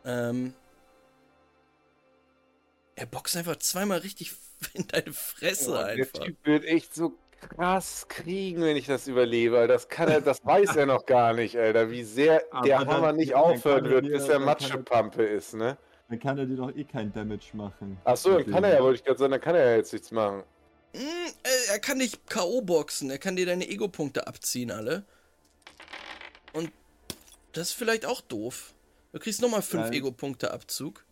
Ähm, er boxt einfach zweimal richtig in deine Fresse Oh, der einfach. Typ wird echt so krass kriegen, wenn ich das überlebe. Alter. Das kann er, das weiß er noch gar nicht, Alter. Wie sehr Aber der dann- Hammer nicht aufhören wird, dir- bis er Matschepampe ist, ne? Dann kann er dir doch eh kein Damage machen. Ach so, dann kann er ja, wollte ich gerade sagen, dann kann er ja jetzt nichts machen. Mm, äh, er kann dich K.O. boxen. Er kann dir deine Ego-Punkte abziehen, alle. Und das ist vielleicht auch doof. Du kriegst nochmal 5 Nein. Ego-Punkte Abzug.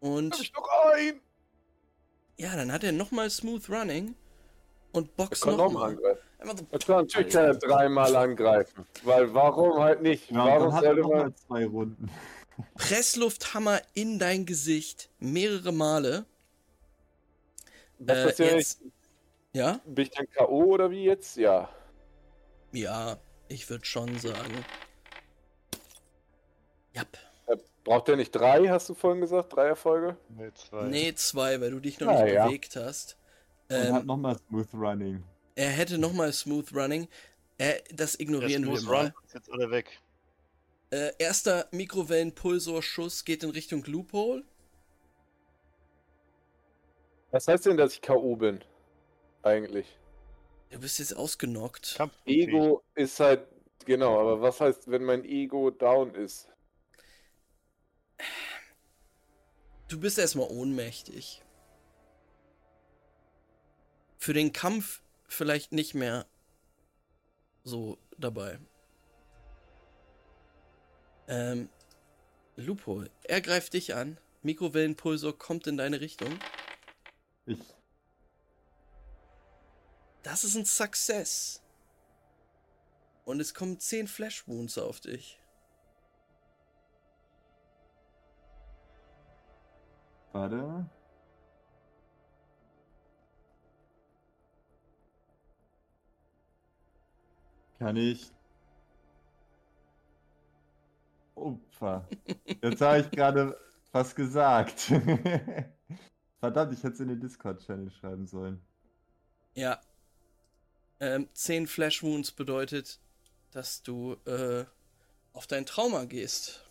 Und ich noch ein! ja, dann hat er nochmal Smooth Running und Er boxt kann nochmal angreifen. Er kann natürlich kann er dreimal angreifen. Weil warum halt nicht? Ja, warum dann hat er sollte man. mal zwei Runden. Presslufthammer in dein Gesicht mehrere Male. Das Äh, ist ja jetzt- nicht. Ja? Bin ich dann K.O. oder wie jetzt? Ja. Ja, ich würde schon sagen. Jap. Braucht er nicht drei, hast du vorhin gesagt? Drei Erfolge? Nee, zwei. Nee, zwei, weil du dich noch Ah, nicht ja. bewegt hast. Und Ähm, hat nochmal Smooth Running. Er hätte nochmal Smooth Running. Äh, das ignorieren wir Smooth mal. Run ist jetzt alle weg. Äh, erster Mikrowellenpulsorschuss geht in Richtung Loophole. Was heißt denn, dass ich K.O. bin? Eigentlich. Du bist jetzt ausgenockt. Kampf Ego ist halt. Genau, aber was heißt, wenn mein Ego down ist? Du bist erstmal ohnmächtig. Für den Kampf vielleicht nicht mehr so dabei. Ähm, Lupo, er greift dich an. Mikrowellenpulsor kommt in deine Richtung. Ich. Das ist ein Success. Und es kommen 10 Flash Wounds auf dich. Warte. Kann ich. Opfer. Jetzt habe ich gerade was gesagt. Verdammt, ich hätte es in den Discord-Channel schreiben sollen. Ja. Ähm, 10 Flash Wounds bedeutet, dass du äh, auf dein Trauma gehst.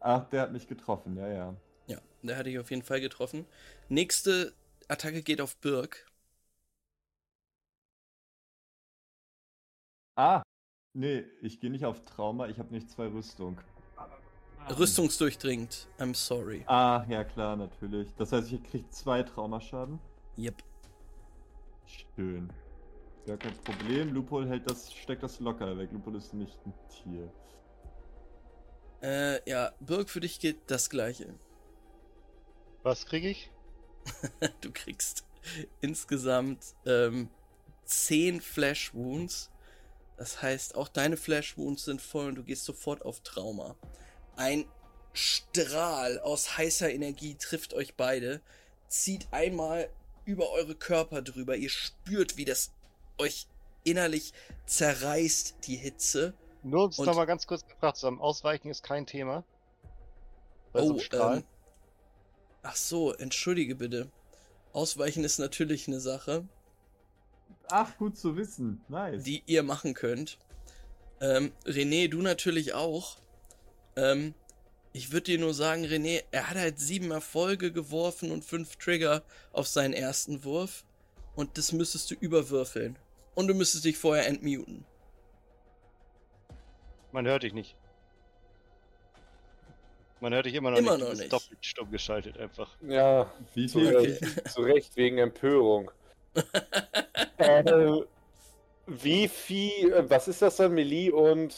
Ach, der hat mich getroffen, ja, ja. Ja, der hat dich auf jeden Fall getroffen. Nächste Attacke geht auf Birk. Ah! Nee, ich gehe nicht auf Trauma, ich habe nicht zwei Rüstung. Rüstungsdurchdringend. I'm sorry. Ah, ja klar, natürlich. Das heißt, ich krieg zwei Traumaschaden. Yep. Schön. Gar kein Problem. Lupol hält das, steckt das locker weg. Lupol ist nicht ein Tier. Äh, ja, Birk, für dich geht das gleiche. Was kriege ich? Du kriegst insgesamt ähm, 10 Flash Wounds. Das heißt, auch deine Flash Wounds sind voll und du gehst sofort auf Trauma. Ein Strahl aus heißer Energie trifft euch beide, zieht einmal über eure Körper drüber. Ihr spürt, wie das euch innerlich zerreißt, die Hitze. Nur uns Und- noch mal ganz kurz gefragt zusammen. Ausweichen ist kein Thema. Bei so einem Strahl. ähm, ach so, entschuldige bitte. Ausweichen ist natürlich eine Sache. Ach, gut zu wissen. Nice. die ihr machen könnt. Ähm, René, du natürlich auch. Ähm, ich würde dir nur sagen, René, er hat halt sieben Erfolge geworfen und fünf Trigger auf seinen ersten Wurf. Und das müsstest du überwürfeln. Und du müsstest dich vorher entmuten. Man hört dich nicht. Man hört dich immer noch Immer nicht. noch du bist nicht. doppelt stumm geschaltet einfach. Ja, Wie zu viel? Recht, zu Recht wegen Empörung. äh, wie viel, äh, was ist das dann, Melee und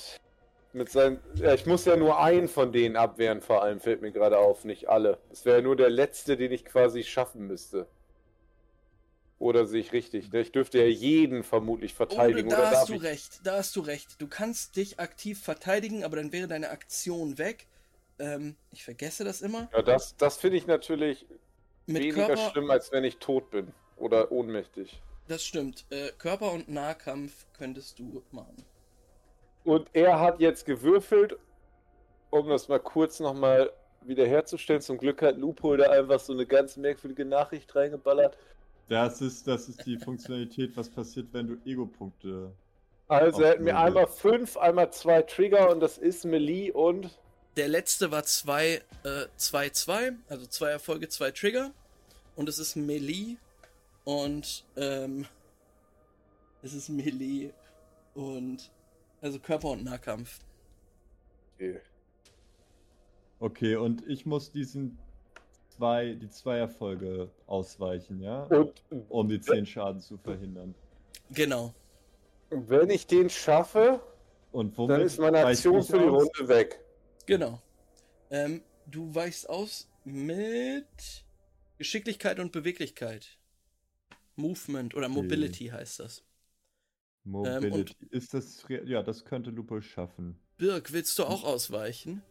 mit seinen, ja, ich muss ja nur einen von denen abwehren, vor allem fällt mir gerade auf, nicht alle. Es wäre nur der letzte, den ich quasi schaffen müsste. Oder sehe ich richtig? Ne? Ich dürfte ja jeden vermutlich Oh, verteidigen. da oder hast du ich... recht, da hast du recht. Du kannst dich aktiv verteidigen, aber dann wäre deine Aktion weg. Ähm, ich vergesse das immer. Ja, das, das finde ich natürlich Mit weniger Körper, schlimm, als wenn ich tot bin. Oder ohnmächtig. das stimmt. Äh, Körper- und Nahkampf könntest du machen. Und er hat jetzt gewürfelt, um das mal kurz nochmal wiederherzustellen. Zum Glück hat Loophole da einfach so eine ganz merkwürdige Nachricht reingeballert. Das ist, das ist die Funktionalität, was passiert, wenn du Ego-Punkte. Also er hat mir einmal fünf, einmal zwei Trigger und das ist Melee und Der letzte war 2, 2, 2, also zwei Erfolge, zwei Trigger. Und es ist Melee und, ähm, es ist Melee und, also Körper- und Nahkampf. okay. Okay, und ich muss diesen zwei, die zwei Erfolge ausweichen, ja? und Um die 10 Schaden zu verhindern. Genau. wenn ich den schaffe, Und womit dann ist meine Aktion für die aus? Runde weg. Genau. Ähm, du weichst aus mit Geschicklichkeit und Beweglichkeit. Movement oder Mobility heißt das. Mobility. ist das. Ja, das könnte Lupo schaffen. Birg, willst du auch ausweichen?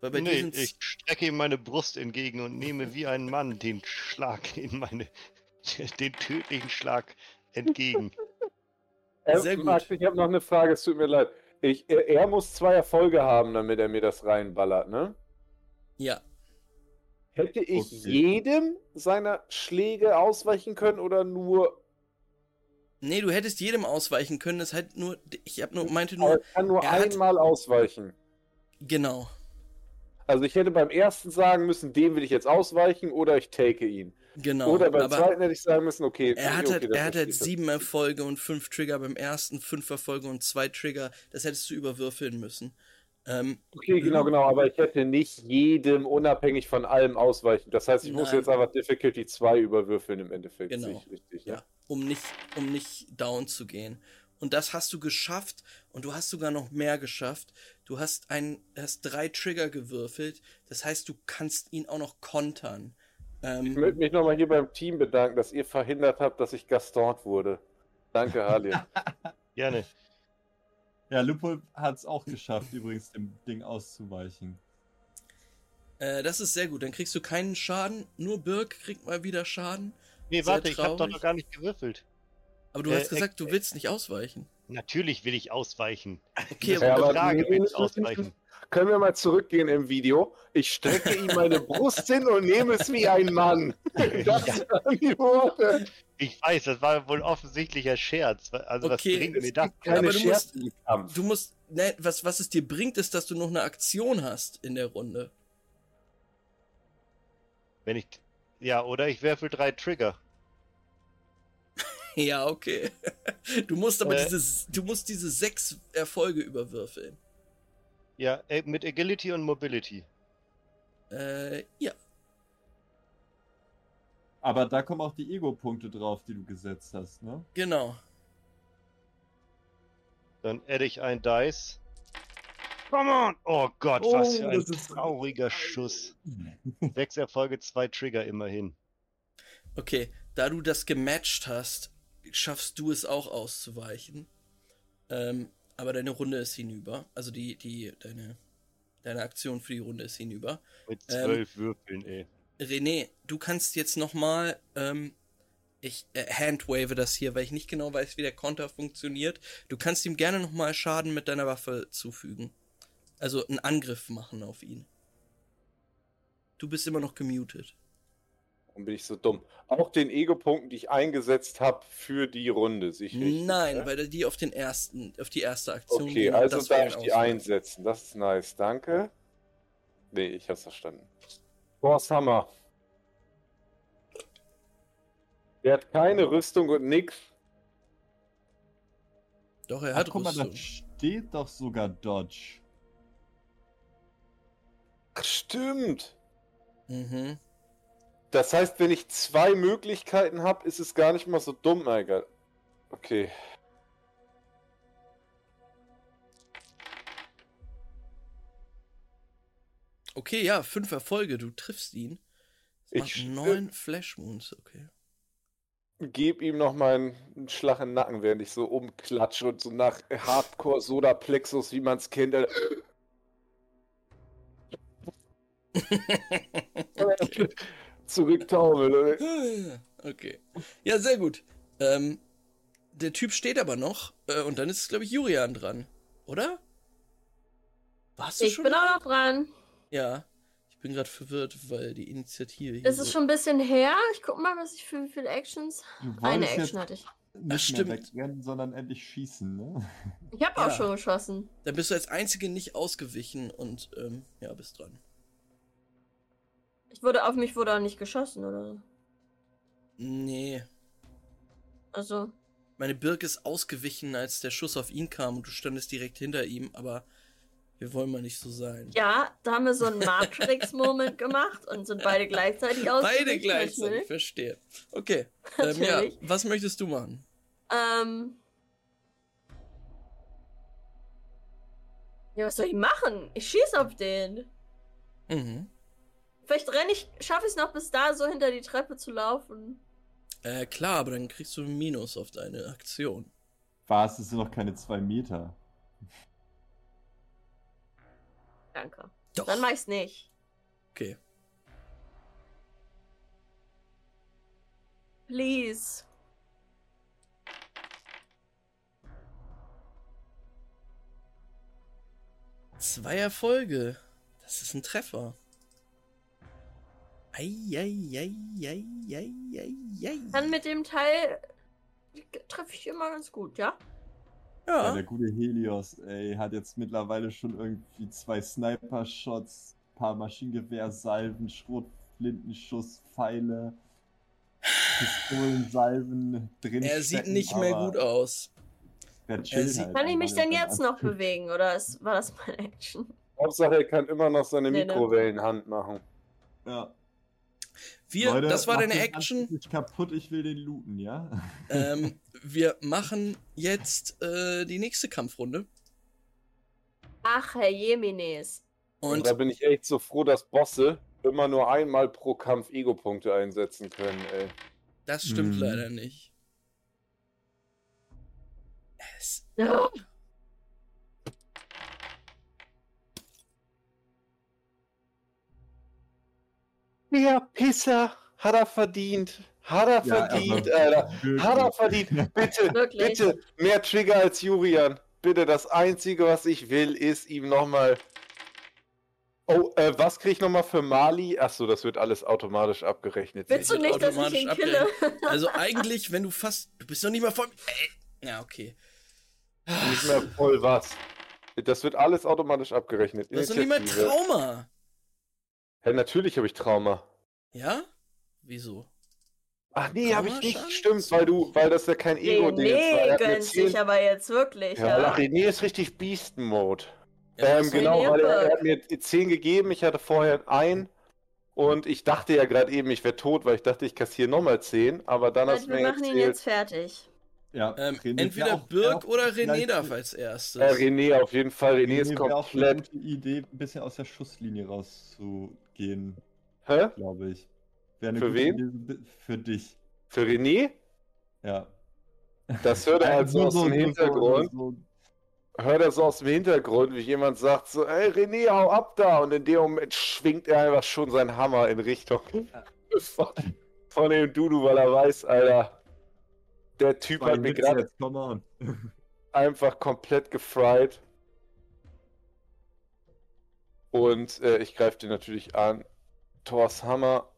Weil bei nee, diesen ich strecke ihm meine Brust entgegen und nehme wie ein Mann den Schlag in meine. den tödlichen Schlag entgegen. Sehr gut. Max, ich habe noch eine Frage, es tut mir leid. Ich, er, er muss zwei Erfolge haben, damit er mir das reinballert, ne? Ja, Hätte ich Okay. jedem seiner Schläge ausweichen können oder nur. Nee, du hättest jedem ausweichen können. Das halt nur, ich hab nur meinte Aber nur, ich kann nur er hat- einmal ausweichen. genau. Also ich hätte beim ersten sagen müssen, dem will ich jetzt ausweichen oder ich take ihn. Genau. oder beim aber zweiten hätte ich sagen müssen, okay. er hat okay, halt, er hat halt sieben Erfolge und fünf Trigger beim ersten, fünf Erfolge und zwei Trigger. Das hättest du überwürfeln müssen. Ähm, Okay, genau, genau, aber ich hätte nicht jedem unabhängig von allem ausweichen. Das heißt, ich muss Nein. jetzt einfach Difficulty 2 überwürfeln im Endeffekt. Genau. Richtig, ne? Ja, um nicht, um nicht down zu gehen. Und das hast du geschafft und du hast sogar noch mehr geschafft. Du hast ein, hast drei Trigger gewürfelt. Das heißt, du kannst ihn auch noch kontern. Ich Ähm, möchte mich nochmal hier beim Team bedanken, dass ihr verhindert habt, dass ich gastont wurde. Danke, Harley. Gerne. Ja, Lupo hat es auch geschafft, übrigens dem Ding auszuweichen. äh, das ist sehr gut. Dann kriegst du keinen Schaden. Nur Birk kriegt mal wieder Schaden. Nee, warte, ich habe doch noch gar nicht gewürfelt. Aber du Äh, hast gesagt, du äh, willst nicht ausweichen. Natürlich will ich ausweichen. Okay, Das aber, ist aber eine Frage, nee, ausweichen. Können wir mal zurückgehen im Video? Ich strecke ihm meine Brust hin und nehme es wie ein Mann. Das waren die Worte. Ich weiß, das war wohl offensichtlicher Scherz. Also Okay, was bringt Es mir das? keine Aber du musst- du musst, ne, was, was es dir bringt, ist, dass du noch eine Aktion hast in der Runde. Wenn ich. Ja, oder ich werfe drei Trigger. Ja, okay. Du musst aber Äh. diese, du musst diese sechs Erfolge überwürfeln. Ja, äh, mit Agility und Mobility. Äh, ja. Aber da kommen auch die Ego-Punkte drauf, die du gesetzt hast, ne? Genau. Dann adde ich ein Dice. Come on! Oh Gott, was für ein trauriger Schuss. Sechs Erfolge, zwei Trigger immerhin. Okay, da du das gematcht hast, schaffst du es auch auszuweichen. Ähm, aber deine Runde ist hinüber. Also die, die, deine, deine Aktion für die Runde ist hinüber. Mit Ähm, zwölf Würfeln, ey. René, du kannst jetzt nochmal, ähm, ich äh, handwave das hier, weil ich nicht genau weiß, wie der Konter funktioniert. Du kannst ihm gerne nochmal Schaden mit deiner Waffe zufügen. Also einen Angriff machen auf ihn. Du bist immer noch gemutet. Warum bin ich so dumm? Auch den Ego-Punkten, die ich eingesetzt habe für die Runde, sich. Nein, ne? weil die auf den ersten, auf die erste Aktion Okay, gehen also darf ich die einsetzen. Das ist nice, danke. Nee, ich hab's verstanden. Force Hammer. Der hat keine Rüstung und nix. Doch, er Ach, hat guck mal, da Rüstung. steht doch sogar Dodge. Ach, Stimmt. Mhm. Das heißt, wenn ich zwei Möglichkeiten habe, ist es gar nicht mal so dumm, na egal. Okay. Okay, ja, fünf Erfolge, du triffst ihn. Das Ich neun Flash Wounds, okay. Geb ihm noch mal einen Schlag in den Nacken, während ich so umklatsche und so nach Hardcore Soda Plexus, wie man es kennt. Zurücktaumel. Okay. Ja, sehr gut. Ähm, der Typ steht aber noch äh, und dann ist, glaube ich, Julian dran. Oder? Warst du Ich schon? bin auch noch dran. Ja. Ich bin gerade verwirrt, weil die Initiative hier. So- ist schon ein bisschen her. Ich guck mal, was ich für wie viele Actions. Eine Action hatte ich. nicht stimmt. mehr wegrennen, sondern endlich schießen, ne? Ich habe Ja. auch schon geschossen. Dann bist du als Einzige nicht ausgewichen und ähm, ja, bist dran. Ich wurde auf mich wurde auch nicht geschossen, oder so. Nee. Also, Meine Birk ist ausgewichen, als der Schuss auf ihn kam und du standest direkt hinter ihm, aber wir wollen mal nicht so sein. ja, da haben wir so einen Matrix-Moment gemacht und sind beide gleichzeitig ausgewichen. Beide gleichzeitig, verstehe. Okay. Ähm, ja, was möchtest du machen? Ähm. Ja, was soll ich machen? Ich schieß auf den. Mhm. Vielleicht renne ich, schaffe ich es noch bis da, so hinter die Treppe zu laufen. Äh, klar, aber dann kriegst du ein Minus auf deine Aktion. Was, es sind noch keine zwei Meter. Danke. Doch. Dann mach ich's nicht. Okay. Please. Zwei Erfolge. Das ist ein Treffer. Eieieiei. Dann mit dem Teil treffe ich immer ganz gut, ja? Ja, Ja, der gute Helios, ey, hat jetzt mittlerweile schon irgendwie zwei Sniper-Shots, paar Maschinengewehrsalven, Schrotflintenschuss, Pfeile, Pistolensalven drin. er sieht nicht mehr gut aus. Halt Kann ich mich denn jetzt noch bewegen oder ist, war das meine Action? Hauptsache, er kann immer noch seine ne. Mikrowellenhand machen. Ja. Wir, Leute, das war deine Action. Nicht kaputt, ich will den looten, ja? ähm, wir machen jetzt äh, die nächste Kampfrunde. Ach, Herr Jemines. Und Und da bin ich echt so froh, dass Bosse immer nur einmal pro Kampf Ego-Punkte einsetzen können, ey. das stimmt Mhm. leider nicht. Es, Ja. Ja, Pisser, hat er verdient. Hat er Ja, verdient, aber Alter. wirklich. Hat er verdient. Bitte, Wirklich. bitte, mehr Trigger als Julian. Bitte, das Einzige, was ich will, ist ihm nochmal. Oh, äh, was krieg ich nochmal für Mali? Achso, das wird alles automatisch abgerechnet. Willst du nicht, dass ich automatisch ihn kille? also eigentlich, wenn du fast, du bist noch nicht mal voll. Äh, ja, okay. Nicht mehr voll was. Das wird alles automatisch abgerechnet. Du hast noch nicht mal Initiative. Trauma. Hä, natürlich habe ich Trauma. Ja? Wieso? Ach nee, habe ich nicht. Stimmt, weil du, weil das ja kein Ego-Ding ist. René gönnt zehn- sich aber jetzt wirklich, Ja, ja. René ist richtig Beast-Mode. Ja, Ähm, genau, weil er, er hat mir 10 gegeben, ich hatte vorher ein und ich dachte ja gerade eben, ich wäre tot, weil ich dachte, ich kassiere nochmal 10, aber dann hast du wir mir machen ihn erzählt, jetzt fertig. Ja, Ähm, entweder auch- Birk oder René darf als erstes. äh, René auf jeden Fall, René, ist René wär auch eine komplett. gute Idee, ein bisschen aus der Schusslinie rauszugehen, Hä? glaube ich. Für wen? Idee, für dich. Für René? Ja. Das hört er halt so aus dem Hintergrund. so- Hört er so aus dem Hintergrund, wie jemand sagt so, ey René, hau ab da! Und in dem Moment schwingt er einfach schon seinen Hammer in Richtung von, von dem Dudu, weil er weiß, Alter, der Typ hat mir gerade einfach komplett gefried. Und äh, ich greife den natürlich an. Thors Hammer.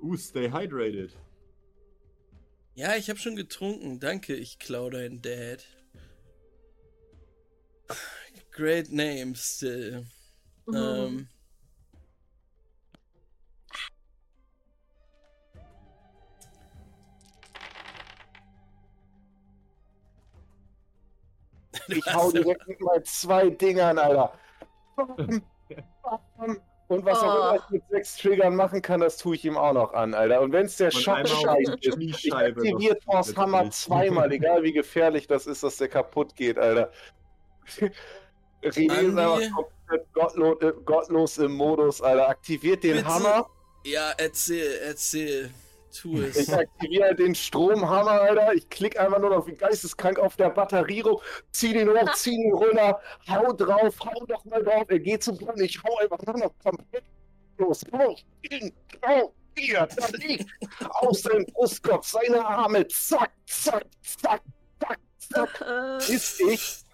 Uh, stay hydrated. Ja, ich habe schon getrunken. Danke, ich klau dein Dad. Great name still. Mhm. Ähm, Ich hau direkt mit mal zwei Dingern, Alter. Und was auch Oh. immer ich mit sechs Triggern machen kann, das tue ich ihm auch noch an, Alter. Und wenn es der Schockscheiß die ist, ich aktiviere noch Thors Hammer zweimal, egal wie gefährlich das ist, dass der kaputt geht, Alter. René ist einfach komplett gottlos, äh, gottlos im Modus, Alter. Aktiviert den Bitte. Hammer. Ja, erzähl, erzähl. Tu es. Ich aktiviere den Stromhammer, Alter. Ich klicke einfach nur noch wie geisteskrank auf der Batterie rum, zieh den hoch, zieh den runter, hau drauf, hau doch mal drauf. Er geht zum Boden, ich hau einfach nur noch komplett los. Hau ihn, hau, hier, da liegt aus seinem Brustkorb seine Arme, zack, zack, zack, zack, zack, bis ich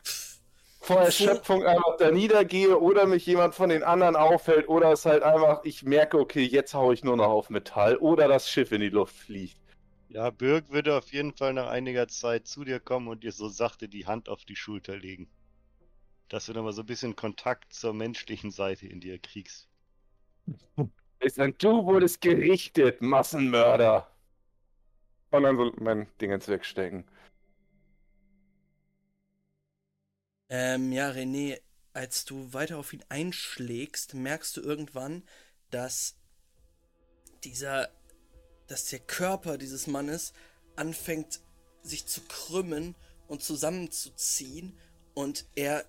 vor Erschöpfung einfach da niedergehe oder mich jemand von den anderen auffällt oder es halt einfach, ich merke, okay, jetzt hau ich nur noch auf Metall oder das Schiff in die Luft fliegt. Ja, Birg würde auf jeden Fall nach einiger Zeit zu dir kommen und dir so sachte die Hand auf die Schulter legen. Dass du nochmal so ein bisschen Kontakt zur menschlichen Seite in dir kriegst. Ist ein Du wurdest gerichtet, Massenmörder. Und dann so mein Ding ins Wegstecken. Ähm, ja, René, als du weiter auf ihn einschlägst, merkst du irgendwann, dass dieser, dass der Körper dieses Mannes anfängt sich zu krümmen und zusammenzuziehen und er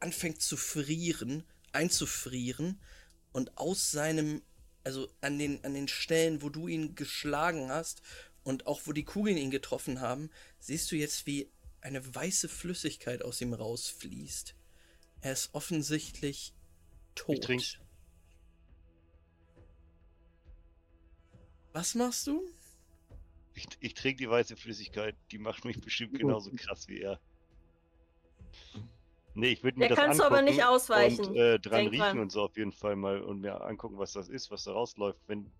anfängt zu frieren, einzufrieren und aus seinem, also an den, an den Stellen, wo du ihn geschlagen hast und auch wo die Kugeln ihn getroffen haben, siehst du jetzt, wie eine weiße Flüssigkeit aus ihm rausfließt. Er ist offensichtlich tot. trink's. Was machst du? Ich, ich trinke die weiße Flüssigkeit, die macht mich bestimmt genauso krass wie er. Nee, ich würde mir Der das kannst du aber nicht ausweichen. Und äh, dran Denk riechen dran. und so auf jeden Fall mal und mir angucken, was das ist, was da rausläuft. Wenn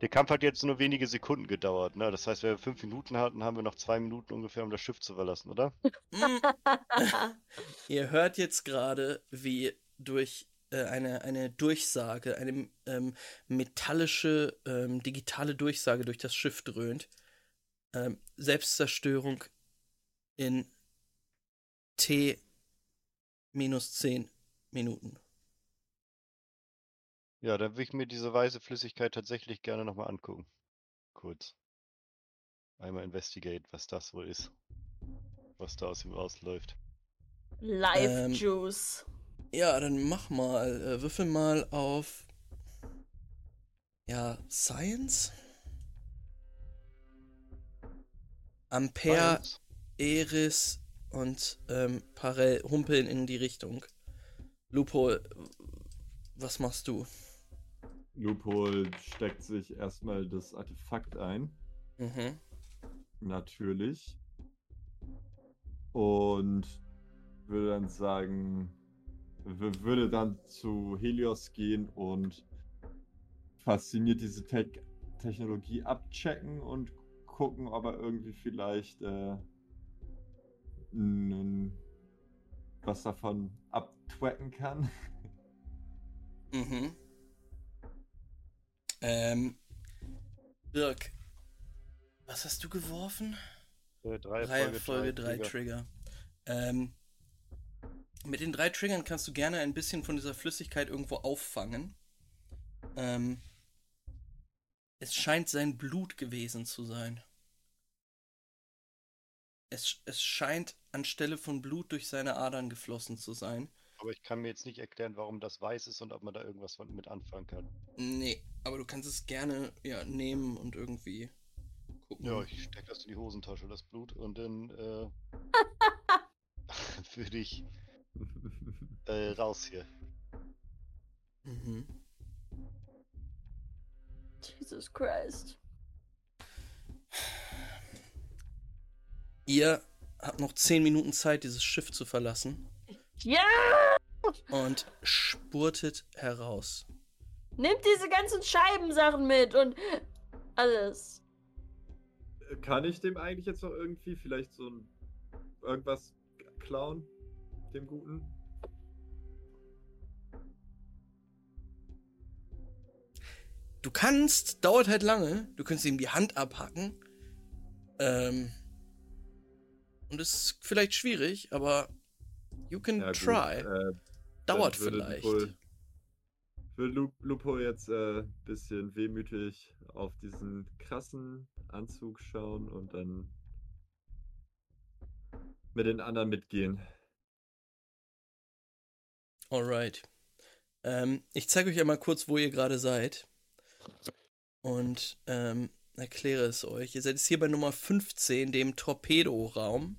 der Kampf hat jetzt nur wenige Sekunden gedauert, ne? Das heißt, wenn wir fünf Minuten hatten, haben wir noch zwei Minuten ungefähr, um das Schiff zu verlassen, oder? Hm. Ihr hört jetzt gerade, wie durch äh, eine, eine Durchsage, eine ähm, metallische, ähm, digitale Durchsage durch das Schiff dröhnt. Ähm, Selbstzerstörung in T minus 10 Minuten. Ja, dann würde ich mir diese weiße Flüssigkeit tatsächlich gerne nochmal angucken. Kurz. Einmal investigate, was das wohl ist. Was da aus ihm rausläuft. Life Ähm, Juice. Ja, dann mach mal, äh, würfel mal auf. Ja, Science? Ampere, Science. Eris und ähm, Parell humpeln in die Richtung. Lupo, was machst du? Lupol steckt sich erstmal das Artefakt ein, Mhm. natürlich. Und würde dann sagen, würde dann zu Helios gehen und fasziniert diese Te Technologie abchecken und gucken, ob er irgendwie vielleicht äh, was davon abtwacken kann. Mhm. Ähm, Dirk, was hast du geworfen? Äh, drei, Drei Folge, Folge, drei Trigger. Trigger. Ähm, mit den drei Triggern kannst du gerne ein bisschen von dieser Flüssigkeit irgendwo auffangen. Ähm, es scheint sein Blut gewesen zu sein. Es, es scheint anstelle von Blut durch seine Adern geflossen zu sein. Aber ich kann mir jetzt nicht erklären, warum das weiß ist und ob man da irgendwas mit anfangen kann. Nee, aber du kannst es gerne ja, nehmen und irgendwie gucken. Ja, ich stecke das in die Hosentasche, das Blut, und dann äh, würde ich äh, raus hier. Mhm. Jesus Christ. Ihr habt noch 10 Minuten Zeit, dieses Schiff zu verlassen Ja! und spurtet heraus. Nimmt diese ganzen Scheibensachen mit und alles. Kann ich dem eigentlich jetzt noch irgendwie vielleicht so ein irgendwas klauen? Dem Guten? Du kannst, dauert halt lange, du kannst ihm die Hand abhacken. Ähm, Und es ist vielleicht schwierig, aber you can Ja, try. äh, Dauert vielleicht. Lupo- Würde Lu- Lupo jetzt ein äh, bisschen wehmütig auf diesen krassen Anzug schauen und dann mit den anderen mitgehen. Alright. Ähm, ich zeige euch einmal kurz, wo ihr gerade seid. Und ähm, erkläre es euch. Ihr seid jetzt hier bei Nummer 15, dem Torpedo-Raum.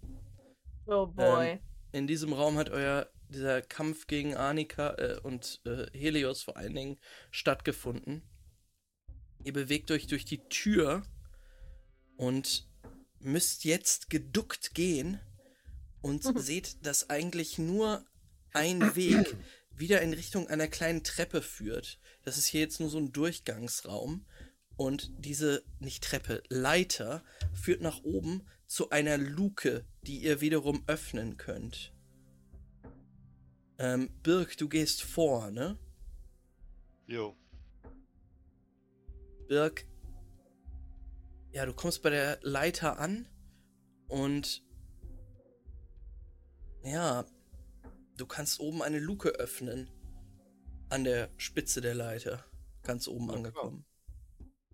Oh boy. Ähm, In diesem Raum hat euer dieser Kampf gegen Arnika äh, und äh, Helios vor allen Dingen stattgefunden. Ihr bewegt euch durch die Tür und müsst jetzt geduckt gehen und seht, dass eigentlich nur ein Weg wieder in Richtung einer kleinen Treppe führt. Das ist hier jetzt nur so ein Durchgangsraum und diese, nicht Treppe, Leiter führt nach oben zu einer Luke, die ihr wiederum öffnen könnt. Ähm, Birk, du gehst vor, ne? Jo. Birk, ja, du kommst bei der Leiter an und ja, du kannst oben eine Luke öffnen. An der Spitze der Leiter. Ganz oben Ja, klar. angekommen.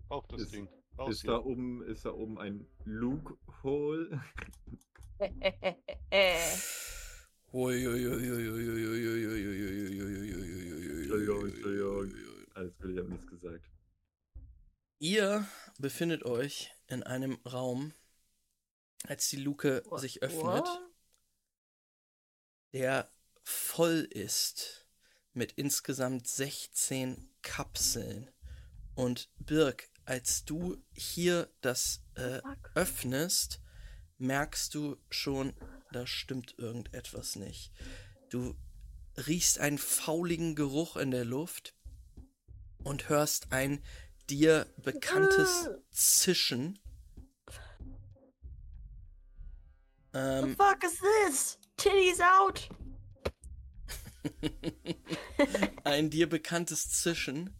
Auf das Ist- Ding. Raus Ist hier. da oben, ist da oben ein Loophole? Entschuldigung. Alles gut, ich habe nichts gesagt. Ihr befindet euch in einem Raum, als die Luke sich öffnet, What? der voll ist mit insgesamt 16 Kapseln. Und Birk, als du hier das äh, öffnest, merkst du schon, da stimmt irgendetwas nicht. Du riechst einen fauligen Geruch in der Luft und hörst ein dir bekanntes Äh. Zischen. The Ähm, fuck is this? Titties out. ein dir bekanntes Zischen,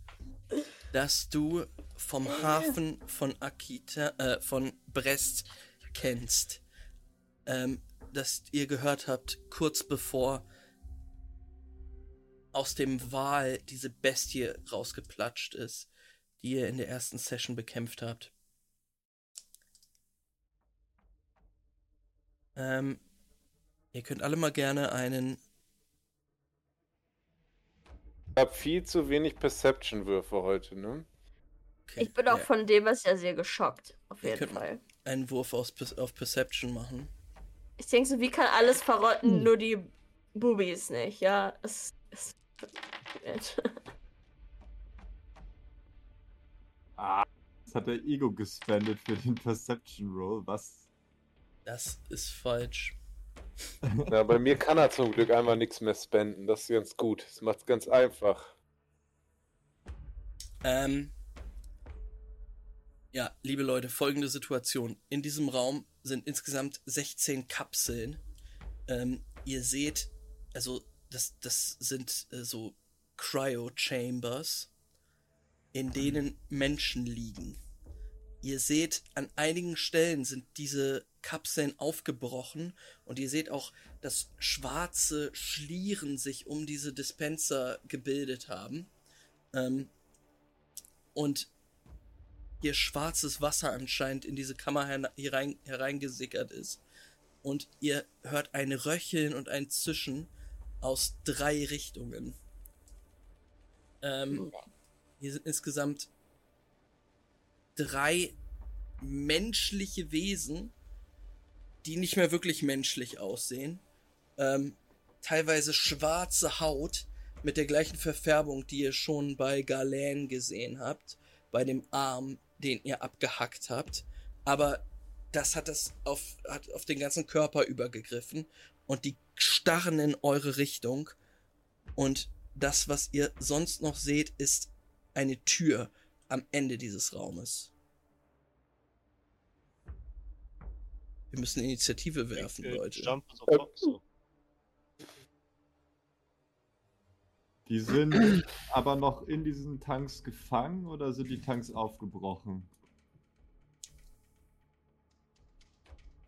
das du vom Hafen von Akita, äh, von Brest kennst. Ähm, das ihr gehört habt, kurz bevor aus dem Wal diese Bestie rausgeplatscht ist, die ihr in der ersten Session bekämpft habt. Ähm, ihr könnt alle mal gerne einen Ich habe viel zu wenig Perception-Würfe heute, ne? okay, Ich bin auch ja, von dem, was ja sehr geschockt. Auf jeden Fall. einen Wurf aus, auf Perception machen. Ich denke so, wie kann alles verrotten, Hm. nur die Bubis nicht, ja? Es ist. Ah, das hat der Ego gespendet für den Perception Roll. Was? Das ist falsch. Ja, bei mir kann er zum Glück einmal nichts mehr spenden. Das ist ganz gut. Das macht's ganz einfach. Ähm, ja, liebe Leute, folgende Situation. In diesem Raum sind insgesamt 16 Kapseln. Ähm, ihr seht, also das, das sind äh, so Cryo-Chambers, in denen Menschen liegen. Ihr seht, an einigen Stellen sind diese Kapseln aufgebrochen und ihr seht auch, dass schwarze Schlieren sich um diese Dispenser gebildet haben. Ähm, und hier schwarzes Wasser anscheinend in diese Kammer her herein hereingesickert ist. Und ihr hört ein Röcheln und ein Zischen aus drei Richtungen. Ähm, hier sind insgesamt drei menschliche Wesen, die nicht mehr wirklich menschlich aussehen. Ähm, teilweise schwarze Haut mit der gleichen Verfärbung, die ihr schon bei Galen gesehen habt, bei dem Arm, den ihr abgehackt habt. Aber das hat das auf, hat auf den ganzen Körper übergegriffen und die starren in eure Richtung. Und das, was ihr sonst noch seht, ist eine Tür am Ende dieses Raumes. Wir müssen Initiative werfen, Äh, Leute. Jump sofort so. Die sind aber noch in diesen Tanks gefangen oder sind die Tanks aufgebrochen?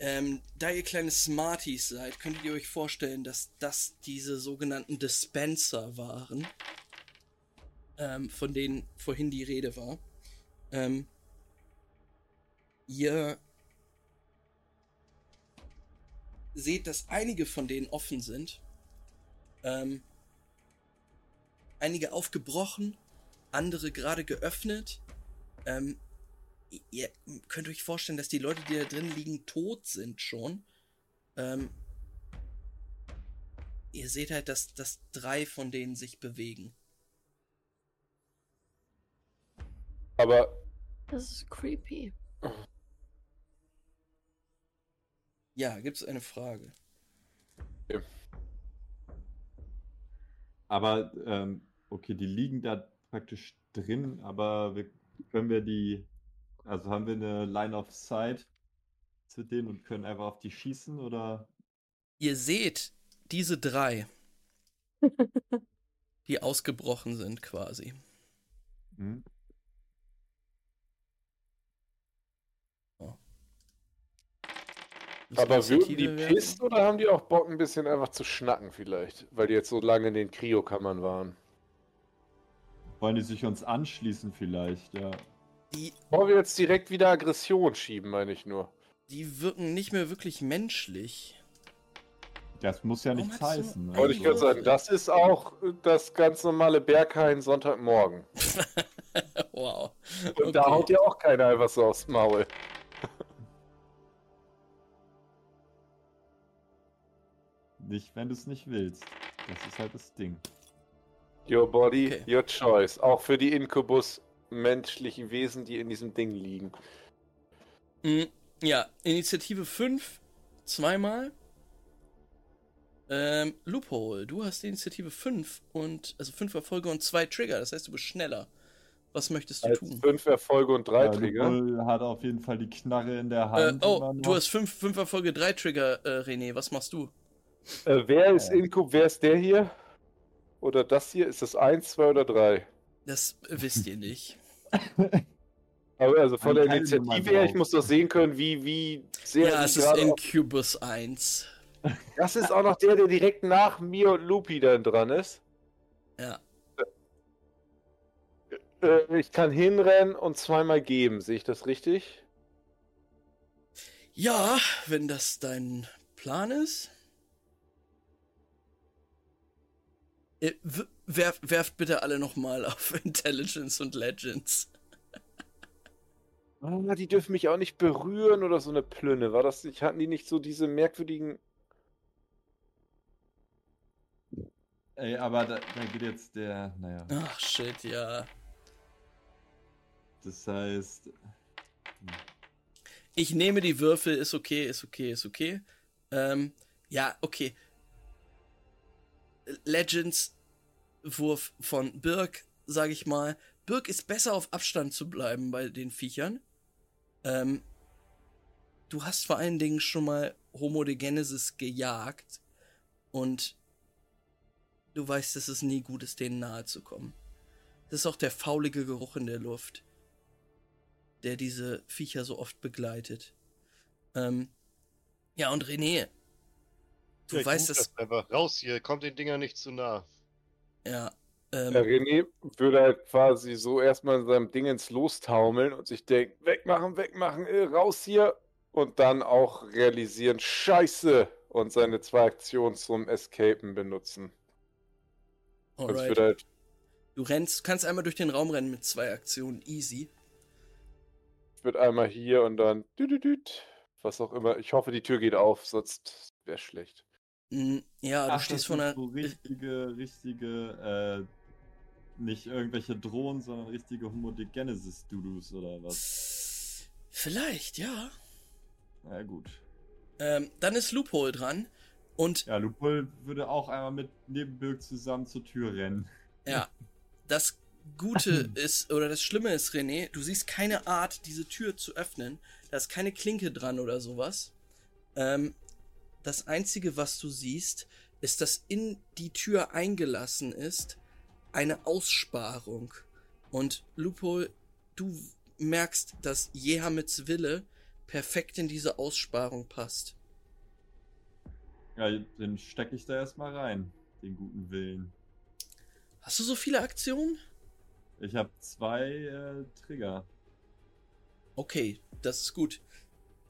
Ähm, da ihr kleine Smarties seid, könntet ihr euch vorstellen, dass das diese sogenannten Dispenser waren, ähm, von denen vorhin die Rede war. Ähm, ihr seht, dass einige von denen offen sind. Ähm, einige aufgebrochen, andere gerade geöffnet. Ähm, ihr könnt euch vorstellen, dass die Leute, die da drin liegen, tot sind schon. Ähm, ihr seht halt, dass, dass drei von denen sich bewegen. Aber Das ist creepy. Ja, gibt es eine Frage? Aber, ähm, okay, die liegen da praktisch drin, aber wir, können wir die, also haben wir eine Line of Sight zu denen und können einfach auf die schießen oder? Ihr seht diese drei, die ausgebrochen sind quasi. Hm? Aber würden die pisst oder haben die auch Bock, ein bisschen einfach zu schnacken vielleicht? Weil die jetzt so lange in den Kryokammern waren. Wollen die sich uns anschließen vielleicht, ja. Die, Wollen wir jetzt direkt wieder Aggression schieben, meine ich nur. die wirken nicht mehr wirklich menschlich. Das muss ja nichts heißen. ne? Wollte ich gerade sagen, das ist auch das ganz normale Berghain Sonntagmorgen. wow. Und da haut ja auch keiner einfach so aufs Maul. Nicht, wenn du es nicht willst. Das ist halt das Ding. Your body, Okay. your choice. Auch für die Inkubus menschlichen Wesen, die in diesem Ding liegen. Mm, Ja, Initiative 5, zweimal. Ähm, Loophole, du hast die Initiative 5 und, also 5 Erfolge und 2 Trigger, das heißt, du bist schneller. Was möchtest du Als tun? fünf Erfolge und drei Ja, Trigger. Lupol hat auf jeden Fall die Knarre in der Äh, Hand. oh, immer du hast 5 fünf Erfolge, 3 Trigger, äh, René, was machst du? Äh, wer ist Ja. Inkub? Wer ist der hier? Oder das hier? Ist das eins, zwei oder drei? Das wisst ihr nicht. Aber also von der Initiative her, ich muss doch sehen können, wie, wie sehr. ja, es ist Incubus 1. auf- das ist auch noch der, der direkt nach mir und Lupi dann dran ist. Ja. Äh, ich kann hinrennen und zweimal geben. Sehe ich das richtig? Ja, wenn das dein Plan ist. Werf, werft bitte alle nochmal auf Intelligence und Legends. Ah, die dürfen mich auch nicht berühren oder so eine Plünne. War das nicht? Hatten die nicht so diese merkwürdigen. Ey, aber da, da geht jetzt der, naja, Ach shit, ja. das heißt, Ich nehme die Würfel, ist okay, ist okay, ist okay. Ähm, ja, okay. Legends Wurf von Birk, sage ich mal. Birk ist besser auf Abstand zu bleiben bei den Viechern. Ähm, du hast vor allen Dingen schon mal Homo de Genesis gejagt und du weißt, dass es nie gut ist, denen nahe zu kommen. Das ist auch der faulige Geruch in der Luft, der diese Viecher so oft begleitet. Ähm, ja, und René, du Ja, weißt, das einfach raus hier, kommt den Dinger nicht zu nah. Ja, ähm, Der René würde halt quasi so erstmal in seinem Ding ins Lostaumeln und sich denken, wegmachen, wegmachen, äh, raus hier. Und dann auch realisieren, scheiße. Und seine zwei Aktionen zum Escapen benutzen. Ich alright. halt, Du rennst, kannst einmal durch den Raum rennen mit zwei Aktionen, easy. ich würde einmal hier und dann düdüdüt, was auch immer. Ich hoffe, die Tür geht auf, sonst wäre schlecht. Mm, Ja, du ach, stehst vor einer. so richtige, richtige, äh, nicht irgendwelche Drohnen, sondern richtige Homo de Genesis-Dudus oder was. Vielleicht, ja. Na gut. Ähm, dann ist Loophole dran. Und Ja, Lupol würde auch einmal mit neben Birk zusammen zur Tür rennen. ja, das Gute ist, oder das Schlimme ist, René, du siehst keine Art, diese Tür zu öffnen. Da ist keine Klinke dran oder sowas. Ähm, das Einzige, was du siehst, ist, dass in die Tür eingelassen ist eine Aussparung. Und Loophole, du merkst, dass Jehamets Wille perfekt in diese Aussparung passt. Ja, den stecke ich da erstmal rein, den guten Willen. Hast du so viele Aktionen? Ich habe zwei äh, Trigger. Okay, das ist gut.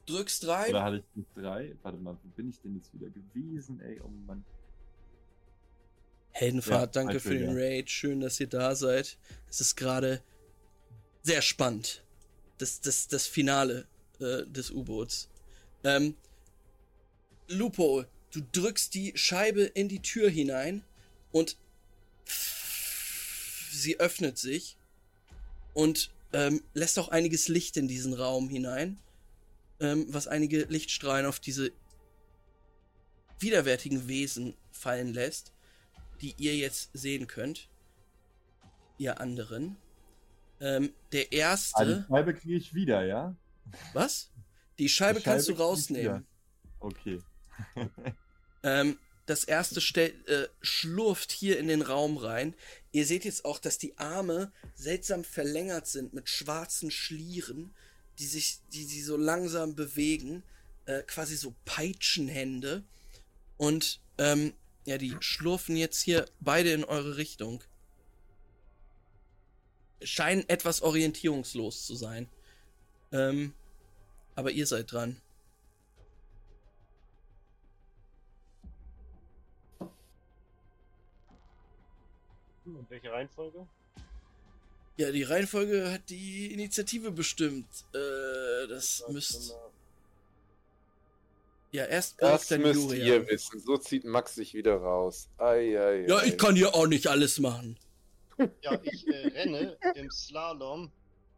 Drückst rein. Oder hatte ich nicht drei? Warte mal, wo bin ich denn jetzt wieder gewesen, ey? Oh Mann. Heldenfahrt, Ja, danke ein für den Trigger. Raid. Schön, dass ihr da seid. Es ist gerade sehr spannend. Das, das, das Finale äh, des U-Boots. Ähm, Lupo, du drückst die Scheibe in die Tür hinein und sie öffnet sich und ähm, lässt auch einiges Licht in diesen Raum hinein, ähm, was einige Lichtstrahlen auf diese widerwärtigen Wesen fallen lässt die ihr jetzt sehen könnt. Ihr anderen. Ähm, der Ah, die erste. Scheibe kriege ich wieder, ja? Was? Die Scheibe, Die kannst Scheibe du ich wieder. rausnehmen. Okay. Ähm, das erste stell, äh, schlurft hier in den Raum rein. Ihr seht jetzt auch, dass die Arme seltsam verlängert sind mit schwarzen Schlieren, die sich, die sie so langsam bewegen, äh, quasi so Peitschenhände. Und ähm, ja, die schlurfen jetzt hier beide in eure Richtung. Scheinen etwas orientierungslos zu sein. Ähm, aber ihr seid dran. Und welche Reihenfolge? Ja, die Reihenfolge hat die Initiative bestimmt. Äh, das müsst. Ja, erst Birk, Das dann müsst Julia. ihr wissen. So zieht Max sich wieder raus. Ei, ei, Ja, ei. ich kann hier auch nicht alles machen. Ja, ich äh, renne im Slalom.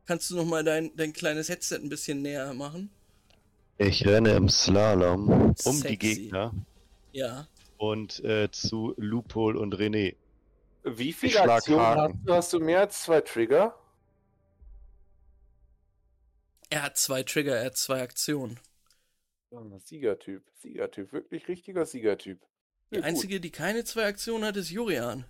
Kannst du noch mal dein, dein kleines Headset ein bisschen näher machen? Ich renne im Slalom um Sexy. die Gegner Ja. und äh, zu Lupol und René. Wie viele Aktionen hast du? Hast du mehr als zwei Trigger? Er hat zwei Trigger, er hat zwei Aktionen. Siegertyp. Siegertyp. Wirklich richtiger Siegertyp. Die Ja, gut. einzige, die keine zwei Aktionen hat, ist Jurian.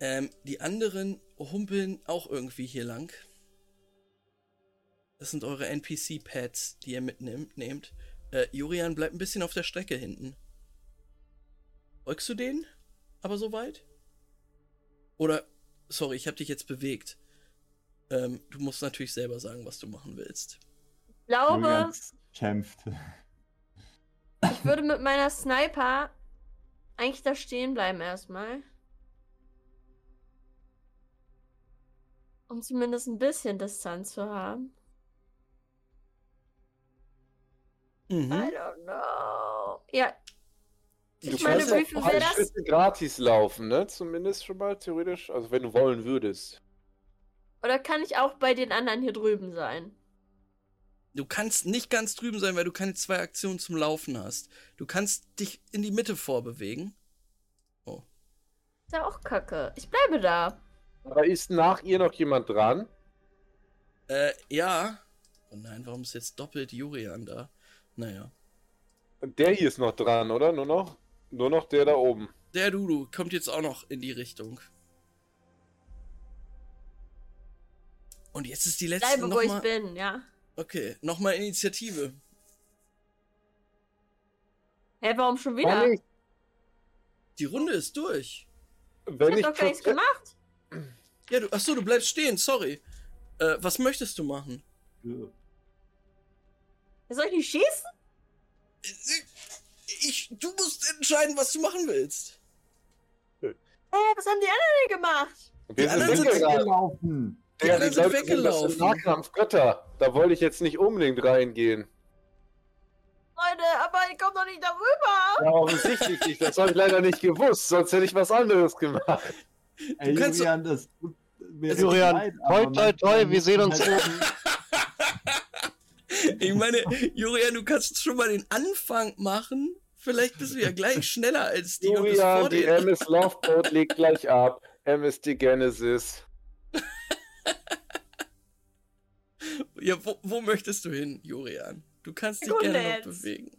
Ähm, die anderen humpeln auch irgendwie hier lang. Das sind eure NPC-Pads, die ihr mitnehmt. Nehmt. Äh, Jurian bleibt ein bisschen auf der Strecke hinten. Folgst du denen? Aber so weit? Oder, sorry, ich habe dich jetzt bewegt. Ähm, du musst natürlich selber sagen, was du machen willst. Ich glaube, Julians kämpft. ich würde mit meiner Sniper eigentlich da stehen bleiben erstmal. Um zumindest ein bisschen Distanz zu haben. Mhm. I don't know. Ja, Du Ich meine, kannst wie viel wäre das? Schritte gratis laufen, ne? Zumindest schon mal theoretisch. Also wenn du wollen würdest. Oder kann ich auch bei den anderen hier drüben sein? Du kannst nicht ganz drüben sein, weil du keine zwei Aktionen zum Laufen hast. Du kannst dich in die Mitte vorbewegen. Ist ja auch kacke. Ich bleibe da. Aber ist nach ihr noch jemand dran? Äh, ja. Oh nein, warum ist jetzt doppelt Jurian da? Naja. Der hier ist noch dran, oder? Nur noch? Nur noch der da oben. Der Dudu kommt jetzt auch noch in die Richtung. Und jetzt ist die letzte Bleibe, wo ich bin, ja. Okay, nochmal Initiative. Hä, warum schon wieder? Ich- Die Runde ist durch. Wenn ich ich, hab doch gar nichts gemacht. Ja, du, achso, du bleibst stehen, sorry. Äh, was möchtest du machen? Soll ich nicht schießen? Ich, du musst entscheiden, was du machen willst. Hä, was haben die anderen denn gemacht? wir anderen sind sind weggerannt. gelaufen. Die anderen die sind sind weggelaufen. im Nahkampf Götter. Da wollte ich jetzt nicht unbedingt reingehen. Leute, aber ich komme doch nicht darüber. Ja, offensichtlich nicht. Das habe ich leider nicht gewusst. Sonst hätte ich was anderes gemacht. Ey, Julian, das tut mir Julian, leid, toi, toi, toi, wir sehen uns halt- oben. Ich meine, Jurian, du kannst schon mal den Anfang machen. Vielleicht bist du ja gleich schneller als die Julian, vor die. MS Loveboat legt gleich ab. MSD Genesis. Ja, wo, wo möchtest du hin, Jurian? Du kannst dich gerne noch bewegen.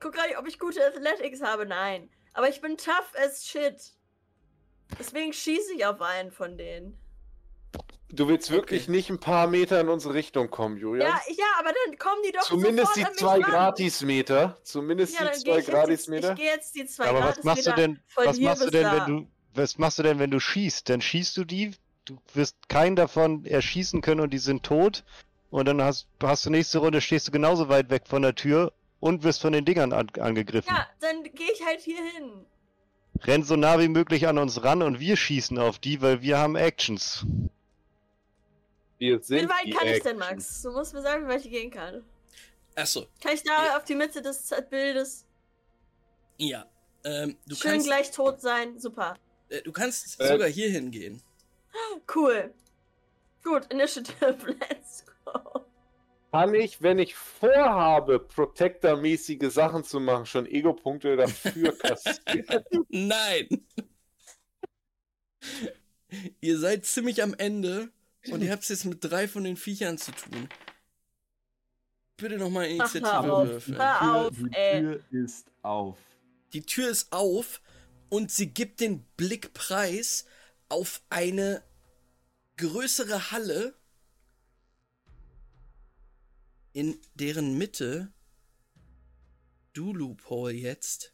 Guck gerade, ob ich gute Athletics habe. Nein. Aber ich bin tough as shit. Deswegen schieße ich auf einen von denen. Du willst wirklich Okay. nicht ein paar Meter in unsere Richtung kommen, Julian? Ja, ja, aber dann kommen die doch Zumindest die zwei. Gratismeter. Zumindest Ja, die zwei Gratismeter. ich gehe jetzt die zwei Aber was machst du Gratismeter denn, was machst du denn, da. wenn du, was machst du denn, wenn du schießt? Dann schießt du die, du wirst keinen davon erschießen können und die sind tot. Und dann hast, hast du nächste Runde, stehst du genauso weit weg von der Tür und wirst von den Dingern an, angegriffen. Ja, dann gehe ich halt hier hin. Renn so nah wie möglich an uns ran und wir schießen auf die, weil wir haben Actions. Wir Wie sind weit die kann ich denn, Action. Max? Du musst mir sagen, wie weit ich gehen kann. Achso, Kann ich da Ja. auf die Mitte des Z- Bildes ja. Ähm, du, schön kannst, gleich tot sein? Super. äh, du kannst Äh, sogar hier hingehen. Cool. Gut, Initiative, let's go. Kann ich, wenn ich vorhabe, Protector-mäßige Sachen zu machen, schon Ego-Punkte dafür kassieren? Nein! ihr seid ziemlich am Ende und ihr habt es jetzt mit drei von den Viechern zu tun. Bitte nochmal Initiative würfeln. Hör auf, die ey. Tür ist auf. Die Tür ist auf und sie gibt den Blick preis auf eine größere Halle, in deren Mitte du, Loophole, jetzt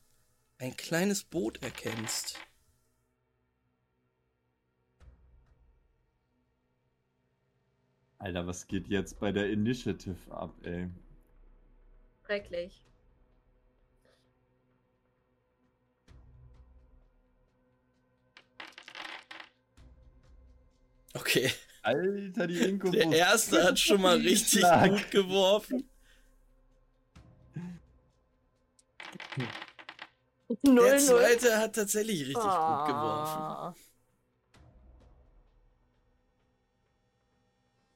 ein kleines Boot erkennst. Alter, was geht jetzt bei der Initiative ab, ey? Schrecklich. Okay, Alter, die Inkubus. der erste hat schon mal richtig Schlag. gut geworfen. Null, Der null. zweite hat tatsächlich richtig Ah. gut geworfen.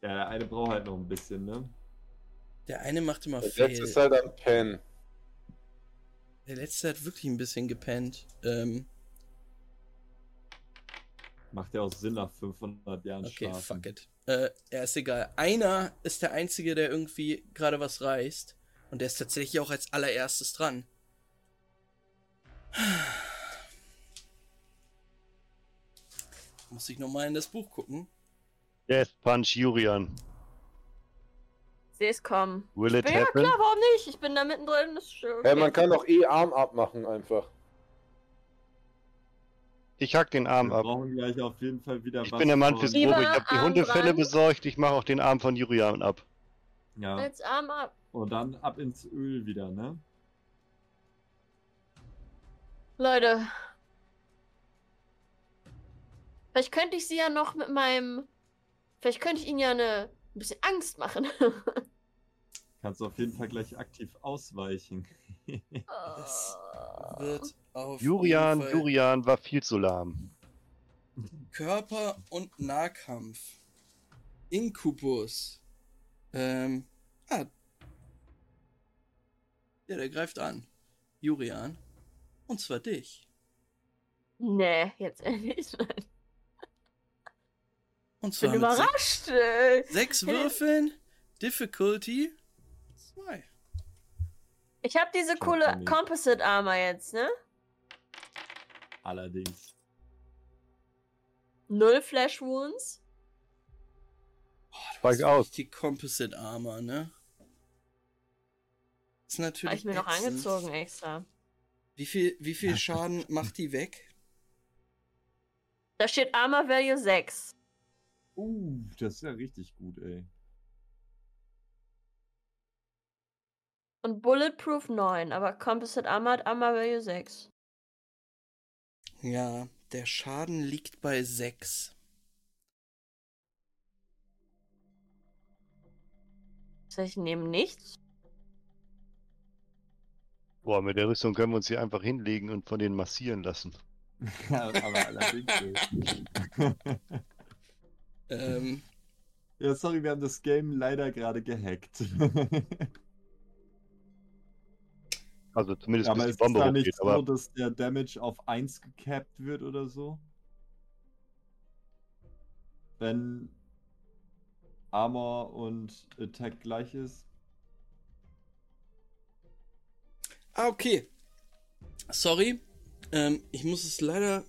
Ja, der eine braucht halt noch ein bisschen, ne? Der eine macht immer Das Fail. letzte ist halt am Pen. Der letzte hat wirklich ein bisschen gepennt. Ähm, Macht ja auch Sinn nach 500 Jahren okay, Schlafen. fuck it. Äh, ja, ist egal. Einer ist der Einzige, der irgendwie gerade was reißt. Und der ist tatsächlich auch als allererstes dran. Muss ich nochmal in das Buch gucken. Death Punch Jurian. Sehe es kommen. Will it Ja, happen? klar, warum nicht? Ich bin da mittendrin. Das ist schön. Ja, man kann doch eh Arm abmachen einfach. Ich hack den Arm Wir ab. brauchen gleich auf jeden Fall wieder Ich was bin der Mann fürs Probe. Ich habe die Arm Hundefälle besorgt. Ich mache auch den Arm von Jurian ab. Ja, Als Arm ab. und dann ab ins Öl wieder, ne? Leute. Vielleicht könnte ich sie ja noch mit meinem. Vielleicht könnte ich ihnen ja eine, ein bisschen Angst machen. Kannst du auf jeden Fall gleich aktiv ausweichen. Das wird auf Jurian, jeden Fall Jurian war viel zu lahm. Körper- und Nahkampf. Inkubus. Ähm. Ah. Ja, der greift an. Jurian. Und zwar dich. nee, jetzt ehrlich. Und Ich zwar bin überrascht. ey. sechs Würfeln. Difficulty 2. Ich habe diese coole. Composite Armor jetzt, ne? Allerdings. Null Flash Wounds. Steig aus. Die Composite Armor, ne? Ist Habe natürlich. ich mir noch ätzend. angezogen extra. Wie viel, wie viel Schaden macht die weg? Da steht Armor Value 6. Uh, das ist ja richtig gut, ey. Und Bulletproof 9, aber Composite Armor hat Armor Value 6. Ja, der Schaden liegt bei 6. Das heißt, ich nehme nichts. Boah, mit der Rüstung können wir uns hier einfach hinlegen und von denen massieren lassen. Ja, aber allerdings. Ähm, ja, sorry, wir haben das Game leider gerade gehackt. Also zumindest aber bis ist die es Bombe da hochgeht. nicht so, Aber dass der Damage auf 1 gecapped wird oder so? Wenn Armor und Attack gleich ist? ah, okay. Sorry. Ähm, ich muss es leider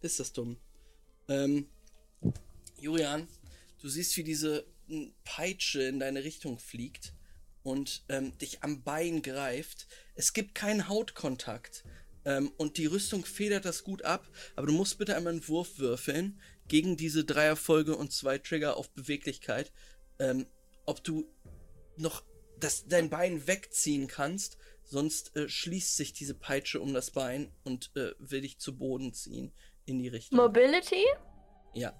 ist das dumm. Ähm, Julian, du siehst, wie diese Peitsche in deine Richtung fliegt und ähm, dich am Bein greift. Es gibt keinen Hautkontakt. Ähm, und die Rüstung federt das gut ab, aber du musst bitte einmal einen Wurf würfeln gegen diese drei Erfolge und zwei Trigger auf Beweglichkeit, ähm, ob du noch das, dein Bein wegziehen kannst, sonst äh, schließt sich diese Peitsche um das Bein und äh, will dich zu Boden ziehen in die Richtung. Mobility? ja.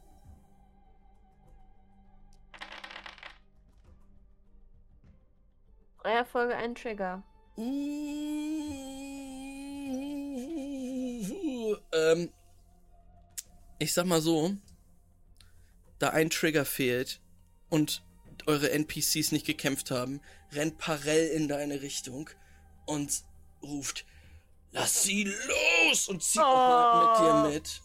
Drei Erfolge, ein Trigger. Ähm, ich sag mal so, da ein Trigger fehlt und eure NPCs nicht gekämpft haben, rennt Parell in deine Richtung und ruft, lass sie los und zieht nochmal mit dir mit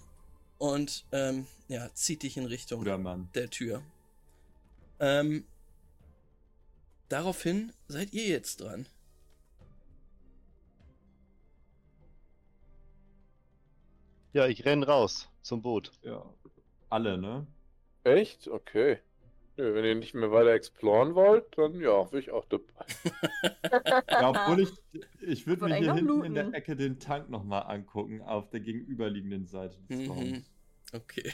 und ähm, ja, zieht dich in Richtung der Tür. Ähm, daraufhin seid ihr jetzt dran. Ja, ich renn raus zum Boot. Ja. Alle, ne? Echt? Okay. Nö, wenn ihr nicht mehr weiter exploren wollt, dann ja, bin ich auch dabei. Ja, obwohl ich, ich würde mir hier hinten in der. Ecke den Tank nochmal angucken, auf der gegenüberliegenden Seite des Mhm. Raums. Okay.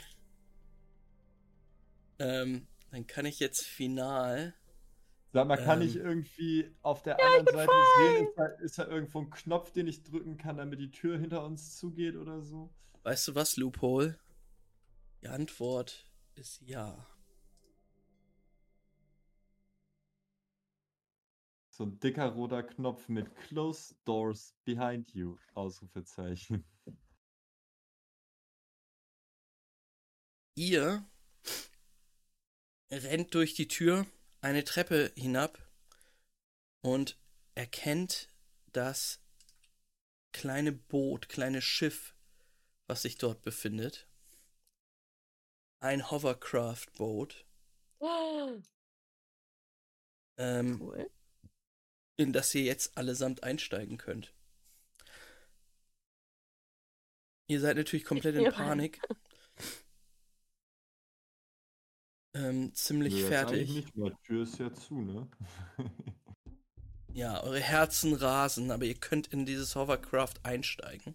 Ähm, dann kann ich jetzt final. Sag mal, kann Ähm. ich irgendwie auf der anderen Seite sehen, ist da, ist da irgendwo ein Knopf, den ich drücken kann, damit die Tür hinter uns zugeht oder so? Weißt du was, Loophole? Die Antwort ist ja. So ein dicker roter Knopf mit Close Doors Behind You, Ausrufezeichen. Ihr rennt durch die Tür eine Treppe hinab und erkennt das kleine Boot, kleine Schiff, was sich dort befindet. Ein Hovercraft-Boot, ähm, Cool. In das ihr jetzt allesamt einsteigen könnt. Ihr seid natürlich komplett in. Panik. Ähm, ziemlich jetzt fertig. Nicht mehr. Tür ist ja zu, ne? Ja, eure Herzen rasen, aber ihr könnt in dieses Hovercraft einsteigen.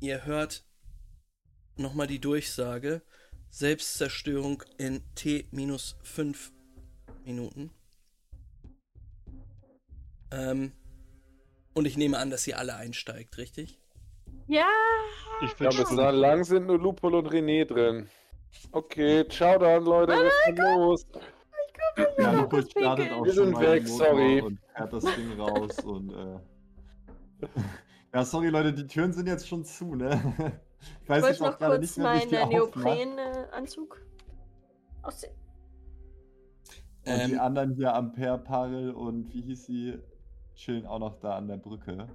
Ihr hört nochmal die Durchsage. Selbstzerstörung in T minus 5 Minuten. Ähm, und ich nehme an, dass ihr alle einsteigt, richtig? Ja. Ich Ja, bis schon. dahin lang sind nur Lupol und René drin. Okay, ciao dann, Leute, wir sind los. Ja, noch Lupo was startet auch Wir schon sind weg, Motor sorry. Und fährt das Ding raus und äh... Ja, sorry Leute, die Türen sind jetzt schon zu, ne? Ich weiß Ich noch gerade kurz nicht mehr, wie ich meinen die aufmache. Neopren-Anzug ausziehen. Und die Ähm, anderen hier, Ampere, Parel und wie hieß sie, chillen auch noch da an der Brücke.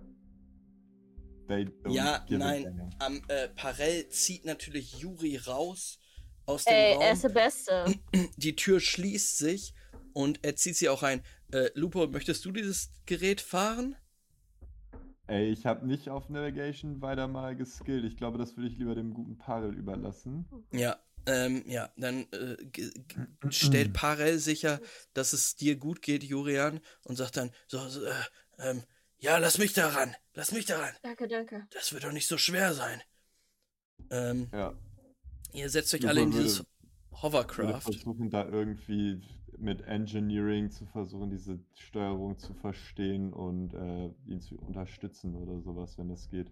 They don't Ja, nein. Am äh, Parell zieht natürlich Juri raus aus dem Ey, Raum. er ist der Beste. Die Tür schließt sich und er zieht sie auch ein. Äh, Lupo, möchtest du dieses Gerät fahren? Ey, ich habe nicht auf Navigation weiter mal geskillt. Ich glaube, das würde ich lieber dem guten Parel überlassen. Ja, ähm, ja, dann äh, ge- ge- stellt Parell sicher, dass es dir gut geht, Jurian, und sagt dann, so, so äh, ähm, ja, lass mich daran, lass mich daran. Danke, danke. Das wird doch nicht so schwer sein. Ähm, Ja. ihr setzt euch Lupo alle in dieses Ich würde Hovercraft. versuchen, da irgendwie mit Engineering zu versuchen, diese Steuerung zu verstehen und äh, ihn zu unterstützen oder sowas, wenn das geht.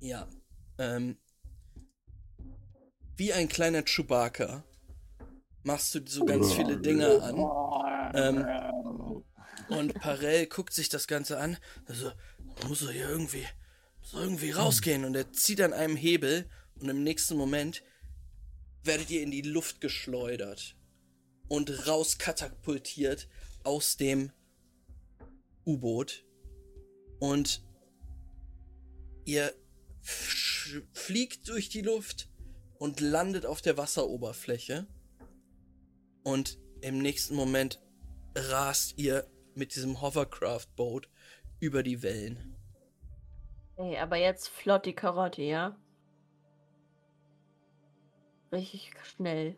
Ja. Ähm, wie ein kleiner Chewbacca machst du so ganz viele Dinge an. Ähm, und Parell guckt sich das Ganze an. Also, muss er hier irgendwie, er irgendwie rausgehen. Und er zieht an einem Hebel und im nächsten Moment werdet ihr in die Luft geschleudert und rauskatapultiert aus dem U-Boot. Und ihr fliegt durch die Luft und landet auf der Wasseroberfläche. Und im nächsten Moment rast ihr mit diesem Hovercraft-Boot über die Wellen. Ey, aber jetzt flott die Karotte, ja? Richtig schnell.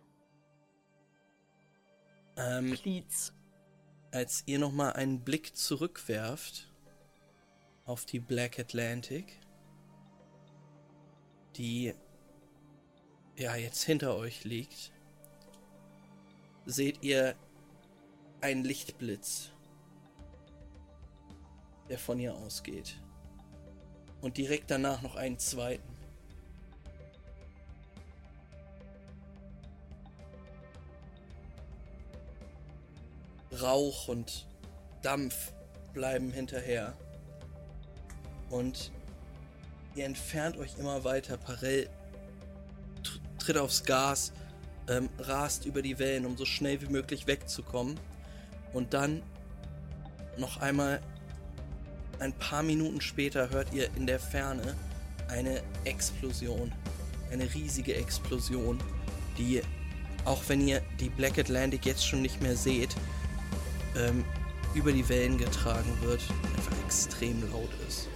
Ähm, Please. als ihr nochmal einen Blick zurückwerft auf die Black Atlantic, die ja jetzt hinter euch liegt, seht ihr einen Lichtblitz, der von ihr ausgeht. Und direkt danach noch einen zweiten. Rauch und Dampf bleiben hinterher. Und ihr entfernt euch immer weiter. Parell tr- tritt aufs Gas, ähm, rast über die Wellen, um so schnell wie möglich wegzukommen. Und dann noch einmal ein paar Minuten später hört ihr in der Ferne eine Explosion. Eine riesige Explosion, die, auch wenn ihr die Black Atlantic jetzt schon nicht mehr seht, ähm, über die Wellen getragen wird, einfach extrem laut ist.